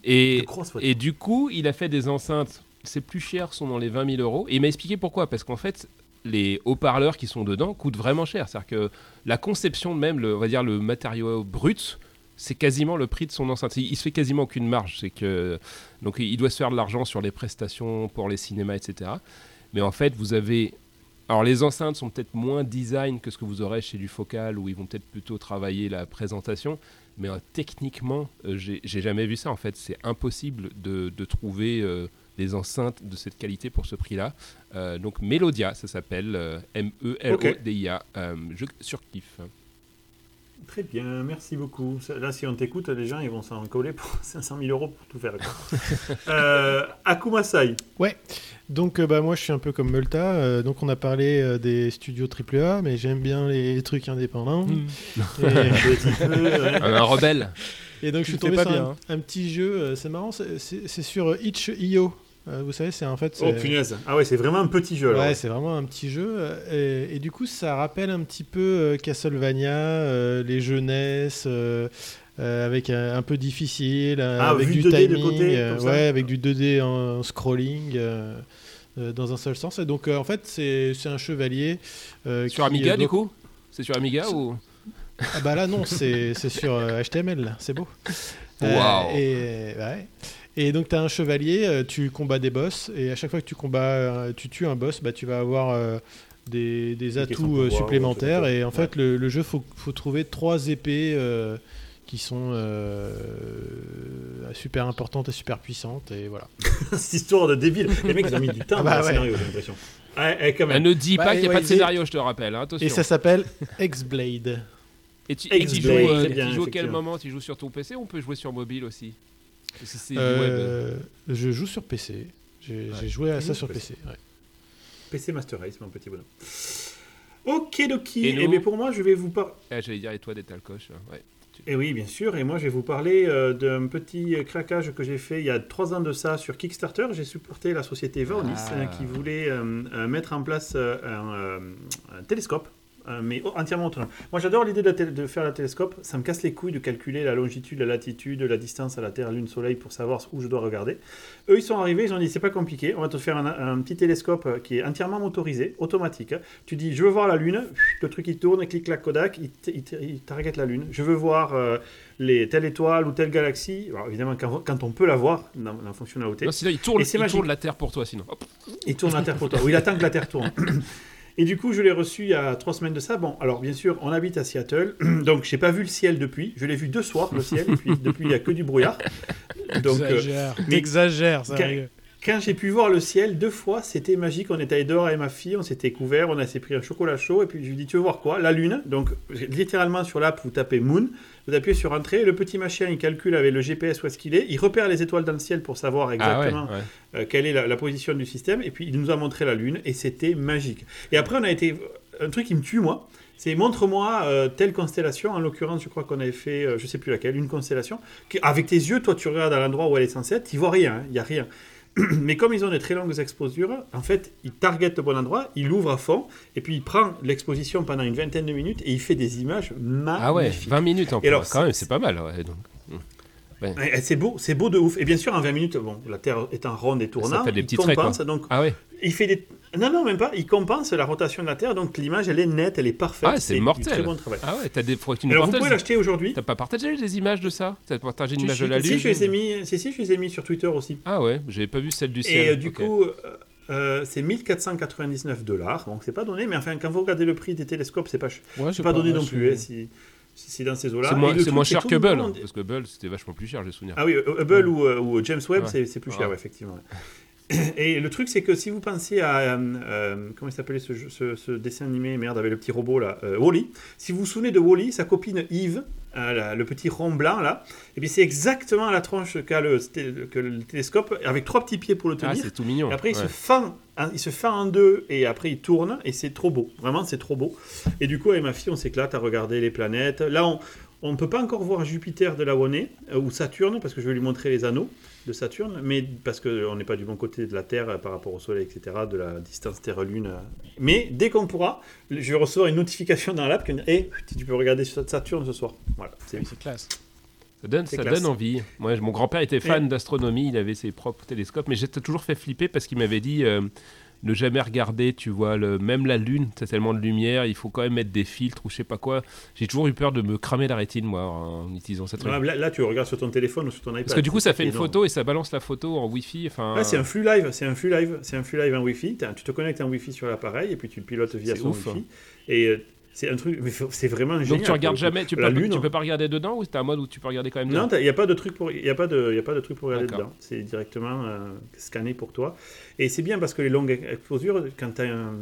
Et, et du coup, il a fait des enceintes. Ces plus chères sont dans les 20 000 euros. Et il m'a expliqué pourquoi. Parce qu'en fait, les haut-parleurs qui sont dedans coûtent vraiment cher. C'est-à-dire que la conception même, le, on va dire le matériau brut, c'est quasiment le prix de son enceinte. Il, il se fait quasiment aucune marge. C'est que donc il doit se faire de l'argent sur les prestations pour les cinémas, etc. Mais en fait, vous avez alors les enceintes sont peut-être moins design que ce que vous aurez chez du Focal où ils vont peut-être plutôt travailler la présentation. Mais euh, techniquement, euh, j'ai jamais vu ça en fait. C'est impossible de, de trouver euh, des enceintes de cette qualité pour ce prix-là. Euh, donc Melodia, ça s'appelle euh, M-E-L-O-D-I-A. Euh, je surkiffe. Très bien, merci beaucoup. Là, si on t'écoute, les gens ils vont s'en coller pour 500 000 euros pour tout faire. euh, Akuma Sai. Donc euh, bah, moi je suis un peu comme Multa, euh, donc on a parlé euh, des studios AAA, mais j'aime bien les trucs indépendants. Mm. Et, Un petit peu, ouais. Un rebelle. et donc je suis tombé sur un, hein. un petit jeu, c'est marrant, c'est sur itch.io. Euh, vous savez, c'est en fait... Oh c'est- punaise. Ah ouais, c'est vraiment un petit jeu. alors. Ouais, c'est vraiment un petit jeu. Et, et du coup, ça rappelle un petit peu euh, Castlevania, euh, les jeunesses, euh, avec un, un peu difficile, Ah, avec du 2D de timing, côté, euh, comme ça ouais, avec du 2D en scrolling. euh, euh, dans un seul sens. Et donc, euh, en fait, c'est c'est un chevalier. euh, Sur qui, Amiga, euh, du coup? C'est sur Amiga ou Ah bah là, non, c'est c'est sur euh, HTML, là, c'est beau. Euh, et, ouais. Et donc, tu as un chevalier, euh, tu combats des boss, et à chaque fois que tu combats, euh, tu tues un boss, bah, tu vas avoir euh, des, des atouts euh, pouvoir, supplémentaires. Et en fait, le, le jeu, faut, faut trouver trois épées euh, qui sont euh, super importantes et super puissantes. Et voilà. Cette histoire de débile. Les mecs, ils ont mis du temps Ah dans bah le ouais. scénario, j'ai l'impression. Ouais, ouais, quand Elle même. ne dit Bah, pas qu'il n'y a ouais, pas de scénario, je te rappelle. hein, attention. Et ça s'appelle X-Blade. Et tu, et tu joues, euh, tu joues à quel moment? Tu joues sur ton PC ou on peut jouer sur mobile aussi? Web. Euh, je joue sur PC. J'ai joué à ça sur sur PC. ouais. PC Master Race, mon petit bonhomme. Ok, Doki. Et Et, nous bien pour moi, je vais vous parler. Ah, J'allais dire, et toi, des talcoches hein, ouais. Et oui, bien sûr. Et moi, je vais vous parler euh, d'un petit craquage que j'ai fait il y a trois ans de ça sur Kickstarter. J'ai supporté la société Vaonis Ah. euh, qui voulait euh, euh, mettre en place euh, un, euh, un télescope. Euh, mais entièrement autonome. Moi, j'adore l'idée de, la faire le télescope. Ça me casse les couilles de calculer la longitude, la latitude, la distance à la Terre, Lune, Soleil pour savoir où je dois regarder. Eux, ils sont arrivés, ils ont dit c'est pas compliqué, on va te faire un, un petit télescope euh, qui est entièrement motorisé, automatique. Tu dis je veux voir la Lune, le truc il tourne, clic clac Kodak, il, t- il t- il target la Lune. Je veux voir euh, les, telle étoile ou telle galaxie. Alors, évidemment, quand, quand on peut la voir dans la fonctionnalité, Non, sinon, il tourne, il tourne la Terre pour toi, sinon. Hop. il tourne la Terre pour toi. Ou il attend que la Terre tourne. Et du coup, je l'ai reçu il y a trois semaines de ça. Bon, alors bien sûr, on habite à Seattle, donc j'ai pas vu le ciel depuis. Je l'ai vu deux soirs le ciel, et puis depuis il y a que du brouillard. Donc, euh, Exagère. mais- T'exagères, Quand- sérieux. Quand j'ai pu voir le ciel deux fois, c'était magique. On était allé dehors avec ma fille, on s'était couvert, on a s'est pris un chocolat chaud, et puis je lui ai dit Tu veux voir quoi? La lune. Donc, littéralement sur l'app, vous tapez Moon, vous appuyez sur Entrée, le petit machin il calcule avec le GPS où est-ce qu'il est, il repère les étoiles dans le ciel pour savoir Ah ouais, exactement ouais. euh, quelle est la, la position du système, et puis il nous a montré la Lune, et c'était magique. Et après, on a été. Un truc qui me tue, moi, c'est montre-moi euh, telle constellation. En l'occurrence, je crois qu'on avait fait, euh, je sais plus laquelle, une constellation. avec tes yeux, toi, tu regardes à l'endroit où elle est censée être, tu vois rien, il n'y a rien. Mais comme ils ont des très longues exposures, en fait, il target le bon endroit, il ouvre à fond, et puis il prend l'exposition pendant une vingtaine de minutes, et il fait des images magnifiques. Ah ouais, 20 minutes en plus. Quand même, c'est- c'est pas mal. ouais, donc. Ouais, C'est beau, c'est beau de ouf. Et bien sûr, en 20 minutes, bon, la Terre étant ronde et tournante, fait des il petits traits, donc Ah ouais, il fait des... Non, non, même pas. Il compense la rotation de la Terre, donc l'image, elle est nette, elle est parfaite. Ah, c'est mortel. Très bon travail. ah ouais, t'as des fois que tu nous Alors, vous pouvez l'acheter aujourd'hui. T'as pas partagé des images de ça? T'as partagé une Si, image si, de la Si, Lune? Je les ai mis, si, si, je les ai mis sur Twitter aussi. Ah ouais, j'avais pas vu celle du ciel. Et euh, du Ok. coup, euh, euh, c'est 1499 dollars. Donc, c'est pas donné, mais enfin, quand vous regardez le prix des télescopes, c'est pas, Ouais, c'est pas donné non plus. hein, si, si c'est dans ces eaux-là. c'est moins, cher que le Hubble. monde- Parce que Hubble, c'était vachement plus cher, j'ai souvenir. Ah oui, Hubble ou, euh, ou James Webb, Ouais. c'est- plus cher, ouais, effectivement. Et le truc, c'est que si vous pensez à. euh, euh, comment il s'appelait ce, jeu- ce, ce dessin animé, merde, avec le petit robot là, euh, Wally. Si vous vous souvenez de Wally, sa copine Yves, euh, le petit rond blanc là, et bien c'est exactement la tranche qu'a le, que le télescope, avec trois petits pieds pour le Ah, tenir. c'est tout mignon. Et après, il, se fend, il se fend en deux et après, il tourne et c'est trop beau. Vraiment, c'est trop beau. Et du coup, avec ma fille, on s'éclate à regarder les planètes. Là, on ne peut pas encore voir Jupiter de là où on est, euh, ou Saturne, parce que je vais lui montrer les anneaux de Saturne, mais parce qu'on n'est pas du bon côté de la Terre euh, par rapport au Soleil, etc., de la distance Terre-Lune. euh. Mais dès qu'on pourra, je vais recevoir une notification dans l'app qui me dit Hé, tu peux regarder Saturne ce soir. Voilà, c'est classe. Ça donne, C'est ça classe. donne envie. Moi, mon grand-père était fan d'astronomie, il avait ses propres télescopes, mais j'étais toujours fait flipper parce qu'il m'avait dit euh, ne jamais regarder, tu vois, le, même la Lune, t'as tellement de lumière, il faut quand même mettre des filtres ou je sais pas quoi. J'ai toujours eu peur de me cramer la rétine, moi, en utilisant cette. Là, là, là, tu regardes sur ton téléphone ou sur ton iPad. Parce que du coup, ça fait une énorme. photo et ça balance la photo en Wi-Fi. Enfin, Ouais, c'est un flux live, c'est un flux live, c'est un flux live en Wi-Fi. Tu te connectes en Wi-Fi sur l'appareil et puis tu le pilotes via son ouf, Wi-Fi. hein. Et euh, c'est un truc, c'est vraiment génial. Donc tu regardes jamais, tu peux, La pas, Lune, tu peux pas regarder dedans ou c'est un mode où tu peux regarder quand même Non, dedans il n'y a pas de truc pour, il y a pas de, y a pas de truc pour regarder dedans. C'est directement euh, scanné pour toi. Et c'est bien parce que les longues exposures, quand, t'as un-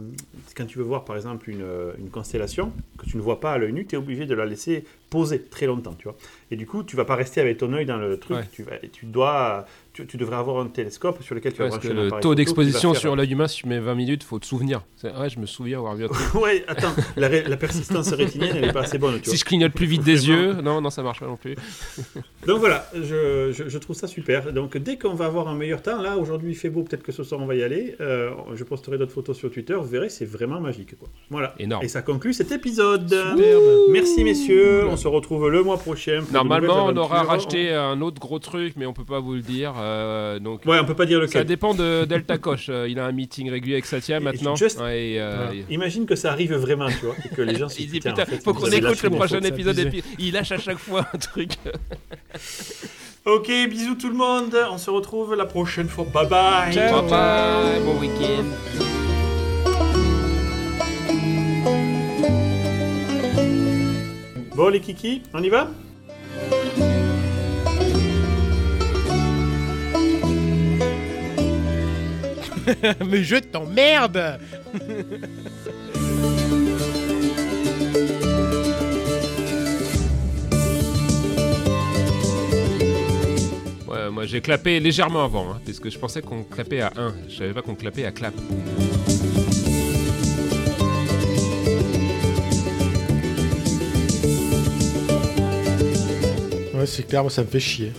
quand tu veux voir par exemple une, euh, une constellation que tu ne vois pas à l'œil nu, tu es obligé de la laisser poser très longtemps, tu vois. Et du coup, tu vas pas rester avec ton œil dans le truc. Ouais. Tu vas, tu dois, tu, tu devrais avoir un télescope sur lequel tu vas brancher le taux d'exposition sur l'œil humain, si tu mets 20 minutes, faut te souvenir. Ouais, je me souviens avoir vu un truc. ouais, attends, la, persistance rétinienne, elle est pas assez bonne, tu Si je clignote plus vite des yeux, non, non, ça marche pas non plus. Donc voilà, je, je- je trouve ça super. Donc dès qu'on va avoir un meilleur temps, là aujourd'hui il fait beau, peut-être que ce soir on va y aller. euh, je posterai d'autres photos sur Twitter, vous verrez, c'est vraiment magique. Quoi. Voilà. Énorme. Et ça conclut cet épisode. Superbe. Merci messieurs, on se retrouve le mois prochain. Normalement, on aura racheté un autre gros truc, mais on peut pas vous le dire. Euh, donc, Ouais, on peut pas dire ça lequel. dépend de Delta Koch. euh, il a un meeting régulier avec Satya maintenant. just- Ouais, et, euh, Imagine que ça arrive vraiment, tu vois, et que les gens se il dit disent, putain, en fait, faut qu'on écoute le prochain épisode et puis il lâche à chaque fois un truc. Ok, bisous tout le monde. On se retrouve la prochaine fois. Bye bye. Ciao. Bye bye, bon week-end. Bon les kikis, on y va? Mais je t'emmerde Ouais, moi j'ai clapé légèrement avant, hein, parce que je pensais qu'on clapait à 1. Je savais pas qu'on clapait à clap. Ouais, c'est clair, moi ça me fait chier.